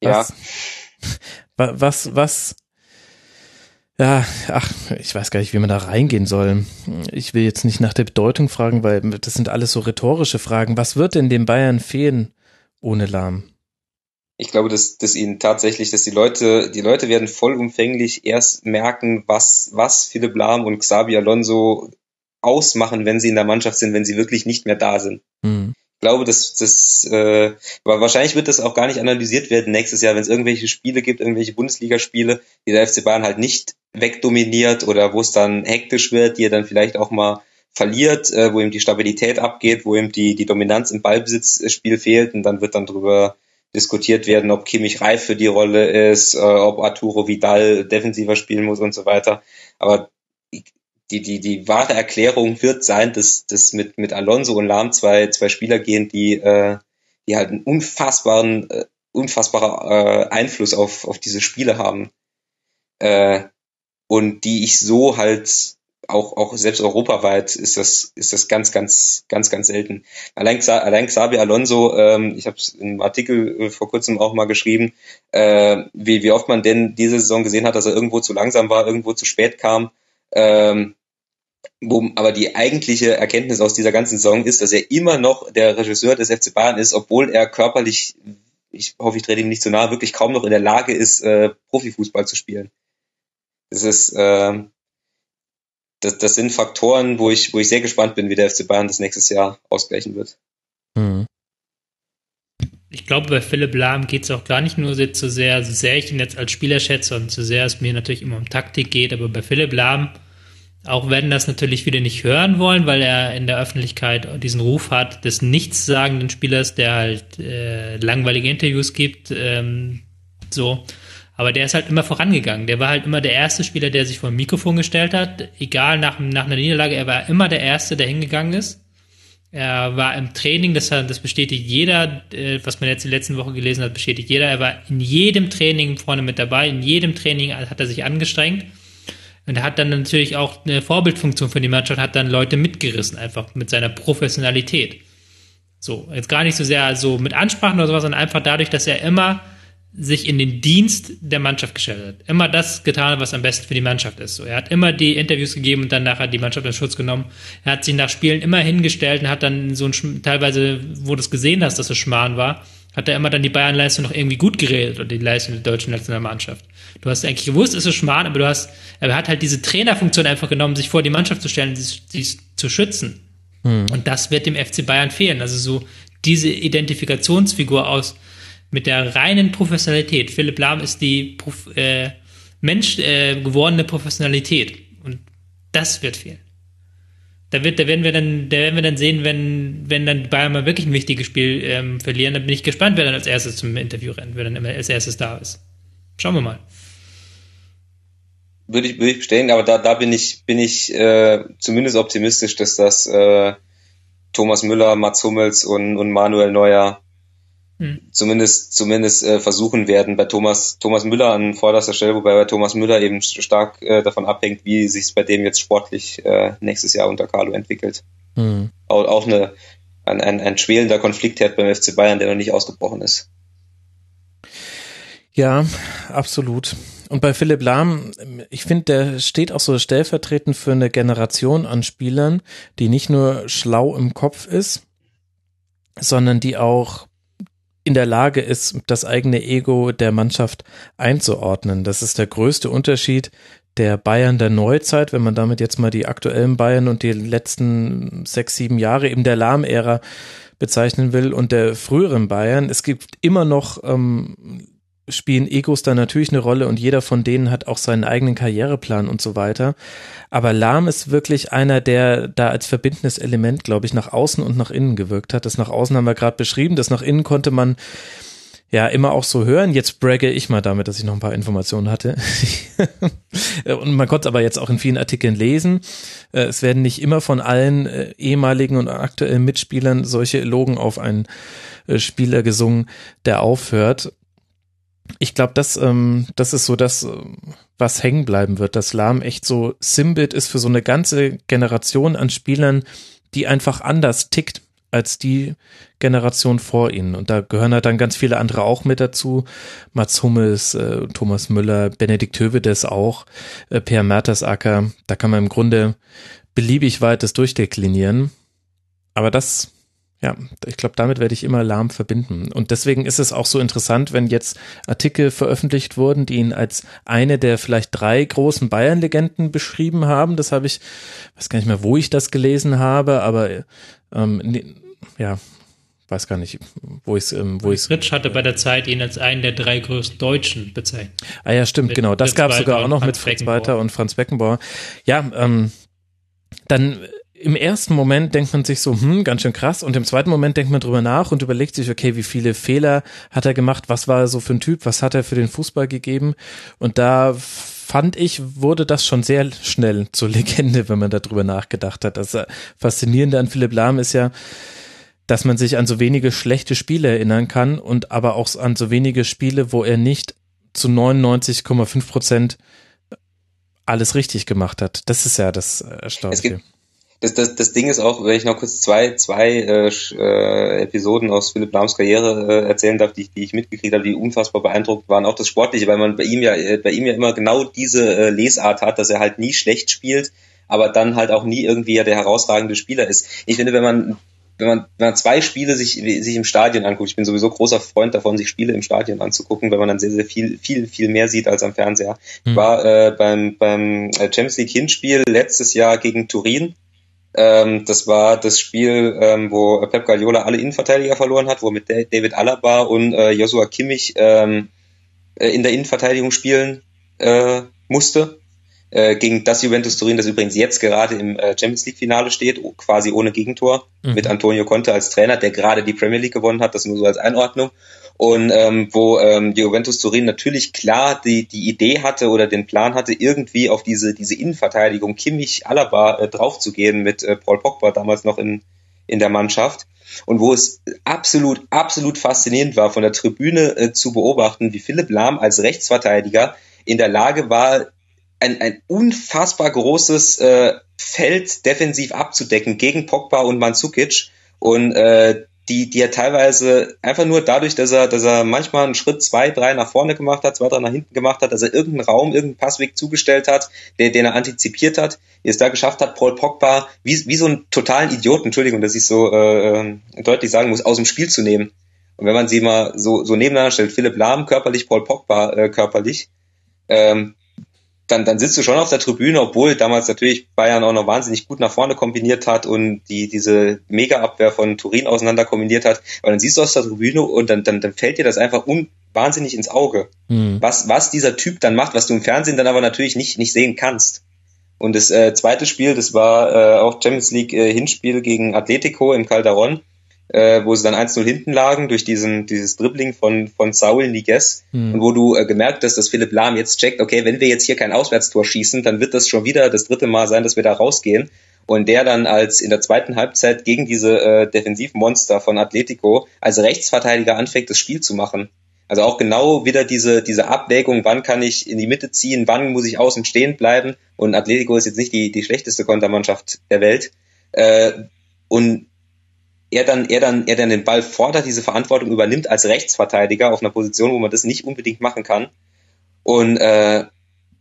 Was, ja. Was, was, ja, ach, ich weiß gar nicht, wie man da reingehen soll. Ich will jetzt nicht nach der Bedeutung fragen, weil das sind alles so rhetorische Fragen. Was wird denn dem Bayern fehlen ohne Lahm? Ich glaube, dass, dass ihnen tatsächlich, dass die Leute, die Leute werden vollumfänglich erst merken, was, was Philipp Lahm und Xabi Alonso ausmachen, wenn sie in der Mannschaft sind, wenn sie wirklich nicht mehr da sind. Mhm glaube, dass das äh, wahrscheinlich wird das auch gar nicht analysiert werden nächstes Jahr, wenn es irgendwelche Spiele gibt, irgendwelche Bundesligaspiele, die der FC Bayern halt nicht wegdominiert oder wo es dann hektisch wird, die er dann vielleicht auch mal verliert, äh, wo ihm die Stabilität abgeht, wo ihm die die Dominanz im Ballbesitzspiel fehlt und dann wird dann drüber diskutiert werden, ob Kimmich reif für die Rolle ist, äh, ob Arturo Vidal defensiver spielen muss und so weiter. Aber die, die, die wahre Erklärung wird sein, dass, dass mit, mit Alonso und Lahm zwei, zwei Spieler gehen, die, äh, die halt einen unfassbaren, äh, unfassbarer äh, Einfluss auf, auf diese Spiele haben. Äh, und die ich so halt auch, auch selbst europaweit ist das, ist das ganz, ganz, ganz, ganz selten. Allein, allein Xabi Alonso, ähm, ich habe es im Artikel äh, vor kurzem auch mal geschrieben, äh, wie, wie oft man denn diese Saison gesehen hat, dass er irgendwo zu langsam war, irgendwo zu spät kam. Ähm, wo, aber die eigentliche Erkenntnis aus dieser ganzen Saison ist, dass er immer noch der Regisseur des FC Bayern ist, obwohl er körperlich, ich hoffe, ich trete ihm nicht zu nahe, wirklich kaum noch in der Lage ist, äh, Profifußball zu spielen. Das ist, äh, das, das sind Faktoren, wo ich, wo ich sehr gespannt bin, wie der FC Bayern das nächstes Jahr ausgleichen wird. Mhm. Ich glaube, bei Philipp Lahm geht es auch gar nicht nur so sehr, so sehr ich ihn jetzt als Spieler schätze und so sehr es mir natürlich immer um Taktik geht, aber bei Philipp Lahm, auch wenn das natürlich viele nicht hören wollen, weil er in der Öffentlichkeit diesen Ruf hat des nichtssagenden Spielers, der halt äh, langweilige Interviews gibt, ähm, so. Aber der ist halt immer vorangegangen. Der war halt immer der erste Spieler, der sich vor dem Mikrofon gestellt hat. Egal nach, nach einer Niederlage, er war immer der Erste, der hingegangen ist. Er war im Training, das, das bestätigt jeder, äh, was man jetzt die letzten Woche gelesen hat, bestätigt jeder. Er war in jedem Training vorne mit dabei, in jedem Training hat er sich angestrengt. Und er hat dann natürlich auch eine Vorbildfunktion für die Mannschaft, hat dann Leute mitgerissen, einfach mit seiner Professionalität. So, jetzt gar nicht so sehr so mit Ansprachen oder sowas, sondern einfach dadurch, dass er immer sich in den Dienst der Mannschaft gestellt hat. Immer das getan, was am besten für die Mannschaft ist. So, er hat immer die Interviews gegeben und dann nachher die Mannschaft in Schutz genommen. Er hat sich nach Spielen immer hingestellt und hat dann so ein, teilweise, wo du es gesehen hast, dass es Schmarrn war, hat er immer dann die Bayern-Leistung noch irgendwie gut geredet oder die Leistung der deutschen Nationalmannschaft. Du hast eigentlich gewusst, es ist Schmarrn, aber du hast, er hat halt diese Trainerfunktion einfach genommen, sich vor die Mannschaft zu stellen, sie, sie zu schützen. Hm. Und das wird dem FC Bayern fehlen. Also so diese Identifikationsfigur aus, mit der reinen Professionalität. Philipp Lahm ist die Prof äh, Mensch äh, gewordene Professionalität und das wird fehlen. Da, wird, da werden wir dann, da werden wir dann sehen, wenn, wenn dann Bayern mal wirklich ein wichtiges Spiel ähm, verlieren, dann bin ich gespannt, wer dann als erstes zum Interview rennt, wer dann immer als erstes da ist. Schauen wir mal. Würde ich, würde ich bestellen, aber da, da bin ich, bin ich äh, zumindest optimistisch, dass das äh, Thomas Müller, Mats Hummels und, und Manuel Neuer hm. zumindest zumindest äh, versuchen werden bei Thomas Thomas Müller an vorderster Stelle, wobei bei Thomas Müller eben stark äh, davon abhängt, wie sich es bei dem jetzt sportlich äh, nächstes Jahr unter Carlo entwickelt. Mhm. Auch, auch eine ein, ein, ein schwelender Konfliktherd beim FC Bayern, der noch nicht ausgebrochen ist. Ja, absolut. Und bei Philipp Lahm, ich finde, der steht auch so stellvertretend für eine Generation an Spielern, die nicht nur schlau im Kopf ist, sondern die auch in der Lage ist, das eigene Ego der Mannschaft einzuordnen. Das ist der größte Unterschied der Bayern der Neuzeit, wenn man damit jetzt mal die aktuellen Bayern und die letzten sechs, sieben Jahre eben der Lahm-Ära bezeichnen will und der früheren Bayern. Es gibt immer noch ähm, spielen Egos da natürlich eine Rolle und jeder von denen hat auch seinen eigenen Karriereplan und so weiter. Aber Lahm ist wirklich einer, der da als verbindendes Element, glaube ich, nach außen und nach innen gewirkt hat. Das nach außen haben wir gerade beschrieben, das nach innen konnte man ja immer auch so hören. Jetzt bragge ich mal damit, dass ich noch ein paar Informationen hatte. und man konnte es aber jetzt auch in vielen Artikeln lesen. Äh, es werden nicht immer von allen äh, ehemaligen und aktuellen Mitspielern solche Logen auf einen äh, Spieler gesungen, der aufhört ich glaube, das, ähm, das ist so das, was hängen bleiben wird, dass Lahm echt so Simbit ist für so eine ganze Generation an Spielern, die einfach anders tickt als die Generation vor ihnen. Und da gehören halt dann ganz viele andere auch mit dazu. Mats Hummels, äh, Thomas Müller, Benedikt Hövedes auch, äh, Per Mertesacker. Da kann man im Grunde beliebig weit das durchdeklinieren. Aber das ja, ich glaube, damit werde ich immer lahm verbinden. Und deswegen ist es auch so interessant, wenn jetzt Artikel veröffentlicht wurden, die ihn als eine der vielleicht drei großen Bayern-Legenden beschrieben haben. Das habe ich, weiß gar nicht mehr, wo ich das gelesen habe, aber ähm, ja, weiß gar nicht, wo ich es, ähm, wo ich Fritsch hatte bei der Zeit ihn als einen der drei größten Deutschen bezeichnet. Ah ja, stimmt, mit genau. Das gab es sogar auch noch mit Fritz Walter und Franz Beckenbauer. Ja, ähm, dann im ersten Moment denkt man sich so, hm, ganz schön krass. Und im zweiten Moment denkt man drüber nach und überlegt sich, okay, wie viele Fehler hat er gemacht? Was war er so für ein Typ? Was hat er für den Fußball gegeben? Und da fand ich, wurde das schon sehr schnell zur Legende, wenn man darüber nachgedacht hat. Das Faszinierende an Philipp Lahm ist ja, dass man sich an so wenige schlechte Spiele erinnern kann und aber auch an so wenige Spiele, wo er nicht zu 99,5 Prozent alles richtig gemacht hat. Das ist ja das Erstaunliche das, das, das Ding ist auch, wenn ich noch kurz zwei, zwei äh, äh, Episoden aus Philipp Lahms Karriere äh, erzählen darf, die, die ich mitgekriegt habe, die unfassbar beeindruckt waren, auch das Sportliche, weil man bei ihm ja, äh, bei ihm ja immer genau diese äh, Lesart hat, dass er halt nie schlecht spielt, aber dann halt auch nie irgendwie ja der herausragende Spieler ist. Ich finde, wenn man wenn man, wenn man zwei Spiele sich, sich im Stadion anguckt, ich bin sowieso großer Freund davon, sich Spiele im Stadion anzugucken, weil man dann sehr, sehr viel, viel, viel mehr sieht als am Fernseher. Ich hm. war äh, beim, beim Champions League Hinspiel letztes Jahr gegen Turin ähm, das war das Spiel, ähm, wo Pep Guardiola alle Innenverteidiger verloren hat, wo mit David Alaba und äh, Joshua Kimmich ähm, äh, in der Innenverteidigung spielen äh, musste. Äh, gegen das Juventus Turin, das übrigens jetzt gerade im äh, Champions League Finale steht, quasi ohne Gegentor, mhm. mit Antonio Conte als Trainer, der gerade die Premier League gewonnen hat, das nur so als Einordnung und ähm, wo ähm, Juventus Turin natürlich klar die, die Idee hatte oder den Plan hatte, irgendwie auf diese, diese Innenverteidigung Kimmich Alaba äh, draufzugehen mit äh, Paul Pogba damals noch in, in der Mannschaft. Und wo es absolut, absolut faszinierend war, von der Tribüne äh, zu beobachten, wie Philipp Lahm als Rechtsverteidiger in der Lage war, ein, ein unfassbar großes äh, Feld defensiv abzudecken gegen Pogba und Mandzukic und äh, die, die er teilweise einfach nur dadurch, dass er, dass er manchmal einen Schritt zwei, drei nach vorne gemacht hat, zwei, drei nach hinten gemacht hat, dass er irgendeinen Raum, irgendeinen Passweg zugestellt hat, den, den er antizipiert hat, es da geschafft hat, Paul Pogba wie, wie so einen totalen Idioten, Entschuldigung, dass ich so äh, deutlich sagen muss, aus dem Spiel zu nehmen. Und wenn man sie mal so, so nebeneinander stellt, Philipp Lahm körperlich, Paul Pogba äh, körperlich, ähm, dann, dann sitzt du schon auf der Tribüne, obwohl damals natürlich Bayern auch noch wahnsinnig gut nach vorne kombiniert hat und die diese Mega-Abwehr von Turin auseinander kombiniert hat. Aber dann siehst du aus der Tribüne und dann, dann, dann fällt dir das einfach un wahnsinnig ins Auge, mhm. was, was dieser Typ dann macht, was du im Fernsehen dann aber natürlich nicht, nicht sehen kannst. Und das äh, zweite Spiel, das war äh, auch Champions League äh, Hinspiel gegen Atletico im Calderon äh, wo sie dann 1-0 hinten lagen durch diesen, dieses Dribbling von, von Saul Niguez mhm. und wo du äh, gemerkt hast, dass Philipp Lahm jetzt checkt, okay, wenn wir jetzt hier kein Auswärtstor schießen, dann wird das schon wieder das dritte Mal sein, dass wir da rausgehen. Und der dann als in der zweiten Halbzeit gegen diese äh, Defensivmonster von Atletico als Rechtsverteidiger anfängt, das Spiel zu machen. Also auch genau wieder diese, diese Abwägung, wann kann ich in die Mitte ziehen, wann muss ich außen stehen bleiben. Und Atletico ist jetzt nicht die, die schlechteste Kontermannschaft der Welt. Äh, und er dann, er dann, er dann den Ball fordert, diese Verantwortung übernimmt als Rechtsverteidiger auf einer Position, wo man das nicht unbedingt machen kann. Und äh,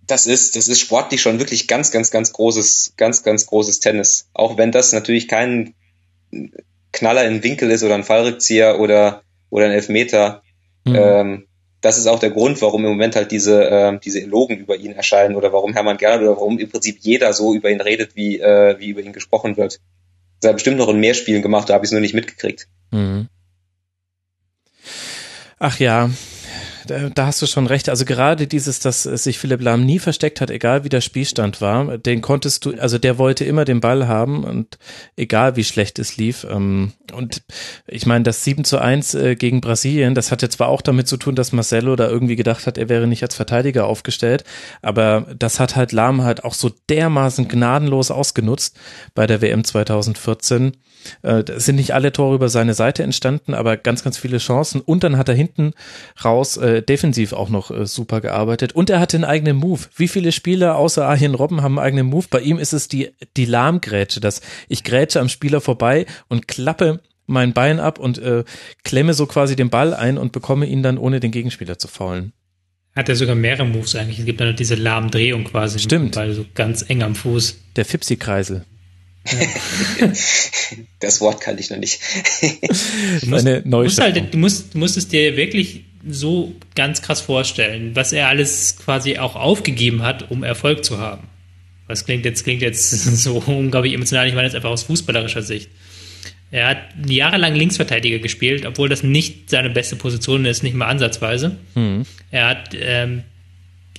das ist, das ist sportlich schon wirklich ganz, ganz, ganz großes, ganz, ganz großes Tennis. Auch wenn das natürlich kein Knaller im Winkel ist oder ein Fallrückzieher oder, oder ein Elfmeter. Mhm. Ähm, das ist auch der Grund, warum im Moment halt diese, äh, diese Elogen über ihn erscheinen oder warum Hermann Gerland oder warum im Prinzip jeder so über ihn redet, wie, äh, wie über ihn gesprochen wird. Das hat bestimmt noch in mehr Spielen gemacht, da habe ich es nur nicht mitgekriegt. Mhm. Ach ja, da, da hast du schon recht. Also gerade dieses, dass sich Philipp Lahm nie versteckt hat, egal wie der Spielstand war, den konntest du, also der wollte immer den Ball haben und egal wie schlecht es lief. Ähm, und ich meine, das 7 zu 1 äh, gegen Brasilien, das hatte zwar auch damit zu tun, dass Marcelo da irgendwie gedacht hat, er wäre nicht als Verteidiger aufgestellt, aber das hat halt Lahm halt auch so dermaßen gnadenlos ausgenutzt bei der WM 2014 äh, es sind nicht alle Tore über seine Seite entstanden, aber ganz, ganz viele Chancen. Und dann hat er hinten raus äh, defensiv auch noch äh, super gearbeitet. Und er hatte einen eigenen Move. Wie viele Spieler außer Arjen Robben haben einen eigenen Move? Bei ihm ist es die, die Lahmgrätsche, dass ich grätsche am Spieler vorbei und klappe mein Bein ab und äh, klemme so quasi den Ball ein und bekomme ihn dann ohne den Gegenspieler zu faulen. Hat er sogar mehrere Moves eigentlich. Es gibt dann diese Lahmdrehung quasi. Stimmt. Ball so ganz eng am Fuß. Der Fipsi-Kreisel. das Wort kannte ich noch nicht. du, musst, musst halt, du, musst, du musst es dir wirklich so ganz krass vorstellen, was er alles quasi auch aufgegeben hat, um Erfolg zu haben. Was klingt jetzt, klingt jetzt so unglaublich emotional, ich meine jetzt einfach aus fußballerischer Sicht. Er hat jahrelang Linksverteidiger gespielt, obwohl das nicht seine beste Position ist, nicht mal ansatzweise. Mhm. Er hat ähm,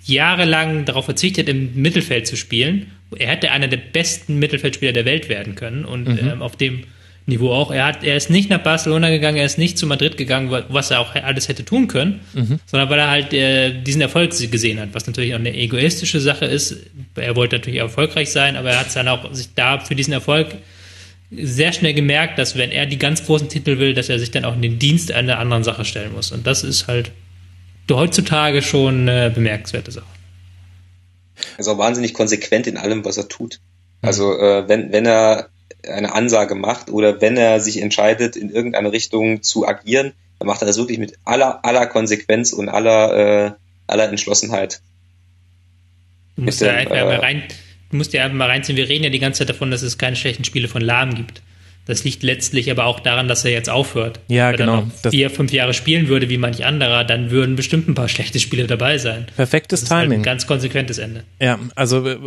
jahrelang darauf verzichtet, im Mittelfeld zu spielen. Er hätte einer der besten Mittelfeldspieler der Welt werden können und mhm. ähm, auf dem Niveau auch. Er, hat, er ist nicht nach Barcelona gegangen, er ist nicht zu Madrid gegangen, was er auch alles hätte tun können, mhm. sondern weil er halt äh, diesen Erfolg gesehen hat, was natürlich auch eine egoistische Sache ist. Er wollte natürlich erfolgreich sein, aber er hat dann auch sich da für diesen Erfolg sehr schnell gemerkt, dass wenn er die ganz großen Titel will, dass er sich dann auch in den Dienst einer anderen Sache stellen muss. Und das ist halt heutzutage schon eine bemerkenswerte Sache. Er ist auch wahnsinnig konsequent in allem, was er tut. Also äh, wenn, wenn er eine Ansage macht oder wenn er sich entscheidet, in irgendeine Richtung zu agieren, dann macht er das wirklich mit aller, aller Konsequenz und aller, äh, aller Entschlossenheit. Du musst, ja einfach äh, mal rein, du musst ja einfach mal reinziehen, wir reden ja die ganze Zeit davon, dass es keine schlechten Spiele von Lahm gibt. Das liegt letztlich aber auch daran, dass er jetzt aufhört. Ja, Wenn genau. Wenn er vier, fünf Jahre spielen würde, wie manch anderer, dann würden bestimmt ein paar schlechte Spiele dabei sein. Perfektes Timing. Halt ein ganz konsequentes Ende. Ja, also äh,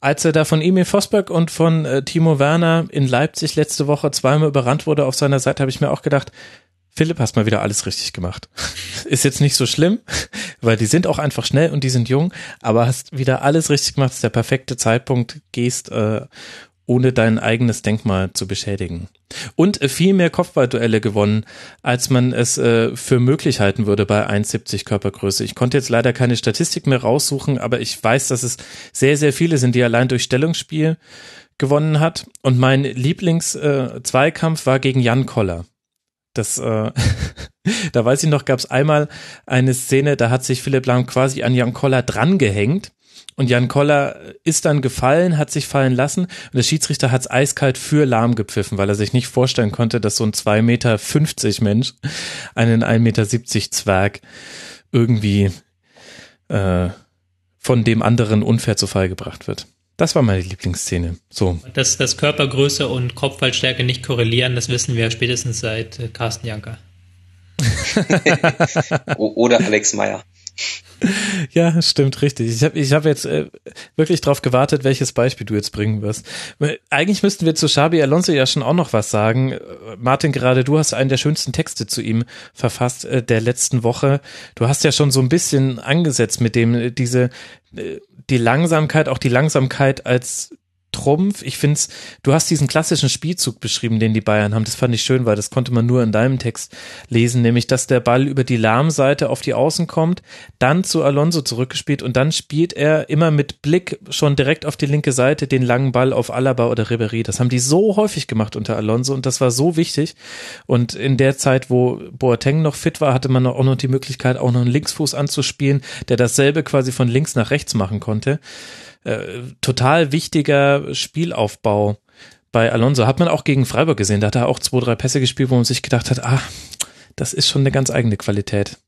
als er da von Emil Vosberg und von äh, Timo Werner in Leipzig letzte Woche zweimal überrannt wurde auf seiner Seite, habe ich mir auch gedacht, Philipp, hast mal wieder alles richtig gemacht. Ist jetzt nicht so schlimm, weil die sind auch einfach schnell und die sind jung, aber hast wieder alles richtig gemacht. ist der perfekte Zeitpunkt, gehst äh, ohne dein eigenes Denkmal zu beschädigen. Und äh, viel mehr Kopfballduelle gewonnen, als man es äh, für möglich halten würde bei 1,70 Körpergröße. Ich konnte jetzt leider keine Statistik mehr raussuchen, aber ich weiß, dass es sehr, sehr viele sind, die allein durch Stellungsspiel gewonnen hat. Und mein Lieblings-Zweikampf äh, war gegen Jan Koller. Das, äh, da weiß ich noch, gab es einmal eine Szene, da hat sich Philipp Lahm quasi an Jan Koller drangehängt und Jan Koller ist dann gefallen, hat sich fallen lassen und der Schiedsrichter hat es eiskalt für lahm gepfiffen, weil er sich nicht vorstellen konnte, dass so ein 2,50 Meter Mensch einen 1,70 Meter Zwerg irgendwie äh, von dem anderen unfair zu Fall gebracht wird. Das war meine Lieblingsszene. So. Dass, dass Körpergröße und Kopfballstärke nicht korrelieren, das wissen wir spätestens seit äh, Carsten Janker. Oder Alex Meyer. Ja, stimmt, richtig. Ich habe ich hab jetzt äh, wirklich drauf gewartet, welches Beispiel du jetzt bringen wirst. Eigentlich müssten wir zu Xabi Alonso ja schon auch noch was sagen. Martin, gerade du hast einen der schönsten Texte zu ihm verfasst äh, der letzten Woche. Du hast ja schon so ein bisschen angesetzt mit dem, äh, diese, äh, die Langsamkeit, auch die Langsamkeit als Trumpf. Ich find's, du hast diesen klassischen Spielzug beschrieben, den die Bayern haben. Das fand ich schön, weil das konnte man nur in deinem Text lesen, nämlich, dass der Ball über die Lahmseite auf die Außen kommt, dann zu Alonso zurückgespielt und dann spielt er immer mit Blick schon direkt auf die linke Seite den langen Ball auf Alaba oder Ribery. Das haben die so häufig gemacht unter Alonso und das war so wichtig. Und in der Zeit, wo Boateng noch fit war, hatte man auch noch die Möglichkeit, auch noch einen Linksfuß anzuspielen, der dasselbe quasi von links nach rechts machen konnte. Äh, total wichtiger Spielaufbau bei Alonso. Hat man auch gegen Freiburg gesehen. Da hat er auch zwei, drei Pässe gespielt, wo man sich gedacht hat, ah, das ist schon eine ganz eigene Qualität.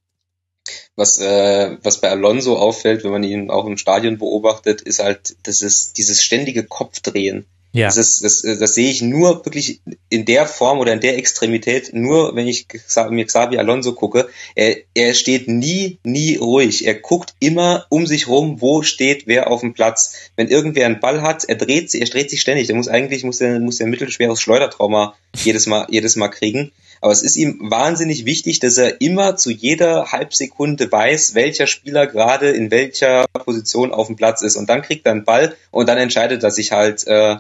Was, äh, was bei Alonso auffällt, wenn man ihn auch im Stadion beobachtet, ist halt das ist dieses ständige Kopfdrehen. Ja. Das, ist, das, das sehe ich nur wirklich in der Form oder in der Extremität, nur wenn ich mir Xavi Alonso gucke. Er, er steht nie, nie ruhig. Er guckt immer um sich rum, wo steht wer auf dem Platz. Wenn irgendwer einen Ball hat, er dreht sich, er dreht sich ständig. Der muss eigentlich, muss der, muss der mittelschweres Schleudertrauma jedes Mal, jedes Mal kriegen. Aber es ist ihm wahnsinnig wichtig, dass er immer zu jeder Halbsekunde weiß, welcher Spieler gerade in welcher Position auf dem Platz ist. Und dann kriegt er einen Ball und dann entscheidet er sich halt, äh,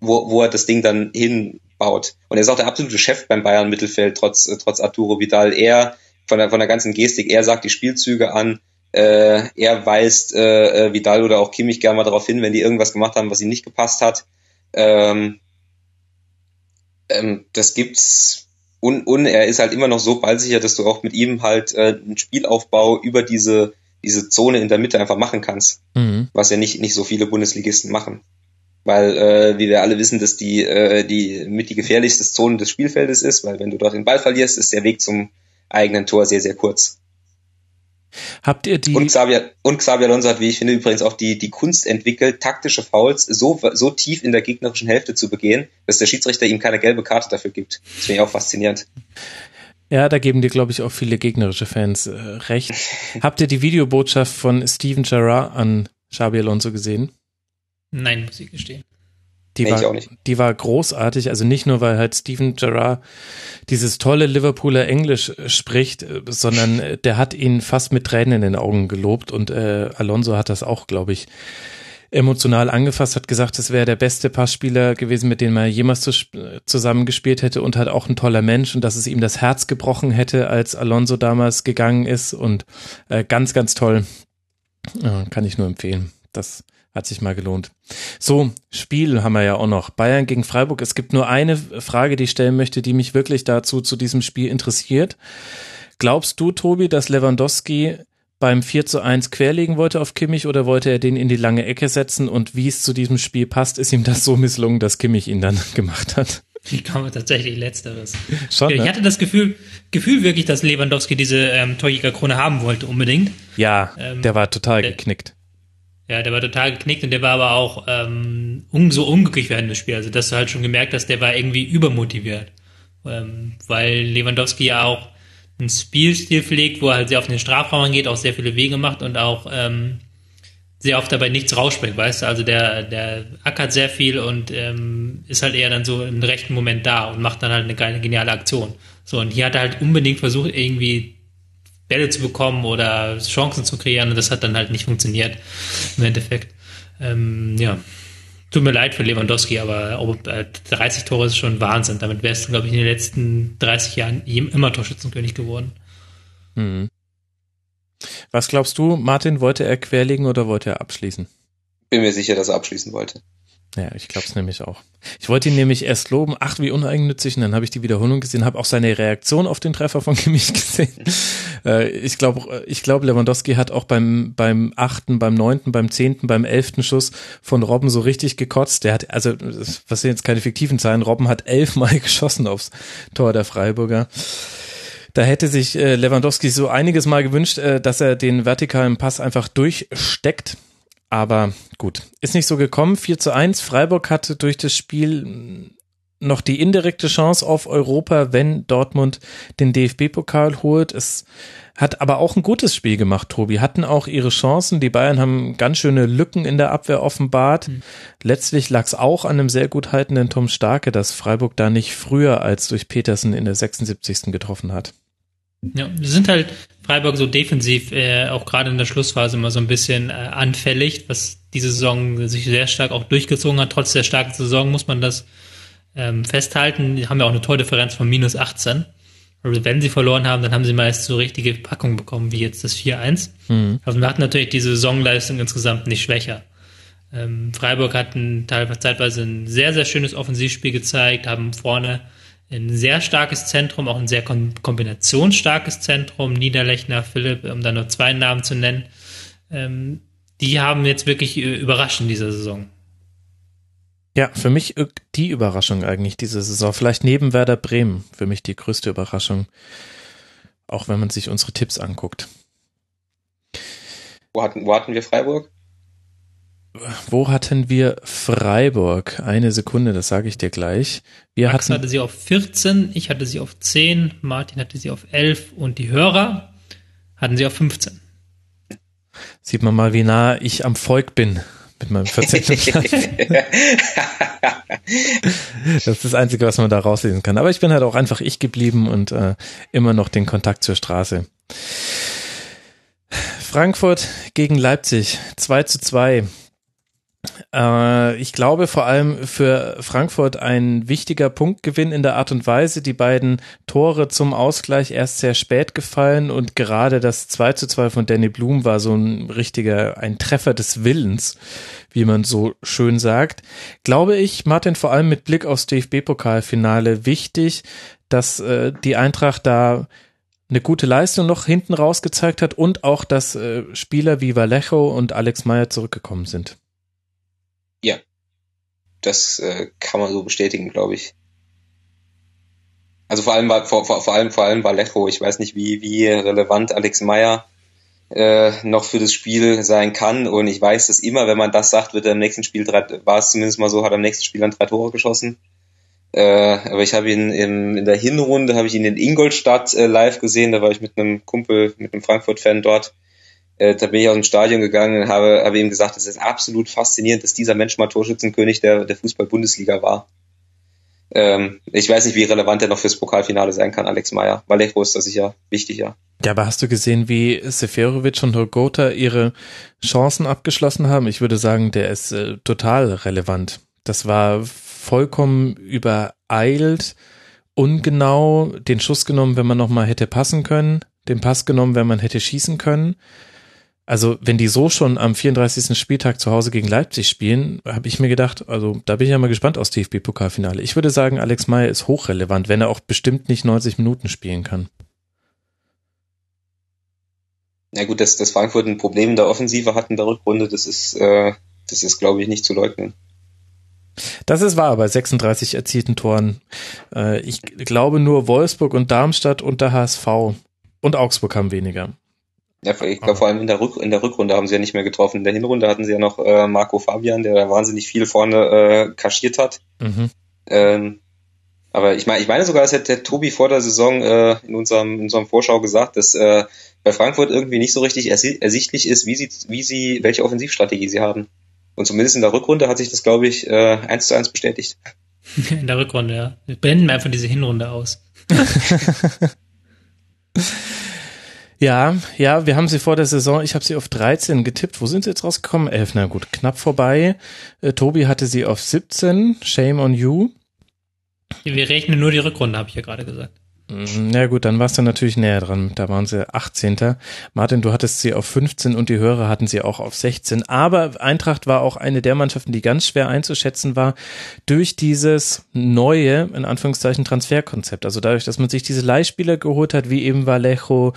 wo, wo er das Ding dann hinbaut. Und er ist auch der absolute Chef beim Bayern Mittelfeld, trotz, äh, trotz Arturo Vidal. Er, von der, von der ganzen Gestik, er sagt die Spielzüge an, äh, er weist äh, äh, Vidal oder auch Kimmich gerne mal darauf hin, wenn die irgendwas gemacht haben, was ihm nicht gepasst hat. Ähm, ähm, das gibt's und, und er ist halt immer noch so ballsicher, dass du auch mit ihm halt äh, einen Spielaufbau über diese diese Zone in der Mitte einfach machen kannst, mhm. was ja nicht nicht so viele Bundesligisten machen weil äh, wie wir alle wissen, dass die äh, die mit die gefährlichste Zone des Spielfeldes ist, weil wenn du dort den Ball verlierst, ist der Weg zum eigenen Tor sehr sehr kurz. Habt ihr die und Xavier und Xavier Alonso hat, wie ich finde, übrigens auch die die Kunst entwickelt, taktische Fouls so so tief in der gegnerischen Hälfte zu begehen, dass der Schiedsrichter ihm keine gelbe Karte dafür gibt. Das finde ich auch faszinierend. Ja, da geben dir, glaube ich, auch viele gegnerische Fans äh, recht. Habt ihr die Videobotschaft von Steven Gerrard an Xabi Alonso gesehen? Nein, muss ich gestehen. Die, Nee, war, ich auch nicht. die war großartig, also nicht nur, weil halt Steven Gerrard dieses tolle Liverpooler Englisch äh, spricht, äh, sondern äh, der hat ihn fast mit Tränen in den Augen gelobt und äh, Alonso hat das auch, glaube ich, emotional angefasst, hat gesagt, es wäre der beste Passspieler gewesen, mit dem er jemals zu, zusammengespielt hätte und halt auch ein toller Mensch und dass es ihm das Herz gebrochen hätte, als Alonso damals gegangen ist und äh, ganz, ganz toll. Ja, kann ich nur empfehlen. Das hat sich mal gelohnt. So, Spiel haben wir ja auch noch. Bayern gegen Freiburg. Es gibt nur eine Frage, die ich stellen möchte, die mich wirklich dazu zu diesem Spiel interessiert. Glaubst du, Tobi, dass Lewandowski beim 4 zu 1 querlegen wollte auf Kimmich oder wollte er den in die lange Ecke setzen und wie es zu diesem Spiel passt, ist ihm das so misslungen, dass Kimmich ihn dann gemacht hat? Ich glaube tatsächlich Letzteres. Schon, Ich ne? hatte das Gefühl, Gefühl wirklich, dass Lewandowski diese ähm, Torjägerkrone haben wollte, unbedingt. Ja, Ähm, der war total der- geknickt. Ja, der war total geknickt und der war aber auch ähm, un so unglücklich während des Spiels. Also das hast du halt schon gemerkt, dass der war irgendwie übermotiviert. Ähm, weil Lewandowski ja auch einen Spielstil pflegt, wo er halt sehr auf den Strafraum geht, auch sehr viele Wege macht und auch ähm, sehr oft dabei nichts rausspringt, weißt du? Also der, der ackert sehr viel und ähm, ist halt eher dann so im rechten Moment da und macht dann halt eine geile, geniale Aktion. So, und hier hat er halt unbedingt versucht, irgendwie Bälle zu bekommen oder Chancen zu kreieren und das hat dann halt nicht funktioniert im Endeffekt. Ähm, ja, tut mir leid für Lewandowski, aber ob, äh, 30 Tore ist schon Wahnsinn. Damit wärst du, glaube ich, in den letzten 30 Jahren immer Torschützenkönig geworden. Mhm. Was glaubst du, Martin, wollte er querlegen oder wollte er abschließen? Bin mir sicher, dass er abschließen wollte. Ja, ich glaube es nämlich auch. Ich wollte ihn nämlich erst loben, ach wie uneigennützig, und dann habe ich die Wiederholung gesehen, habe auch seine Reaktion auf den Treffer von Kimmich gesehen. äh, ich glaube, ich glaube, Lewandowski hat auch beim beim achten, beim neunten, beim zehnten, beim elften Schuss von Robben so richtig gekotzt. Der hat, also was sind jetzt keine fiktiven Zahlen, Robben hat elfmal geschossen aufs Tor der Freiburger. Da hätte sich äh, Lewandowski so einiges Mal gewünscht, äh, dass er den vertikalen Pass einfach durchsteckt. Aber gut, ist nicht so gekommen. 4 zu 1. Freiburg hatte durch das Spiel noch die indirekte Chance auf Europa, wenn Dortmund den DFB-Pokal holt. Es hat aber auch ein gutes Spiel gemacht, Tobi. Hatten auch ihre Chancen. Die Bayern haben ganz schöne Lücken in der Abwehr offenbart. Letztlich lag es auch an einem sehr gut haltenden Tom Starke, dass Freiburg da nicht früher als durch Petersen in der 76. getroffen hat. Ja, wir sind halt Freiburg so defensiv, äh, auch gerade in der Schlussphase immer so ein bisschen äh, anfällig, was diese Saison sich sehr stark auch durchgezogen hat. Trotz der starken Saison muss man das ähm, festhalten. Die haben ja auch eine Tordifferenz von minus 18. Also wenn sie verloren haben, dann haben sie meist so richtige Packungen bekommen, wie jetzt das 4-1. Also wir hatten natürlich die Saisonleistung insgesamt nicht schwächer. Ähm, Freiburg hat ein, teilweise zeitweise ein sehr, sehr schönes Offensivspiel gezeigt, haben vorne ein sehr starkes Zentrum, auch ein sehr kom kombinationsstarkes Zentrum, Niederlechner, Philipp, um da nur zwei Namen zu nennen. Ähm, die haben jetzt wirklich äh, überrascht in dieser Saison. Ja, für mich die Überraschung eigentlich diese Saison. Vielleicht neben Werder Bremen für mich die größte Überraschung. Auch wenn man sich unsere Tipps anguckt. Wo hatten, wo hatten wir Freiburg? Wo hatten wir Freiburg? Eine Sekunde, das sage ich dir gleich. Wir Max hatten hatte sie auf 14, ich hatte sie auf 10, Martin hatte sie auf 11 und die Hörer hatten sie auf 15. Sieht man mal, wie nah ich am Volk bin mit meinem 14. Platz. Das ist das Einzige, was man da rauslesen kann. Aber ich bin halt auch einfach ich geblieben und äh, immer noch den Kontakt zur Straße. Frankfurt gegen Leipzig, 2 zu 2. Äh, ich glaube vor allem für Frankfurt ein wichtiger Punktgewinn in der Art und Weise. Die beiden Tore zum Ausgleich erst sehr spät gefallen und gerade das 2 zu 2 von Danny Blum war so ein richtiger, ein Treffer des Willens, wie man so schön sagt. Glaube ich, Martin, vor allem mit Blick aufs DFB-Pokalfinale wichtig, dass äh, die Eintracht da eine gute Leistung noch hinten raus gezeigt hat und auch, dass äh, Spieler wie Vallejo und Alex Meyer zurückgekommen sind. Das äh, kann man so bestätigen, glaube ich. Also vor allem war vor, vor, vor allem vor allem Vallejo. Ich weiß nicht, wie wie relevant Alex Meyer äh, noch für das Spiel sein kann. Und ich weiß, dass immer, wenn man das sagt, wird er im nächsten Spiel drei, war es zumindest mal so, hat er im nächsten Spiel dann drei Tore geschossen. Äh, aber ich habe ihn im, in der Hinrunde habe ich ihn in Ingolstadt äh, live gesehen. Da war ich mit einem Kumpel, mit einem Frankfurt-Fan dort. Äh, da bin ich aus dem Stadion gegangen und habe, habe ihm gesagt, es ist absolut faszinierend, dass dieser Mensch mal Torschützenkönig der, der Fußball-Bundesliga war. Ähm, ich weiß nicht, wie relevant er noch fürs Pokalfinale sein kann, Alex Meyer. Vallejo ist da sicher wichtig, ja. Ja, aber hast du gesehen, wie Seferovic und Hogota ihre Chancen abgeschlossen haben? Ich würde sagen, der ist äh, total relevant. Das war vollkommen übereilt, ungenau, den Schuss genommen, wenn man nochmal hätte passen können, den Pass genommen, wenn man hätte schießen können. Also, wenn die so schon am 34. Spieltag zu Hause gegen Leipzig spielen, habe ich mir gedacht, also da bin ich ja mal gespannt aus DFB-Pokalfinale. Ich würde sagen, Alex Meyer ist hochrelevant, wenn er auch bestimmt nicht 90 Minuten spielen kann. Ja gut, dass, dass Frankfurt ein Problem in der Offensive hat in der Rückrunde, das ist, äh, das ist, glaube ich, nicht zu leugnen. Das ist wahr bei 36 erzielten Toren. Äh, ich glaube nur Wolfsburg und Darmstadt und der HSV und Augsburg haben weniger. Ja, ich glaube vor allem in der, Rück in der Rückrunde haben sie ja nicht mehr getroffen. In der Hinrunde hatten sie ja noch äh, Marco Fabian, der da wahnsinnig viel vorne äh, kaschiert hat. Mhm. Ähm, aber ich meine, ich meine sogar, das hat der Tobi vor der Saison äh, in unserem in unserem Vorschau gesagt, dass äh, bei Frankfurt irgendwie nicht so richtig ersichtlich ist, wie sie wie sie welche Offensivstrategie sie haben. Und zumindest in der Rückrunde hat sich das, glaube ich, äh, eins zu eins bestätigt. In der Rückrunde, ja. Wir blenden einfach diese Hinrunde aus. Ja, ja, wir haben sie vor der Saison, ich habe sie auf 13 getippt. Wo sind sie jetzt rausgekommen? 11, na gut, knapp vorbei. Äh, Tobi hatte sie auf 17, Shame on You. Wir rechnen nur die Rückrunde, habe ich ja gerade gesagt. Mm, ja gut, dann warst du natürlich näher dran. Da waren sie 18. Martin, du hattest sie auf 15 und die Hörer hatten sie auch auf 16. Aber Eintracht war auch eine der Mannschaften, die ganz schwer einzuschätzen war durch dieses neue, in Anführungszeichen, Transferkonzept. Also dadurch, dass man sich diese Leihspieler geholt hat, wie eben Vallejo,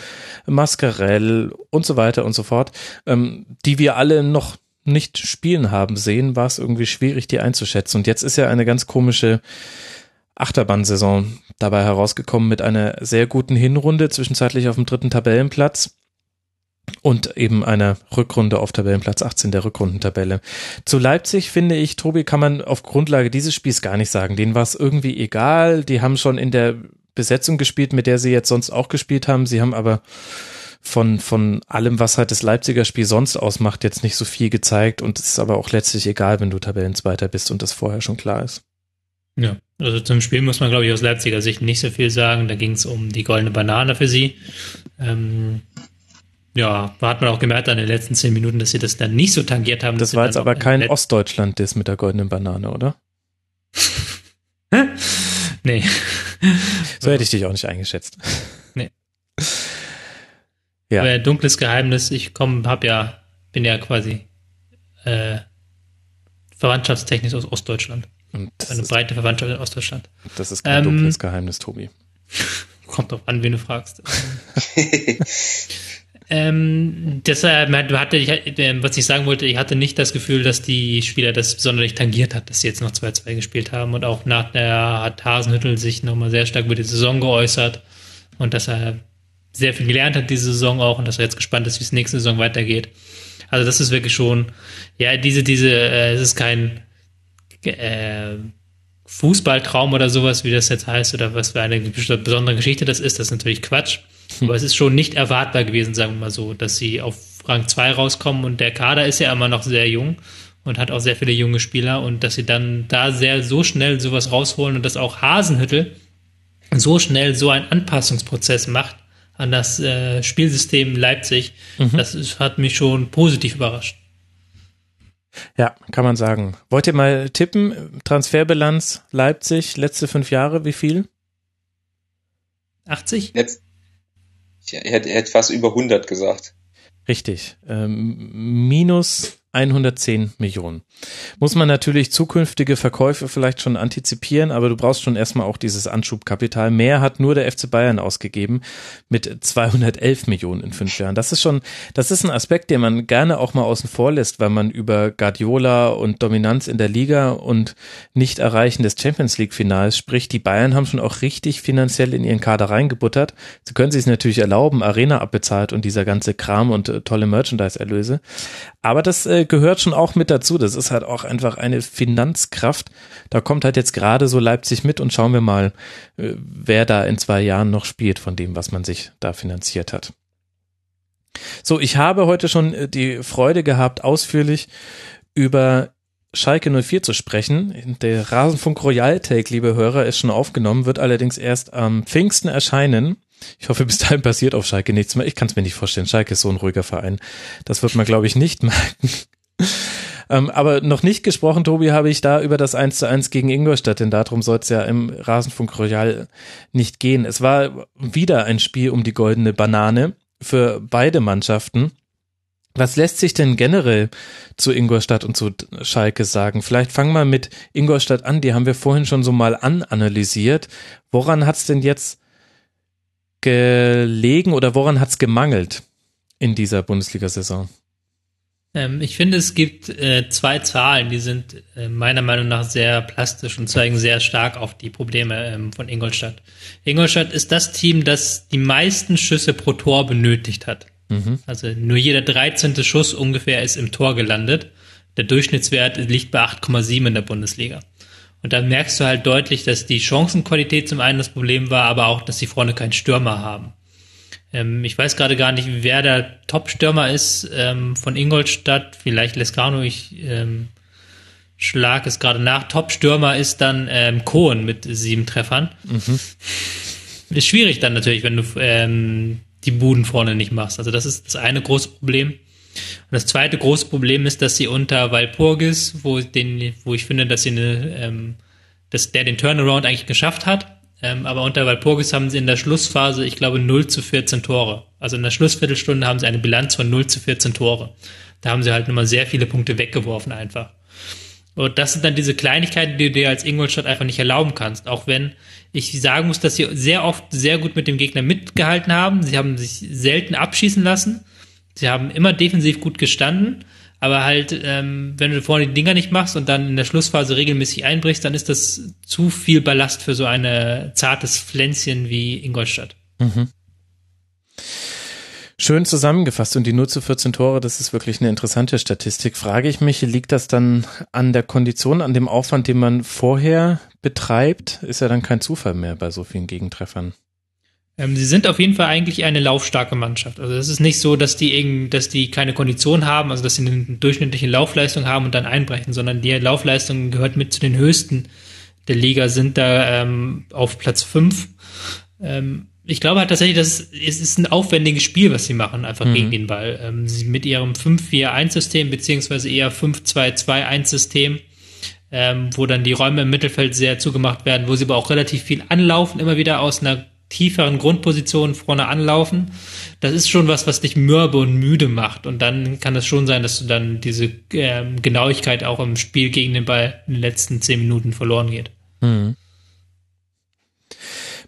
Mascarell und so weiter und so fort, ähm, die wir alle noch nicht spielen haben sehen, war es irgendwie schwierig, die einzuschätzen. Und jetzt ist ja eine ganz komische Achterbahnsaison dabei herausgekommen mit einer sehr guten Hinrunde, zwischenzeitlich auf dem dritten Tabellenplatz und eben einer Rückrunde auf Tabellenplatz 18 der Rückrundentabelle. Zu Leipzig finde ich, Tobi, kann man auf Grundlage dieses Spiels gar nicht sagen. Denen war es irgendwie egal. Die haben schon in der Besetzung gespielt, mit der sie jetzt sonst auch gespielt haben. Sie haben aber von, von allem, was halt das Leipziger Spiel sonst ausmacht, jetzt nicht so viel gezeigt und es ist aber auch letztlich egal, wenn du Tabellenzweiter bist und das vorher schon klar ist. Ja, also zum Spiel muss man, glaube ich, aus Leipziger Sicht nicht so viel sagen. Da ging es um die goldene Banane für sie. Ähm, ja, hat man auch gemerkt an den letzten zehn Minuten, dass sie das dann nicht so tangiert haben. Das war jetzt aber kein Ostdeutschland-Diss mit der goldenen Banane, oder? nee. So hätte ich dich auch nicht eingeschätzt. Nee. Ja. Aber dunkles Geheimnis, ich komme, hab ja, bin ja quasi äh, verwandtschaftstechnisch aus Ostdeutschland. Und eine breite Verwandtschaft in Ostdeutschland. Das ist kein ähm, dunkles Geheimnis, Tobi. Kommt drauf an, wen du fragst. ähm, deshalb hatte ich, äh, was ich sagen wollte, ich hatte nicht das Gefühl, dass die Spieler das sonderlich tangiert hat, dass sie jetzt noch 2-2 gespielt haben. Und auch nach der hat Hasenhüttel sich nochmal sehr stark über die Saison geäußert und dass er sehr viel gelernt hat diese Saison auch und dass er jetzt gespannt ist, wie es nächste Saison weitergeht. Also das ist wirklich schon, ja, diese, diese, äh, es ist kein äh, Fußballtraum oder sowas, wie das jetzt heißt, oder was für eine besondere Geschichte das ist, das ist natürlich Quatsch. Hm. Aber es ist schon nicht erwartbar gewesen, sagen wir mal so, dass sie auf Rang 2 rauskommen und der Kader ist ja immer noch sehr jung und hat auch sehr viele junge Spieler und dass sie dann da sehr so schnell sowas rausholen und dass auch Hasenhüttel so schnell so einen Anpassungsprozess macht an das äh, Spielsystem Leipzig, mhm. das ist, hat mich schon positiv überrascht. Ja, kann man sagen. Wollt ihr mal tippen? Transferbilanz Leipzig, letzte fünf Jahre, wie viel? 80? Jetzt, ich hätte, hätte fast über 100 gesagt. Richtig. Ähm, minus 110 Millionen. Muss man natürlich zukünftige Verkäufe vielleicht schon antizipieren, aber du brauchst schon erstmal auch dieses Anschubkapital. Mehr hat nur der FC Bayern ausgegeben mit 211 Millionen in fünf Jahren. Das ist schon, das ist ein Aspekt, den man gerne auch mal außen vor lässt, weil man über Guardiola und Dominanz in der Liga und Nicht-Erreichen des Champions League Finals spricht. Die Bayern haben schon auch richtig finanziell in ihren Kader reingebuttert. Sie können sich natürlich erlauben, Arena abbezahlt und dieser ganze Kram und äh, tolle Merchandise-Erlöse. Aber das äh, gehört schon auch mit dazu. Das ist halt auch einfach eine Finanzkraft. Da kommt halt jetzt gerade so Leipzig mit und schauen wir mal, äh, wer da in zwei Jahren noch spielt von dem, was man sich da finanziert hat. So, ich habe heute schon äh, die Freude gehabt, ausführlich über Schalke 04 zu sprechen. Der Rasenfunk Royal Take, liebe Hörer, ist schon aufgenommen, wird allerdings erst am Pfingsten erscheinen. Ich hoffe, bis dahin passiert auf Schalke nichts mehr. Ich kann es mir nicht vorstellen. Schalke ist so ein ruhiger Verein. Das wird man, glaube ich, nicht merken. Ähm, aber noch nicht gesprochen, Tobi, habe ich da über das 1 zu 1 gegen Ingolstadt, denn darum soll es ja im Rasenfunk Royal nicht gehen. Es war wieder ein Spiel um die goldene Banane für beide Mannschaften. Was lässt sich denn generell zu Ingolstadt und zu Schalke sagen? Vielleicht fangen wir mit Ingolstadt an, die haben wir vorhin schon so mal ananalysiert. Woran hat es denn jetzt gelegen oder woran hat es gemangelt in dieser Bundesliga-Saison? Ähm, ich finde, es gibt äh, zwei Zahlen, die sind äh, meiner Meinung nach sehr plastisch und zeigen sehr stark auf die Probleme ähm, von Ingolstadt. Ingolstadt ist das Team, das die meisten Schüsse pro Tor benötigt hat. Mhm. Also nur jeder 13. Schuss ungefähr ist im Tor gelandet. Der Durchschnittswert liegt bei 8,7 in der Bundesliga. Und da merkst du halt deutlich, dass die Chancenqualität zum einen das Problem war, aber auch, dass die Freunde keinen Stürmer haben. Ähm, ich weiß gerade gar nicht, wer der Top-Stürmer ist ähm, von Ingolstadt. Vielleicht Lescano, ich ähm, schlag es gerade nach. Top-Stürmer ist dann ähm, Cohen mit sieben Treffern. Mhm. Ist schwierig dann natürlich, wenn du ähm, die Buden vorne nicht machst. Also das ist das eine große Problem. Und das zweite große Problem ist, dass sie unter Walpurgis, wo, den, wo ich finde, dass sie eine, ähm, dass der den Turnaround eigentlich geschafft hat, ähm, aber unter Walpurgis haben sie in der Schlussphase, ich glaube, 0 zu 14 Tore. Also in der Schlussviertelstunde haben sie eine Bilanz von 0 zu 14 Tore. Da haben sie halt nochmal sehr viele Punkte weggeworfen einfach. Und das sind dann diese Kleinigkeiten, die du dir als Ingolstadt einfach nicht erlauben kannst. Auch wenn ich sagen muss, dass sie sehr oft sehr gut mit dem Gegner mitgehalten haben. Sie haben sich selten abschießen lassen. Sie haben immer defensiv gut gestanden. Aber halt, ähm, wenn du vorne die Dinger nicht machst und dann in der Schlussphase regelmäßig einbrichst, dann ist das zu viel Ballast für so ein zartes Pflänzchen wie Ingolstadt. Mhm. Schön zusammengefasst und die nur zu 14 Tore, das ist wirklich eine interessante Statistik. Frage ich mich, liegt das dann an der Kondition, an dem Aufwand, den man vorher betreibt? Ist ja dann kein Zufall mehr bei so vielen Gegentreffern. Ähm, sie sind auf jeden Fall eigentlich eine laufstarke Mannschaft. Also es ist nicht so, dass die irgendwie, dass die keine Kondition haben, also dass sie eine durchschnittliche Laufleistung haben und dann einbrechen, sondern die Laufleistung gehört mit zu den höchsten der Liga, sind da ähm, auf Platz fünf. Ähm, ich glaube halt tatsächlich, dass es, es ist ein aufwendiges Spiel, was sie machen, einfach mhm. gegen den Ball. Ähm, sie mit ihrem 5-4-1-System, beziehungsweise eher 5-2-2-1-System, ähm, wo dann die Räume im Mittelfeld sehr zugemacht werden, wo sie aber auch relativ viel anlaufen, immer wieder aus einer tieferen Grundpositionen vorne anlaufen, das ist schon was, was dich mürbe und müde macht. Und dann kann es schon sein, dass du dann diese ähm, Genauigkeit auch im Spiel gegen den Ball in den letzten zehn Minuten verloren geht. Mhm.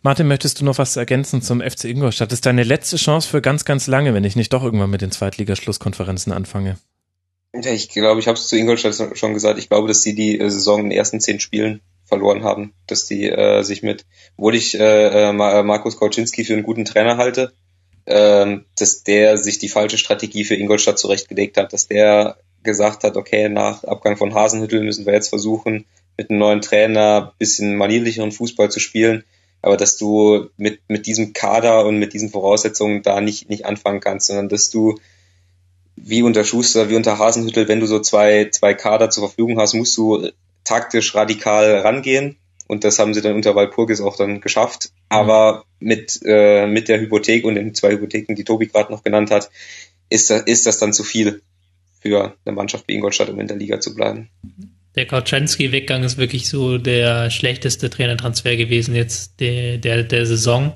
Martin, möchtest du noch was ergänzen zum FC Ingolstadt? Das ist deine letzte Chance für ganz, ganz lange, wenn ich nicht doch irgendwann mit den Zweitligaschlusskonferenzen anfange. Ich glaube, ich habe es zu Ingolstadt schon gesagt. Ich glaube, dass sie die äh, Saison in den ersten zehn Spielen verloren haben, dass die äh, sich mit, obwohl ich äh, äh Markus Kauczynski für einen guten Trainer halte, äh, dass der sich die falsche Strategie für Ingolstadt zurechtgelegt hat, dass der gesagt hat, okay, nach Abgang von Hasenhüttel müssen wir jetzt versuchen, mit einem neuen Trainer bisschen manierlicheren Fußball zu spielen, aber dass du mit, mit diesem Kader und mit diesen Voraussetzungen da nicht, nicht anfangen kannst, sondern dass du wie unter Schuster, wie unter Hasenhüttel, wenn du so zwei, zwei Kader zur Verfügung hast, musst du taktisch radikal rangehen. Und das haben sie dann unter Walpurgis auch dann geschafft. Aber mit, äh, mit der Hypothek und den zwei Hypotheken, die Tobi gerade noch genannt hat, ist das, ist das dann zu viel für eine Mannschaft wie Ingolstadt, um in der Liga zu bleiben. Der Kauczynski-Weggang ist wirklich so der schlechteste Trainertransfer gewesen jetzt der, der, der Saison.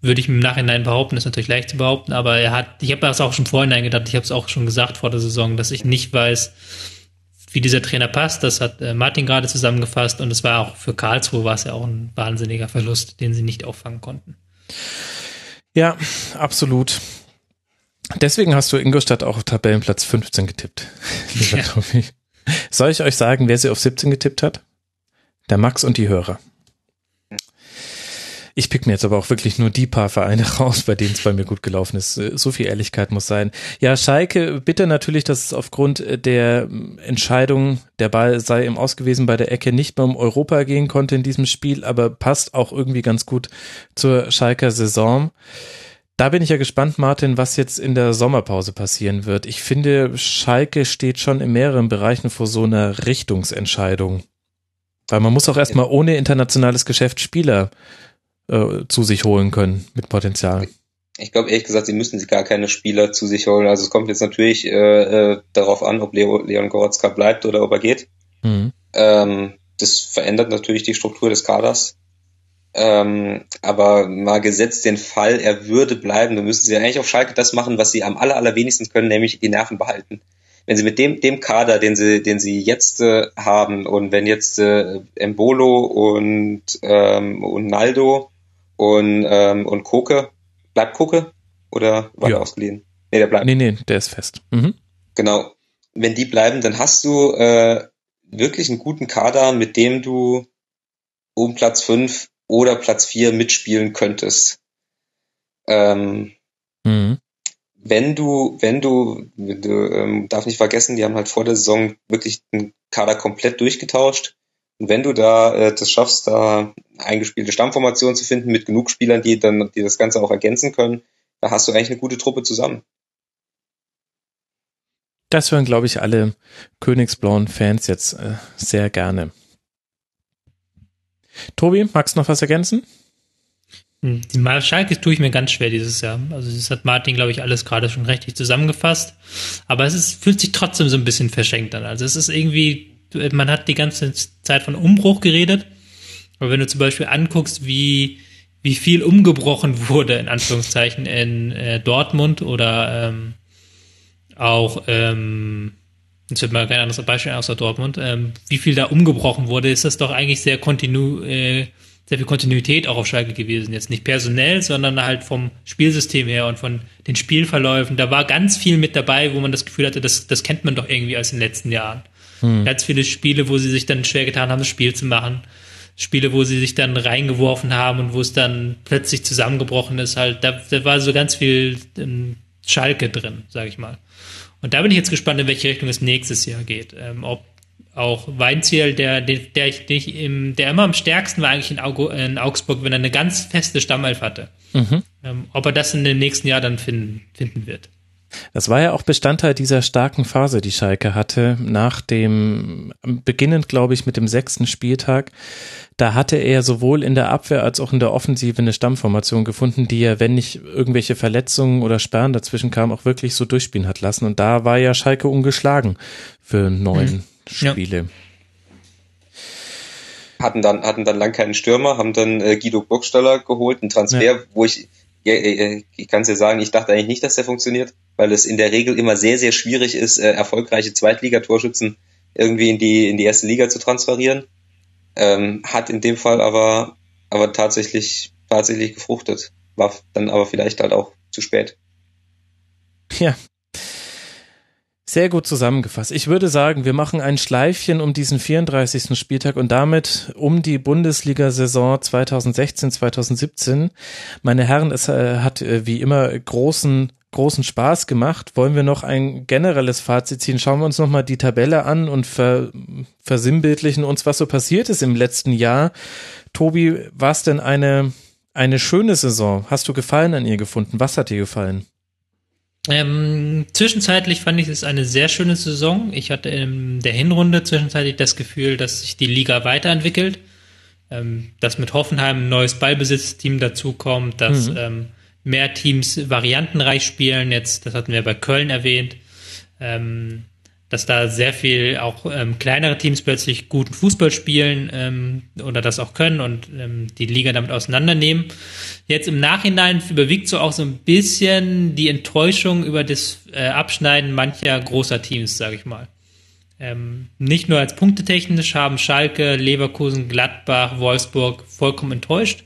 Würde ich im Nachhinein behaupten, ist natürlich leicht zu behaupten, aber er hat, ich habe das auch schon vorhin gedacht, ich habe es auch schon gesagt vor der Saison, dass ich nicht weiß, wie dieser Trainer passt. Das hat äh, Martin gerade zusammengefasst und es war auch für Karlsruhe war es ja auch ein wahnsinniger Verlust, den sie nicht auffangen konnten. Ja, absolut. Deswegen hast du Ingolstadt auch auf Tabellenplatz 15 getippt, lieber ja. Soll ich euch sagen, wer sie auf 17 getippt hat? Der Max und die Hörer. Ich pick mir jetzt aber auch wirklich nur die paar Vereine raus, bei denen es bei mir gut gelaufen ist. Äh, so viel Ehrlichkeit muss sein. Ja, Schalke, bitte natürlich, dass es aufgrund äh, der Entscheidung, der Ball sei im Aus gewesen bei der Ecke, nicht mehr um Europa gehen konnte in diesem Spiel, aber passt auch irgendwie ganz gut zur Schalker Saison. Da bin ich ja gespannt, Martin, was jetzt in der Sommerpause passieren wird. Ich finde, Schalke steht schon in mehreren Bereichen vor so einer Richtungsentscheidung. Weil man muss auch erstmal ohne internationales Geschäft Spieler äh, zu sich holen können mit Potenzial. Ich glaube ehrlich gesagt, sie müssen sich gar keine Spieler zu sich holen. Also es kommt jetzt natürlich äh, äh, darauf an, ob Leo, Leon Goretzka bleibt oder ob er geht. Mhm. Ähm, das verändert natürlich die Struktur des Kaders. Ähm, aber mal gesetzt den Fall, er würde bleiben, dann müssen sie eigentlich auf Schalke das machen, was sie am aller, allerwenigsten können, nämlich die Nerven behalten. Wenn sie mit dem, dem Kader, den sie, den sie jetzt äh, haben, und wenn jetzt äh, Embolo und, ähm, und Naldo und, ähm, und Koke, bleibt Koke? Oder war ja. er ausgeliehen? Nee, der bleibt. Nee, nee, der ist fest. Mhm. Genau. Wenn die bleiben, dann hast du äh, wirklich einen guten Kader, mit dem du um Platz 5 oder Platz 4 mitspielen könntest. Ähm, mhm. Wenn du, wenn du, du ähm, darf nicht vergessen, die haben halt vor der Saison wirklich den Kader komplett durchgetauscht. Und wenn du da äh, das schaffst, da eingespielte Stammformationen zu finden mit genug Spielern, die dann, die das Ganze auch ergänzen können, da hast du eigentlich eine gute Truppe zusammen. Das hören, glaube ich, alle Königsblauen Fans jetzt äh, sehr gerne. Tobi, magst du noch was ergänzen? Hm, die Schalke tue ich mir ganz schwer dieses Jahr. Also das hat Martin, glaube ich, alles gerade schon richtig zusammengefasst. Aber es ist, fühlt sich trotzdem so ein bisschen verschenkt an. Also es ist irgendwie, man hat die ganze Zeit von Umbruch geredet. Aber wenn du zum Beispiel anguckst, wie, wie viel umgebrochen wurde, in Anführungszeichen, in äh, Dortmund oder ähm, auch ähm, jetzt wird mal kein anderes Beispiel außer Dortmund, ähm, wie viel da umgebrochen wurde, ist das doch eigentlich sehr kontinu, äh, sehr viel Kontinuität auch auf Schalke gewesen. Jetzt nicht personell, sondern halt vom Spielsystem her und von den Spielverläufen. Da war ganz viel mit dabei, wo man das Gefühl hatte, das, das kennt man doch irgendwie aus den letzten Jahren. Hm. Ganz viele Spiele, wo sie sich dann schwer getan haben, das Spiel zu machen. Spiele, wo sie sich dann reingeworfen haben und wo es dann plötzlich zusammengebrochen ist, halt, da, da war so ganz viel ähm, Schalke drin, sag ich mal. Und da bin ich jetzt gespannt, in welche Richtung es nächstes Jahr geht. Ähm, ob auch Weinziel, der, der, der, ich, der, ich im, der immer am stärksten war eigentlich in, Augu, in Augsburg, wenn er eine ganz feste Stammelf hatte. Mhm. Ähm, ob er das in den nächsten Jahr dann finden, finden wird. Das war ja auch Bestandteil dieser starken Phase, die Schalke hatte, nach dem, beginnend glaube ich mit dem sechsten Spieltag. Da hatte er sowohl in der Abwehr als auch in der Offensive eine Stammformation gefunden, die er, wenn nicht irgendwelche Verletzungen oder Sperren dazwischen kamen, auch wirklich so durchspielen hat lassen. Und da war ja Schalke ungeschlagen für neun hm. Spiele. Ja hatten dann hatten dann lang keinen Stürmer, haben dann äh, Guido Burgstaller geholt, einen Transfer, ja. wo ich ich kann es dir sagen, ich dachte eigentlich nicht, dass der funktioniert, weil es in der Regel immer sehr, sehr schwierig ist, äh, erfolgreiche Zweitligatorschützen irgendwie in die, in die erste Liga zu transferieren. Ähm, hat in dem Fall aber, aber tatsächlich, tatsächlich gefruchtet. War dann aber vielleicht halt auch zu spät. Ja, sehr gut zusammengefasst. Ich würde sagen, wir machen ein Schleifchen um diesen 34. Spieltag und damit um die Bundesliga-Saison 2016-2017. Meine Herren, es äh, hat äh, wie immer großen großen Spaß gemacht. Wollen wir noch ein generelles Fazit ziehen? Schauen wir uns nochmal die Tabelle an und ver, versinnbildlichen uns, was so passiert ist im letzten Jahr. Tobi, war es denn eine, eine schöne Saison? Hast du Gefallen an ihr gefunden? Was hat dir gefallen? Ähm, zwischenzeitlich fand ich es eine sehr schöne Saison. Ich hatte in der Hinrunde zwischenzeitlich das Gefühl, dass sich die Liga weiterentwickelt, ähm, dass mit Hoffenheim ein neues Ballbesitzteam dazukommt, dass mhm. ähm, mehr Teams variantenreich spielen. Jetzt, das hatten wir bei Köln erwähnt. Ähm, dass da sehr viel auch ähm, kleinere Teams plötzlich guten Fußball spielen ähm, oder das auch können und ähm, die Liga damit auseinandernehmen. Jetzt im Nachhinein überwiegt so auch so ein bisschen die Enttäuschung über das äh, Abschneiden mancher großer Teams, sage ich mal. Ähm, nicht nur als punktetechnisch haben Schalke, Leverkusen, Gladbach, Wolfsburg vollkommen enttäuscht,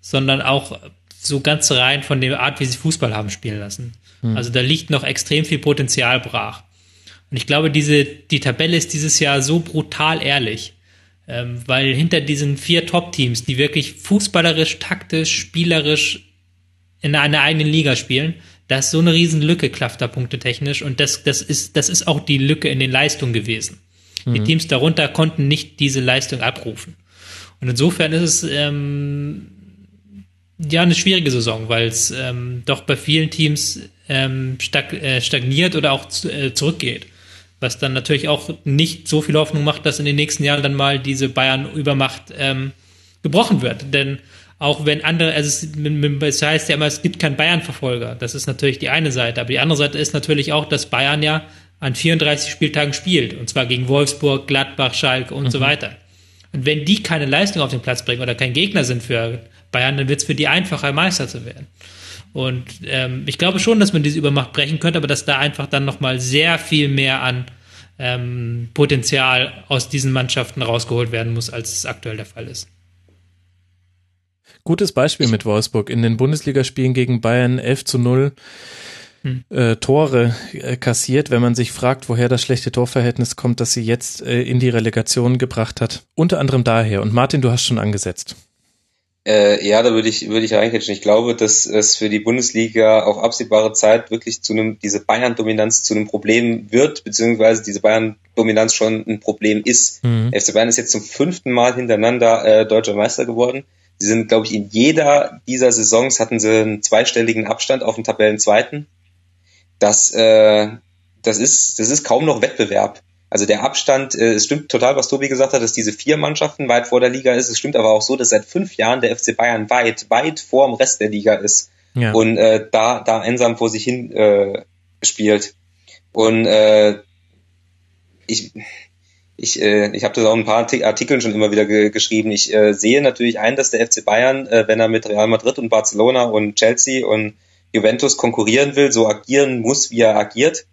sondern auch so ganz rein von der Art, wie sie Fußball haben spielen lassen. Hm. Also da liegt noch extrem viel Potenzial brach. Und ich glaube, diese, die Tabelle ist dieses Jahr so brutal ehrlich, ähm, weil hinter diesen vier Top-Teams, die wirklich fußballerisch, taktisch, spielerisch in einer eigenen Liga spielen, da ist so eine riesen Lücke, klafft da punktetechnisch. Und das, das, ist, das ist auch die Lücke in den Leistungen gewesen. Mhm. Die Teams darunter konnten nicht diese Leistung abrufen. Und insofern ist es ähm, ja eine schwierige Saison, weil es ähm, doch bei vielen Teams ähm, stag, äh, stagniert oder auch zu, äh, zurückgeht. Was dann natürlich auch nicht so viel Hoffnung macht, dass in den nächsten Jahren dann mal diese Bayern-Übermacht ähm, gebrochen wird. Denn auch wenn andere, also es, es heißt ja immer, es gibt keinen Bayern-Verfolger. Das ist natürlich die eine Seite. Aber die andere Seite ist natürlich auch, dass Bayern ja an 34 Spieltagen spielt. Und zwar gegen Wolfsburg, Gladbach, Schalke und mhm. so weiter. Und wenn die keine Leistung auf den Platz bringen oder kein Gegner sind für Bayern, dann wird es für die einfacher, Meister zu werden. Und ähm, ich glaube schon, dass man diese Übermacht brechen könnte, aber dass da einfach dann nochmal sehr viel mehr an ähm, Potenzial aus diesen Mannschaften rausgeholt werden muss, als es aktuell der Fall ist. Gutes Beispiel mit Wolfsburg. In den Bundesligaspielen gegen Bayern 11 zu 0 hm. äh, Tore äh, kassiert, wenn man sich fragt, woher das schlechte Torverhältnis kommt, das sie jetzt äh, in die Relegation gebracht hat. Unter anderem daher. Und Martin, du hast schon angesetzt. Äh, ja, da würde ich, würde ich reinkatschen. Ich glaube, dass es für die Bundesliga auf absehbare Zeit wirklich zu einem, diese Bayern-Dominanz zu einem Problem wird, beziehungsweise diese Bayern-Dominanz schon ein Problem ist. Mhm. FC Bayern ist jetzt zum fünften Mal hintereinander äh, deutscher Meister geworden. Sie sind, glaube ich, in jeder dieser Saisons hatten sie einen zweistelligen Abstand auf den Tabellenzweiten. Das, äh, das ist, das ist kaum noch Wettbewerb. Also der Abstand, äh, es stimmt total, was Tobi gesagt hat, dass diese vier Mannschaften weit vor der Liga ist. Es stimmt aber auch so, dass seit fünf Jahren der FC Bayern weit, weit vor dem Rest der Liga ist ja. und äh, da, da einsam vor sich hin äh, spielt. Und äh, ich, ich, äh, ich habe das auch in ein paar Artikeln schon immer wieder ge geschrieben. Ich äh, sehe natürlich ein, dass der FC Bayern, äh, wenn er mit Real Madrid und Barcelona und Chelsea und Juventus konkurrieren will, so agieren muss, wie er agiert.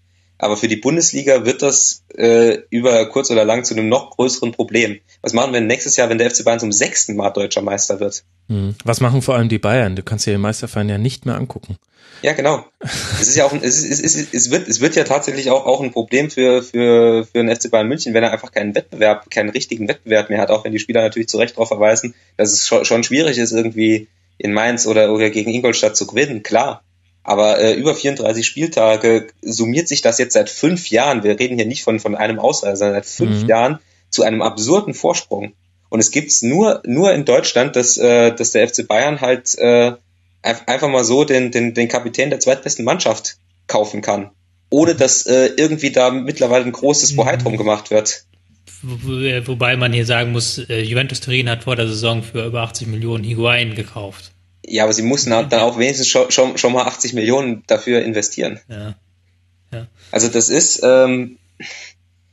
Aber für die Bundesliga wird das äh, über kurz oder lang zu einem noch größeren Problem. Was machen wir nächstes Jahr, wenn der FC Bayern zum sechsten Mal deutscher Meister wird? Hm. Was machen vor allem die Bayern? Du kannst dir den Meisterverein ja nicht mehr angucken. Ja, genau. Es ist ja auch, ein, es, ist, es, ist, es wird, es wird ja tatsächlich auch, auch ein Problem für, für, für den FC Bayern München, wenn er einfach keinen Wettbewerb, keinen richtigen Wettbewerb mehr hat, auch wenn die Spieler natürlich zu Recht darauf verweisen, dass es schon, schon schwierig ist, irgendwie in Mainz oder, oder gegen Ingolstadt zu gewinnen, klar. Aber äh, über 34 Spieltage summiert sich das jetzt seit fünf Jahren. Wir reden hier nicht von, von einem Ausreißer, sondern seit fünf mhm. Jahren zu einem absurden Vorsprung. Und es gibt's nur, nur in Deutschland, dass, äh, dass der FC Bayern halt äh, einfach mal so den, den, den Kapitän der zweitbesten Mannschaft kaufen kann. Ohne dass äh, irgendwie da mittlerweile ein großes Bohai drum gemacht wird. Wobei man hier sagen muss, äh, Juventus Turin hat vor der Saison für über 80 Millionen Higuain gekauft. Ja, aber sie mussten dann auch wenigstens schon, schon, schon mal 80 Millionen dafür investieren. Ja. ja. Also das ist, ähm,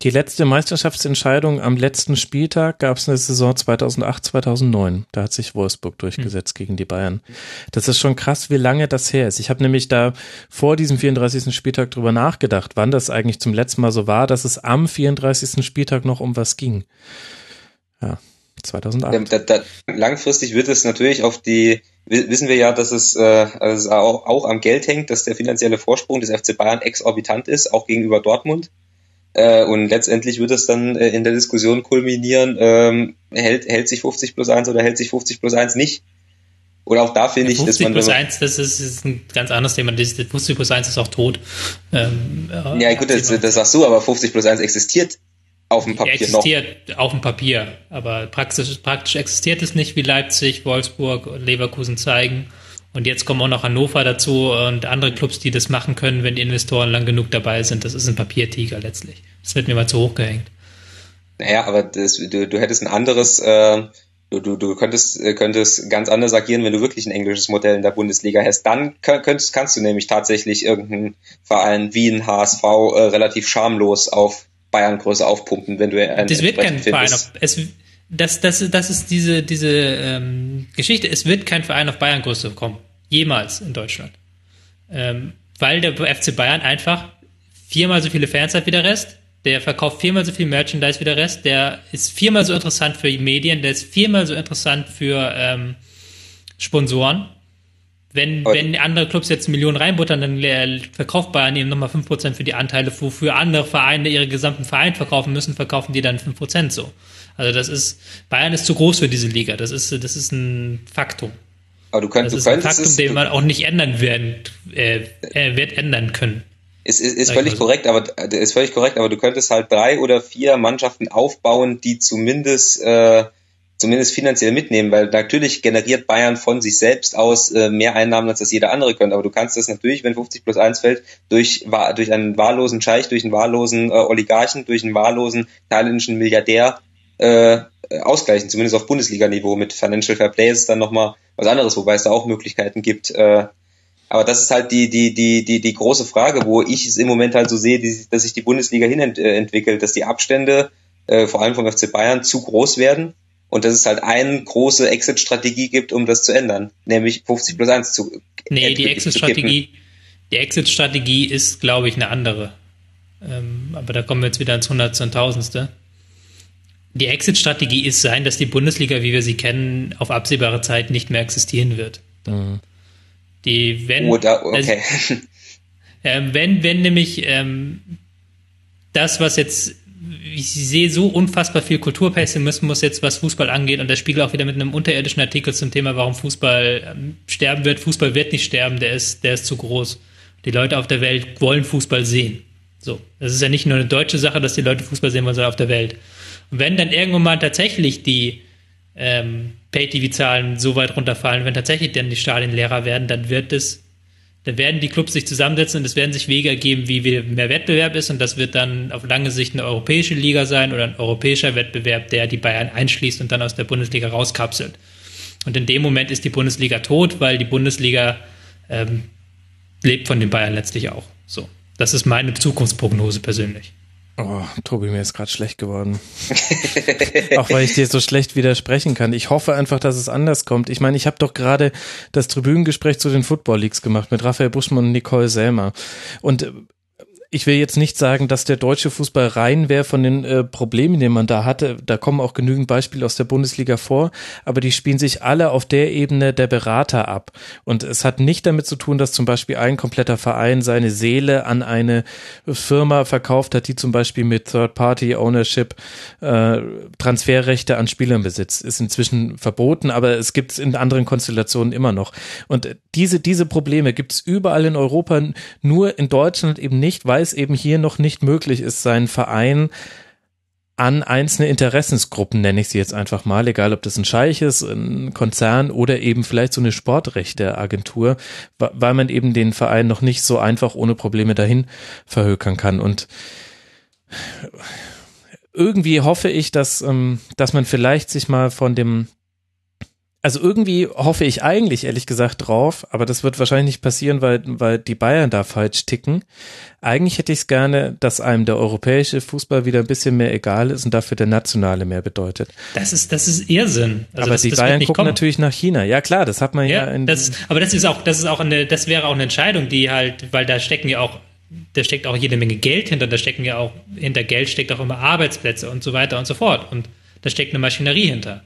die letzte Meisterschaftsentscheidung am letzten Spieltag gab es in der Saison 2008, 2009. Da hat sich Wolfsburg durchgesetzt mhm. gegen die Bayern. Das ist schon krass, wie lange das her ist. Ich habe nämlich da vor diesem 34. Spieltag drüber nachgedacht, wann das eigentlich zum letzten Mal so war, dass es am 34. Spieltag noch um was ging. Ja, 2008. Da, da, langfristig wird es natürlich auf die, wissen wir ja, dass es, äh, also auch, auch am Geld hängt, dass der finanzielle Vorsprung des FC Bayern exorbitant ist, auch gegenüber Dortmund. Äh, und letztendlich wird es dann äh, in der Diskussion kulminieren, ähm, hält, hält sich 50 plus 1 oder hält sich 50 plus 1 nicht. Oder auch da finde ich, dass man. 50 plus 1, das ist, ist, ein ganz anderes Thema. 50 plus 1 ist auch tot. Ähm, ja, gut, das, das sagst du, aber 50 plus 1 existiert auf dem Papier existiert noch. auf dem Papier, aber praktisch, praktisch existiert es nicht, wie Leipzig, Wolfsburg und Leverkusen zeigen. Und jetzt kommen auch noch Hannover dazu und andere Clubs, die das machen können, wenn die Investoren lang genug dabei sind. Das ist ein Papiertiger letztlich. Das wird mir mal zu hoch gehängt. Naja, aber das, du, du hättest ein anderes, äh, du, du, du könntest, äh, könntest ganz anders agieren, wenn du wirklich ein englisches Modell in der Bundesliga hast. Dann könntest, kannst du nämlich tatsächlich irgendeinen Verein wie ein HSV äh, relativ schamlos auf Bayern-Größe aufpumpen, wenn du einen Das wird kein Verein auf, es, das, das, das ist diese, diese ähm, Geschichte. Es wird kein Verein auf Bayern-Größe kommen. Jemals in Deutschland. Ähm, weil der FC Bayern einfach viermal so viele Fans hat wie der Rest. Der verkauft viermal so viel Merchandise wie der Rest. Der ist viermal so interessant für die Medien. Der ist viermal so interessant für ähm, Sponsoren. Wenn, wenn andere Clubs jetzt Millionen reinbuttern, dann verkauft Bayern eben nochmal 5% für die Anteile, wofür andere Vereine ihre gesamten Verein verkaufen müssen, verkaufen die dann 5% so. Also das ist, Bayern ist zu groß für diese Liga. Das ist, das ist ein Faktum. Aber du könntest, das ist ein Faktum, es, den man auch nicht ändern werden, äh, äh, wird ändern können. Ist, ist, ist völlig korrekt, aber ist völlig korrekt, aber du könntest halt drei oder vier Mannschaften aufbauen, die zumindest äh, zumindest finanziell mitnehmen, weil natürlich generiert Bayern von sich selbst aus äh, mehr Einnahmen, als das jeder andere könnte. Aber du kannst das natürlich, wenn 50 plus 1 fällt, durch, durch einen wahllosen Scheich, durch einen wahllosen äh, Oligarchen, durch einen wahllosen thailändischen Milliardär äh, ausgleichen, zumindest auf Bundesliga-Niveau. Mit Financial Fair Play ist es dann nochmal was anderes, wobei es da auch Möglichkeiten gibt. Äh, aber das ist halt die, die, die, die, die große Frage, wo ich es im Moment halt so sehe, die, dass sich die Bundesliga hin ent, äh, dass die Abstände, äh, vor allem vom FC Bayern, zu groß werden und dass es halt eine große Exit-Strategie gibt, um das zu ändern, nämlich 50 plus 1 zu Nee, die Exit-Strategie, die Exit-Strategie ist, glaube ich, eine andere. Ähm, aber da kommen wir jetzt wieder ins Hundertste und Tausendste. Die Exit-Strategie ist sein, dass die Bundesliga, wie wir sie kennen, auf absehbare Zeit nicht mehr existieren wird. Mhm. Die, wenn, oh, da, okay. Also, äh, wenn, wenn nämlich ähm, das, was jetzt ich sehe so unfassbar viel Kulturpessimismus jetzt, was Fußball angeht, und das spiegelt auch wieder mit einem unterirdischen Artikel zum Thema, warum Fußball ähm, sterben wird. Fußball wird nicht sterben, der ist, der ist zu groß. Die Leute auf der Welt wollen Fußball sehen. So. Das ist ja nicht nur eine deutsche Sache, dass die Leute Fußball sehen wollen, sondern auf der Welt. Und wenn dann irgendwann mal tatsächlich die ähm, Pay-TV-Zahlen so weit runterfallen, wenn tatsächlich dann die Stadien leerer werden, dann wird es dann werden die Clubs sich zusammensetzen und es werden sich Wege ergeben, wie mehr Wettbewerb ist und das wird dann auf lange Sicht eine europäische Liga sein oder ein europäischer Wettbewerb, der die Bayern einschließt und dann aus der Bundesliga rauskapselt. Und in dem Moment ist die Bundesliga tot, weil die Bundesliga ähm, lebt von den Bayern letztlich auch. So, das ist meine Zukunftsprognose persönlich. Oh, Tobi, mir ist gerade schlecht geworden. Auch weil ich dir so schlecht widersprechen kann. Ich hoffe einfach, dass es anders kommt. Ich meine, ich habe doch gerade das Tribünengespräch zu den Football Leagues gemacht mit Raphael Buschmann und Nicole Selmer. Und ich will jetzt nicht sagen, dass der deutsche Fußball rein wäre von den äh, Problemen, die man da hatte. Da kommen auch genügend Beispiele aus der Bundesliga vor, aber die spielen sich alle auf der Ebene der Berater ab. Und es hat nicht damit zu tun, dass zum Beispiel ein kompletter Verein seine Seele an eine Firma verkauft hat, die zum Beispiel mit Third-Party-Ownership äh, Transferrechte an Spielern besitzt. Ist inzwischen verboten, aber es gibt es in anderen Konstellationen immer noch. Und diese, diese Probleme gibt es überall in Europa, nur in Deutschland eben nicht, weil es eben hier noch nicht möglich ist, seinen Verein an einzelne Interessensgruppen, nenne ich sie jetzt einfach mal, egal ob das ein Scheich ist, ein Konzern oder eben vielleicht so eine Sportrechteagentur, weil man eben den Verein noch nicht so einfach ohne Probleme dahin verhökern kann. Und irgendwie hoffe ich, dass, ähm, dass man vielleicht sich mal von dem also irgendwie hoffe ich eigentlich ehrlich gesagt drauf, aber das wird wahrscheinlich nicht passieren, weil, weil die Bayern da falsch ticken. Eigentlich hätte ich es gerne, dass einem der europäische Fußball wieder ein bisschen mehr egal ist und dafür der nationale mehr bedeutet. Das ist, das ist Irrsinn. Also aber das, die das Bayern gucken kommen. natürlich nach China. Ja klar, das hat man ja, ja in. Das, aber das ist auch, das ist auch eine, das wäre auch eine Entscheidung, die halt, weil da stecken ja auch da steckt auch jede Menge Geld hinter, da stecken ja auch, hinter Geld steckt auch immer Arbeitsplätze und so weiter und so fort. Und da steckt eine Maschinerie hinter.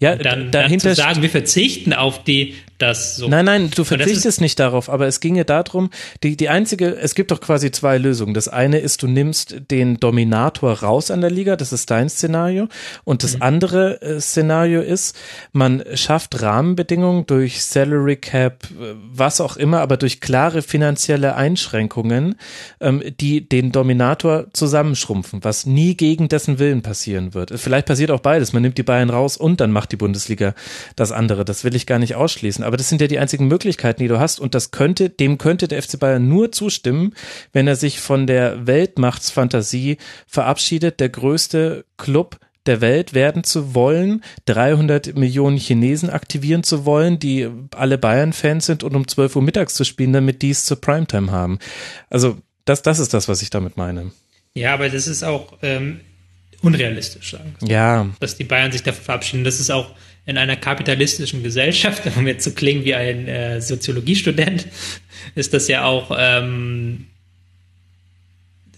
Ja, dann, dahinter dann zu sagen, wir verzichten auf die das so. Nein, nein, du verzichtest nicht darauf, aber es ginge darum, die, die einzige, es gibt doch quasi zwei Lösungen. Das eine ist, du nimmst den Dominator raus an der Liga, das ist dein Szenario. Und das mhm. andere äh, Szenario ist, man schafft Rahmenbedingungen durch Salary Cap, äh, was auch immer, aber durch klare finanzielle Einschränkungen, ähm, die den Dominator zusammenschrumpfen, was nie gegen dessen Willen passieren wird. Vielleicht passiert auch beides. Man nimmt die Bayern raus und dann macht die Bundesliga das andere. Das will ich gar nicht ausschließen aber das sind ja die einzigen Möglichkeiten, die du hast und das könnte, dem könnte der FC Bayern nur zustimmen, wenn er sich von der Weltmachtsfantasie verabschiedet, der größte Club der Welt werden zu wollen, 300 Millionen Chinesen aktivieren zu wollen, die alle Bayern-Fans sind und um 12 Uhr mittags zu spielen, damit die es zur Primetime haben. Also das, das ist das, was ich damit meine. Ja, aber das ist auch ähm, unrealistisch, sagen. Ja. Dass die Bayern sich davon verabschieden. Das ist auch in einer kapitalistischen Gesellschaft, um jetzt zu klingen wie ein äh, Soziologiestudent, ist das ja auch ähm,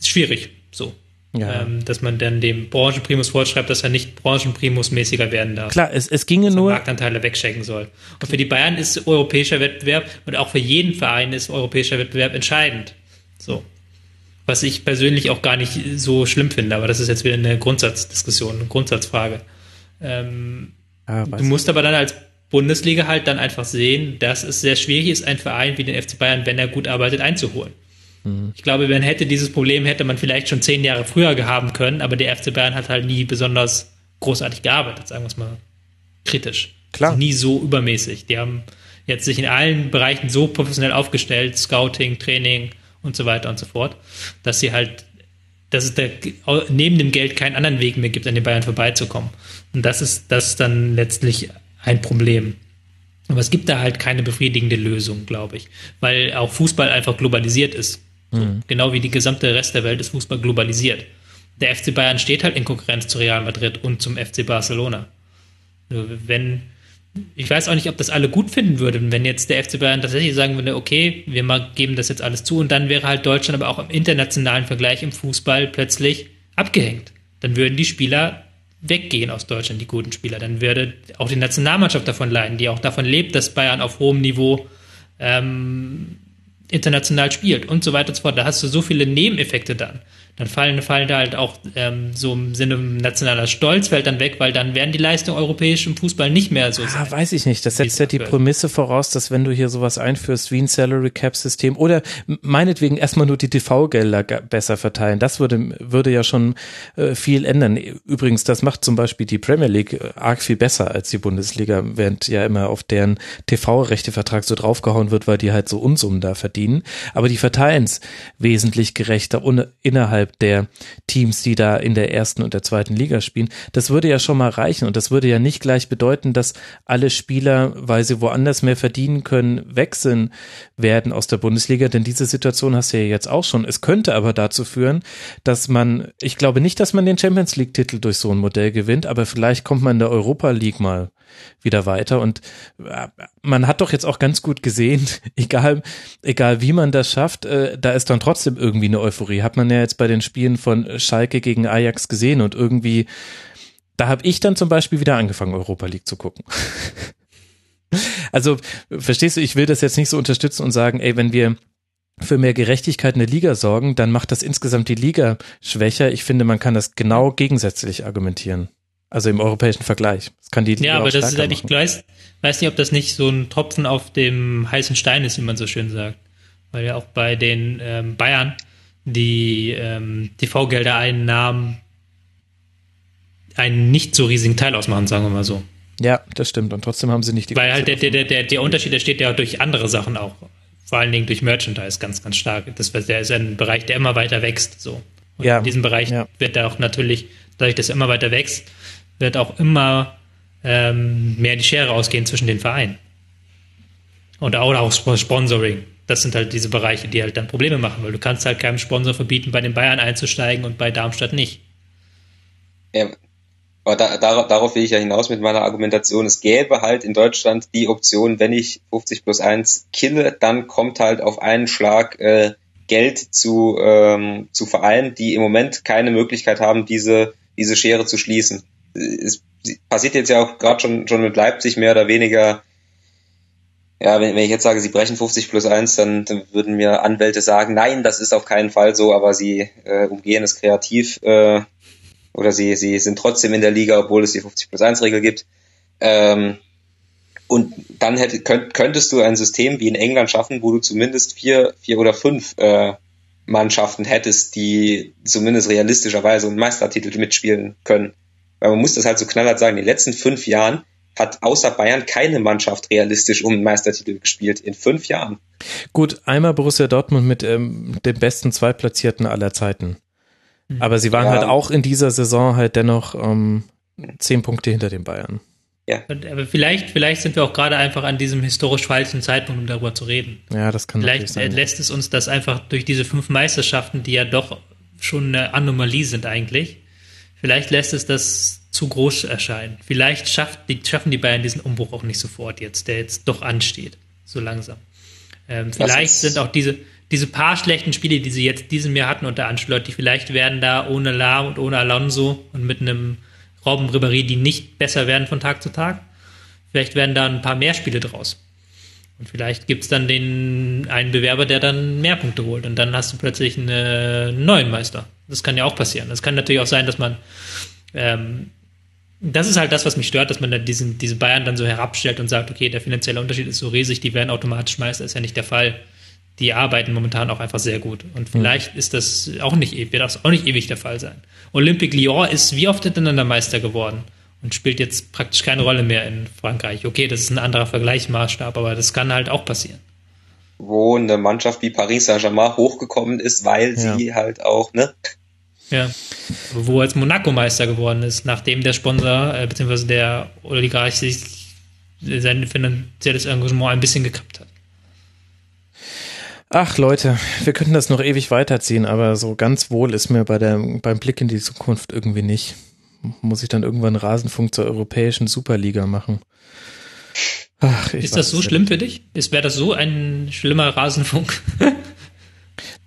schwierig so. Ja. Ähm, dass man dann dem Branchenprimus vorschreibt, dass er nicht Branchenprimus-mäßiger werden darf. Klar, es, es ginge nur. Marktanteile wegschenken soll. Und für die Bayern ist europäischer Wettbewerb und auch für jeden Verein ist europäischer Wettbewerb entscheidend. So. Was ich persönlich auch gar nicht so schlimm finde, aber das ist jetzt wieder eine Grundsatzdiskussion, eine Grundsatzfrage. Ähm, ja, du musst aber dann als Bundesliga halt dann einfach sehen, dass es sehr schwierig ist, einen Verein wie den FC Bayern, wenn er gut arbeitet, einzuholen. Mhm. Ich glaube, wenn hätte dieses Problem, hätte man vielleicht schon zehn Jahre früher gehabt können, aber der FC Bayern hat halt nie besonders großartig gearbeitet, sagen wir es mal kritisch. Klar. Also nie so übermäßig. Die haben jetzt sich in allen Bereichen so professionell aufgestellt, Scouting, Training und so weiter und so fort, dass sie halt, dass es da neben dem Geld keinen anderen Weg mehr gibt, an den Bayern vorbeizukommen. Und das ist, das ist dann letztlich ein Problem. Aber es gibt da halt keine befriedigende Lösung, glaube ich, weil auch Fußball einfach globalisiert ist. So, mhm. Genau wie die gesamte Rest der Welt ist Fußball globalisiert. Der FC Bayern steht halt in Konkurrenz zu Real Madrid und zum FC Barcelona. Wenn, ich weiß auch nicht, ob das alle gut finden würden, wenn jetzt der FC Bayern tatsächlich sagen würde, okay, wir geben das jetzt alles zu und dann wäre halt Deutschland aber auch im internationalen Vergleich im Fußball plötzlich abgehängt. Dann würden die Spieler weggehen aus Deutschland, die guten Spieler. Dann würde auch die Nationalmannschaft davon leiden, die auch davon lebt, dass Bayern auf hohem Niveau ähm, international spielt und so weiter und so fort. Da hast du so viele Nebeneffekte dann dann fallen, fallen da halt auch ähm, so im Sinne nationaler Stolz fällt dann weg, weil dann werden die Leistungen europäisch im Fußball nicht mehr so ah, weiß ich nicht. Das setzt ja die Prämisse voraus, dass wenn du hier sowas einführst wie ein Salary Cap System oder meinetwegen erstmal nur die TV-Gelder besser verteilen, das würde, würde ja schon äh, viel ändern. Übrigens, das macht zum Beispiel die Premier League äh, arg viel besser als die Bundesliga, während ja immer auf deren TV-Rechtevertrag so draufgehauen wird, weil die halt so Unsummen da verdienen. Aber die verteilen es wesentlich gerechter innerhalb innerhalb der Teams, die da in der ersten und der zweiten Liga spielen. Das würde ja schon mal reichen und das würde ja nicht gleich bedeuten, dass alle Spieler, weil sie woanders mehr verdienen können, wechseln werden aus der Bundesliga, denn diese Situation hast du ja jetzt auch schon. Es könnte aber dazu führen, dass man, ich glaube nicht, dass man den Champions League Titel durch so ein Modell gewinnt, aber vielleicht kommt man in der Europa League mal wieder weiter. Und äh, man hat doch jetzt auch ganz gut gesehen, egal, egal wie man das schafft, äh, da ist dann trotzdem irgendwie eine Euphorie. Hat man ja jetzt bei den Spielen von Schalke gegen Ajax gesehen und irgendwie, da habe ich dann zum Beispiel wieder angefangen, Europa League zu gucken. also, verstehst du, ich will das jetzt nicht so unterstützen und sagen, ey, wenn wir für mehr Gerechtigkeit in der Liga sorgen, dann macht das insgesamt die Liga schwächer. Ich finde, man kann das genau gegensätzlich argumentieren. Also im europäischen Vergleich. Das kann die Liga Ja, aber das ist halt, ich weiß, weiß nicht, ob das nicht so ein Tropfen auf dem heißen Stein ist, wie man so schön sagt. Weil ja auch bei den ähm, Bayern die ähm, TV-Gelder einnahmen einen nicht so riesigen Teil ausmachen, sagen wir mal so. Ja, das stimmt. Und trotzdem haben sie nicht die. Weil halt der, der, der, der Unterschied, der steht ja durch andere Sachen auch. Vor allen Dingen durch Merchandise ganz, ganz stark. Das der ist ein Bereich, der immer weiter wächst. So. Und ja. in diesem Bereich ja. wird er auch natürlich, dadurch, dass er immer weiter wächst, wird auch immer ähm, mehr die Schere ausgehen zwischen den Vereinen. Und auch, auch Sponsoring. Das sind halt diese Bereiche, die halt dann Probleme machen, weil du kannst halt keinem Sponsor verbieten, bei den Bayern einzusteigen und bei Darmstadt nicht. Ja, aber da, darauf, darauf will ich ja hinaus mit meiner Argumentation. Es gäbe halt in Deutschland die Option, wenn ich 50 plus 1 kille, dann kommt halt auf einen Schlag äh, Geld zu, ähm, zu Vereinen, die im Moment keine Möglichkeit haben, diese, diese Schere zu schließen es passiert jetzt ja auch gerade schon, schon mit Leipzig mehr oder weniger. Ja, wenn, wenn ich jetzt sage, sie brechen 50 plus 1, dann, dann würden mir Anwälte sagen, nein, das ist auf keinen Fall so, aber sie äh, umgehen es kreativ äh, oder sie, sie sind trotzdem in der Liga, obwohl es die 50 plus 1 Regel gibt. Ähm, und dann hätte, könnt, könntest du ein System wie in England schaffen, wo du zumindest vier, vier oder fünf äh, Mannschaften hättest, die zumindest realistischerweise einen Meistertitel mitspielen können. Weil man muss das halt so knallhart sagen, in den letzten fünf Jahren hat außer Bayern keine Mannschaft realistisch um den Meistertitel gespielt. In fünf Jahren. Gut, einmal Borussia Dortmund mit ähm, dem besten Zweitplatzierten aller Zeiten. Mhm. Aber sie waren ja. halt auch in dieser Saison halt dennoch ähm, zehn Punkte hinter den Bayern. Ja. Aber vielleicht, vielleicht sind wir auch gerade einfach an diesem historisch falschen Zeitpunkt, um darüber zu reden. Ja, das kann Vielleicht sein, lässt es uns das einfach durch diese fünf Meisterschaften, die ja doch schon eine Anomalie sind eigentlich, Vielleicht lässt es das zu groß erscheinen. Vielleicht schafft die, schaffen die Bayern diesen Umbruch auch nicht sofort jetzt, der jetzt doch ansteht, so langsam. Ähm, vielleicht sind auch diese, diese paar schlechten Spiele, die sie jetzt diesem Jahr hatten unter Ancelotti, vielleicht werden da ohne La und ohne Alonso und mit einem Robben Ribéry, die nicht besser werden von Tag zu Tag, vielleicht werden da ein paar mehr Spiele draus. Und vielleicht gibt es dann den einen Bewerber, der dann mehr Punkte holt und dann hast du plötzlich einen neuen Meister. Das kann ja auch passieren. Das kann natürlich auch sein, dass man ähm, das ist halt das, was mich stört, dass man dann diesen, diese Bayern dann so herabstellt und sagt, okay, der finanzielle Unterschied ist so riesig, die werden automatisch Meister, ist ja nicht der Fall. Die arbeiten momentan auch einfach sehr gut. Und mhm. vielleicht mhm. ist das auch nicht, wird das auch nicht ewig der Fall sein. Olympique Lyon ist wie oft hintereinander Meister geworden. und spielt jetzt praktisch keine Rolle mehr in Frankreich. Okay, das ist ein anderer Vergleichsmaßstab, aber das kann halt auch passieren. Wo eine Mannschaft wie Paris Saint-Germain hochgekommen ist, weil ja. sie halt auch, ne? Ja, wo jetzt Monaco Meister geworden ist, nachdem der Sponsor äh, bzw. der Oligarch sich sein finanzielles Engagement ein bisschen gekappt hat. Ach Leute, wir könnten das noch ewig weiterziehen, aber so ganz wohl ist mir bei der, beim Blick in die Zukunft irgendwie nicht. Muss ich dann irgendwann Rasenfunk zur europäischen Superliga machen? Ach, ist das so schlimm für dich? Wäre das so ein schlimmer Rasenfunk?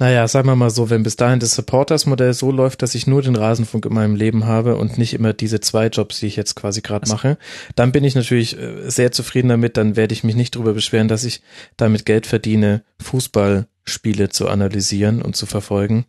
Naja, sagen wir mal so, wenn bis dahin das Supporters-Modell so läuft, dass ich nur den Rasenfunk in meinem Leben habe und nicht immer diese zwei Jobs, die ich jetzt quasi gerade mache, dann bin ich natürlich äh, sehr zufrieden damit. Dann werde ich mich nicht darüber beschweren, dass ich damit Geld verdiene, Fußballspiele zu analysieren und zu verfolgen.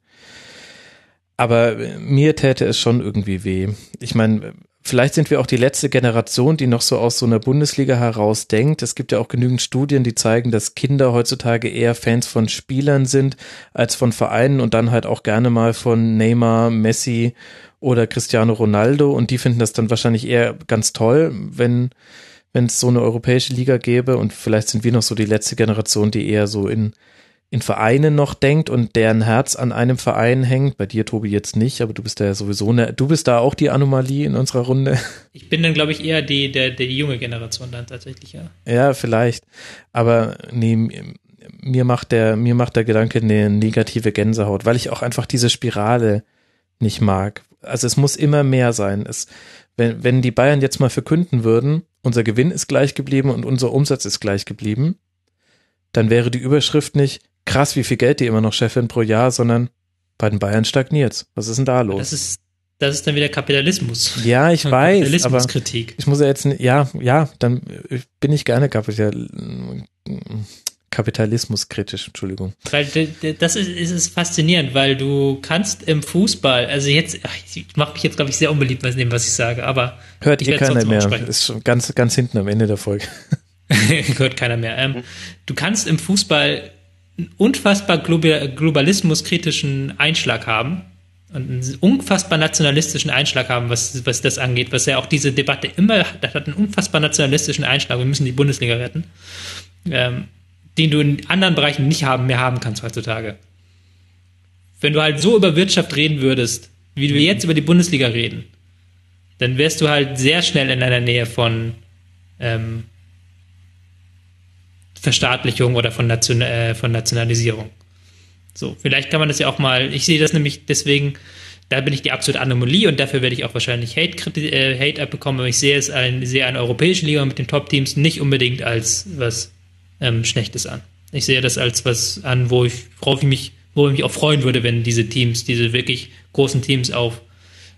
Aber äh, mir täte es schon irgendwie weh. Ich meine, Vielleicht sind wir auch die letzte Generation, die noch so aus so einer Bundesliga heraus denkt. Es gibt ja auch genügend Studien, die zeigen, dass Kinder heutzutage eher Fans von Spielern sind als von Vereinen und dann halt auch gerne mal von Neymar, Messi oder Cristiano Ronaldo. Und die finden das dann wahrscheinlich eher ganz toll, wenn wenn es so eine europäische Liga gäbe. Und vielleicht sind wir noch so die letzte Generation, die eher so in in Vereinen noch denkt und deren Herz an einem Verein hängt. Bei dir, Tobi, jetzt nicht, aber du bist da ja sowieso eine, du bist da auch die Anomalie in unserer Runde. Ich bin dann, glaube ich, eher die, der, der die junge Generation dann tatsächlich, ja. Ja, vielleicht. Aber nee, mir macht der, mir macht der Gedanke eine negative Gänsehaut, weil ich auch einfach diese Spirale nicht mag. Also es muss immer mehr sein. Es, wenn, wenn die Bayern jetzt mal verkünden würden, unser Gewinn ist gleich geblieben und unser Umsatz ist gleich geblieben, dann wäre die Überschrift nicht, krass, wie viel Geld die immer noch Chefin pro Jahr, sondern bei den Bayern stagniert's. Was ist denn da los? Das ist, das ist dann wieder Kapitalismus. Ja, ich weiß. Kapitalismuskritik. Ich muss ja jetzt, ja, ja, dann bin ich gerne Kapital, Kapitalismuskritisch, Entschuldigung. Weil das ist, ist es faszinierend, weil du kannst im Fußball, also jetzt, ach, ich mache mich jetzt, glaube ich, sehr unbeliebt bei dem, was ich sage, aber. Hört ihr keiner mehr. Ist schon ganz, ganz hinten am Ende der Folge. Hört keiner mehr. Ähm, du kannst im Fußball einen unfassbar globalismuskritischen Einschlag haben und einen unfassbar nationalistischen Einschlag haben, was, was das angeht, was ja auch diese Debatte immer hat, das hat einen unfassbar nationalistischen Einschlag, wir müssen die Bundesliga retten, ähm, den du in anderen Bereichen nicht haben, mehr haben kannst heutzutage. Wenn du halt so über Wirtschaft reden würdest, wie wir jetzt über die Bundesliga reden, dann wärst du halt sehr schnell in einer Nähe von ähm, Verstaatlichung oder von, Nation, äh, von Nationalisierung. So, vielleicht kann man das ja auch mal, ich sehe das nämlich deswegen, da bin ich die absolute Anomalie und dafür werde ich auch wahrscheinlich Hate, äh, Hate abbekommen, aber ich sehe es ein, sehe eine europäische Liga mit den Top-Teams nicht unbedingt als was ähm, Schlechtes an. Ich sehe das als was an, wo ich, worauf ich mich, wo ich mich auch freuen würde, wenn diese Teams, diese wirklich großen Teams auf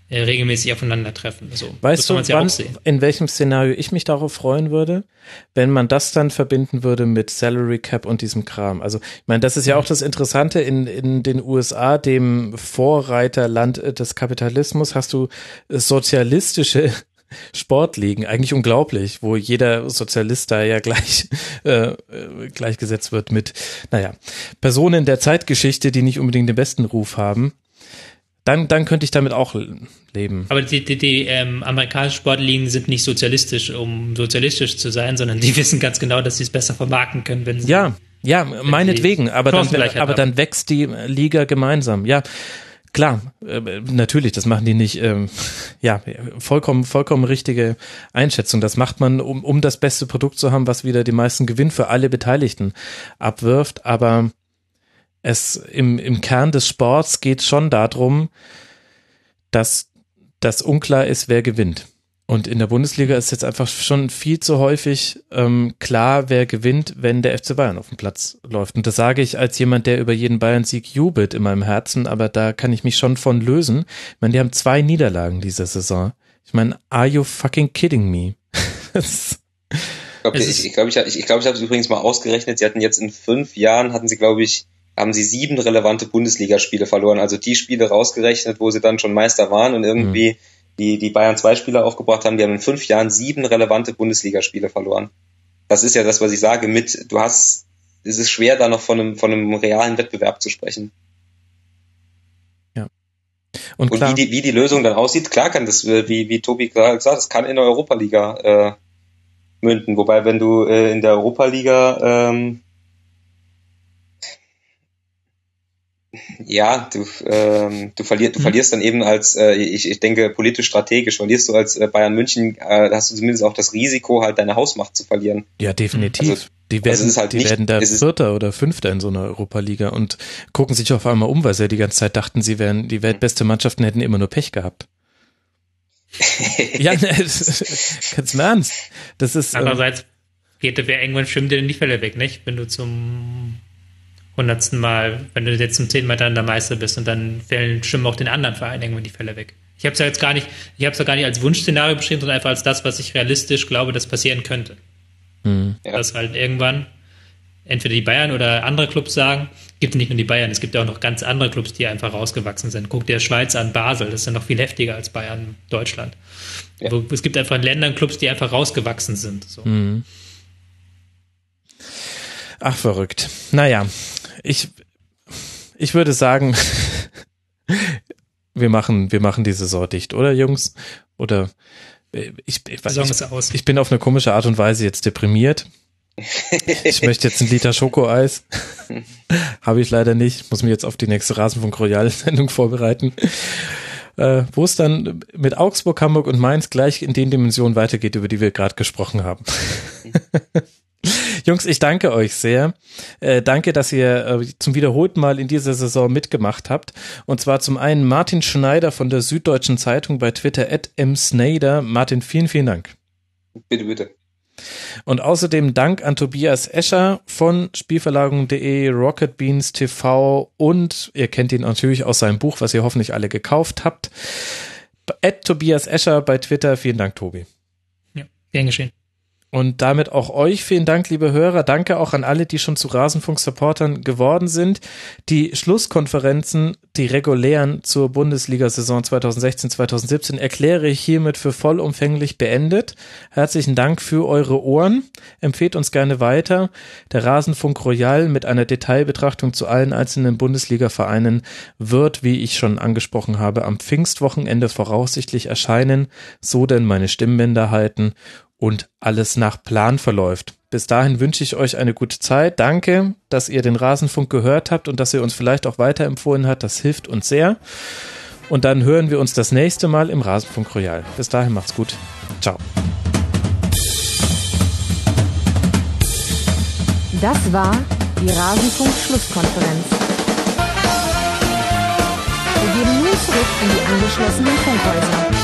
äh, regelmäßig aufeinandertreffen. So, weißt du, ja wann, in welchem Szenario ich mich darauf freuen würde, wenn man das dann verbinden würde mit Salary Cap und diesem Kram. Also ich meine, das ist ja auch das Interessante in, in den USA, dem Vorreiterland des Kapitalismus, hast du sozialistische Sportligen, eigentlich unglaublich, wo jeder Sozialist da ja gleich äh, gleichgesetzt wird mit, naja, Personen der Zeitgeschichte, die nicht unbedingt den besten Ruf haben dann, dann könnte ich damit auch leben. Aber die, die, die ähm, amerikanischen Sportligen sind nicht sozialistisch, um sozialistisch zu sein, sondern die wissen ganz genau, dass sie es besser vermarkten können, wenn sie. Ja, ja, meinetwegen, aber dann, aber dann wächst die Liga gemeinsam. Ja, klar, äh, natürlich, das machen die nicht. Ähm, ja, vollkommen, vollkommen richtige Einschätzung. Das macht man, um, um das beste Produkt zu haben, was wieder die meisten Gewinn für alle Beteiligten abwirft. Aber es im, im Kern des Sports geht schon darum, dass das unklar ist, wer gewinnt. Und in der Bundesliga ist jetzt einfach schon viel zu häufig ähm, klar, wer gewinnt, wenn der FC Bayern auf dem Platz läuft. Und das sage ich als jemand, der über jeden Bayern-Sieg jubelt in meinem Herzen, aber da kann ich mich schon von lösen. Ich meine, die haben zwei Niederlagen diese Saison. Ich meine, are you fucking kidding me? ich glaube, ich, ich, glaub, ich, ich, glaub, ich habe es übrigens mal ausgerechnet. Sie hatten jetzt in fünf Jahren, hatten sie, glaube ich, haben sie sieben relevante Bundesligaspiele verloren. Also die Spiele rausgerechnet, wo sie dann schon Meister waren und irgendwie mhm. die, die Bayern zwei Spieler aufgebracht haben. Die haben in fünf Jahren sieben relevante Bundesligaspiele verloren. Das ist ja das, was ich sage. Mit, du hast, es ist schwer, da noch von einem, von einem realen Wettbewerb zu sprechen. Ja. Und, und wie, die, wie die Lösung dann aussieht, klar kann das, äh, wie, wie Tobi gerade gesagt hat, das kann in der Europa-Liga äh, münden. Wobei, wenn du äh, in der Europa-Liga ähm, ja, du, ähm, du, verlier, du mhm. verlierst dann eben als, äh, ich, ich denke, politisch strategisch, verlierst du als äh, Bayern München, äh, hast du zumindest auch das Risiko, halt deine Hausmacht zu verlieren. Ja, definitiv. Also, die werden, also halt die nicht, werden da Vierter oder Fünfter in so einer Europa-Liga und gucken sich auf einmal um, weil sie ja die ganze Zeit dachten, sie wären die weltbeste Mannschaften, hätten immer nur Pech gehabt. ja, ne, ganz im Ernst. Das ist. Ähm, Andererseits geht der irgendwann schwimmt dir die Fälle weg, nicht? Wenn du zum hundertsten Mal, wenn du jetzt zum zehnten Mal dann der Meister bist und dann fällen, schwimmen auch den anderen Vereinen irgendwann die Fälle weg. Ich habe es ja jetzt gar nicht, ich habe es ja gar nicht als Wunschszenario beschrieben, sondern einfach als das, was ich realistisch glaube, dass passieren könnte. Mhm. Dass halt irgendwann entweder die Bayern oder andere Clubs sagen, gibt nicht nur die Bayern, es gibt ja auch noch ganz andere Clubs, die einfach rausgewachsen sind. Guck dir Schweiz an, Basel, das ist ja noch viel heftiger als Bayern, Deutschland. Ja. Es gibt einfach in Ländern Clubs, die einfach rausgewachsen sind. So. Mhm. Ach, verrückt. Naja, ich, ich würde sagen, wir machen, wir machen die Saison dicht, oder Jungs? Oder äh, ich, ich, ich, ich bin auf eine komische Art und Weise jetzt deprimiert. Ich möchte jetzt ein Liter Schokoeis. Habe ich leider nicht. Muss mich jetzt auf die nächste Rasenfunk Royal Sendung vorbereiten. Äh, wo es dann mit Augsburg, Hamburg und Mainz gleich in den Dimensionen weitergeht, über die wir gerade gesprochen haben. Jungs, ich danke euch sehr. Äh, danke, dass ihr äh, zum wiederholten Mal in dieser Saison mitgemacht habt. Und zwar zum einen Martin Schneider von der Süddeutschen Zeitung bei Twitter at msnader. Martin, vielen, vielen Dank. Bitte, bitte. Und außerdem Dank an Tobias Escher von Spielverlagerung.de, Rocket Beans TV und ihr kennt ihn natürlich aus seinem Buch, was ihr hoffentlich alle gekauft habt. At Tobias Escher bei Twitter. Vielen Dank, Tobi. Ja, gern geschehen. Und damit auch euch vielen Dank, liebe Hörer. Danke auch an alle, die schon zu Rasenfunk-Supportern geworden sind. Die Schlusskonferenzen, die regulären zur Bundesliga-Saison 2016-2017 erkläre ich hiermit für vollumfänglich beendet. Herzlichen Dank für eure Ohren. Empfehlt uns gerne weiter. Der Rasenfunk Royal mit einer Detailbetrachtung zu allen einzelnen Bundesliga-Vereinen wird, wie ich schon angesprochen habe, am Pfingstwochenende voraussichtlich erscheinen. So denn meine Stimmbänder halten und alles nach Plan verläuft. Bis dahin wünsche ich euch eine gute Zeit. Danke, dass ihr den Rasenfunk gehört habt und dass ihr uns vielleicht auch weiterempfohlen habt. Das hilft uns sehr. Und dann hören wir uns das nächste Mal im Rasenfunk Royal. Bis dahin macht's gut. Ciao. Das war die Rasenfunk-Schlusskonferenz. Wir gehen nun zurück in die angeschlossenen Funkhäuser.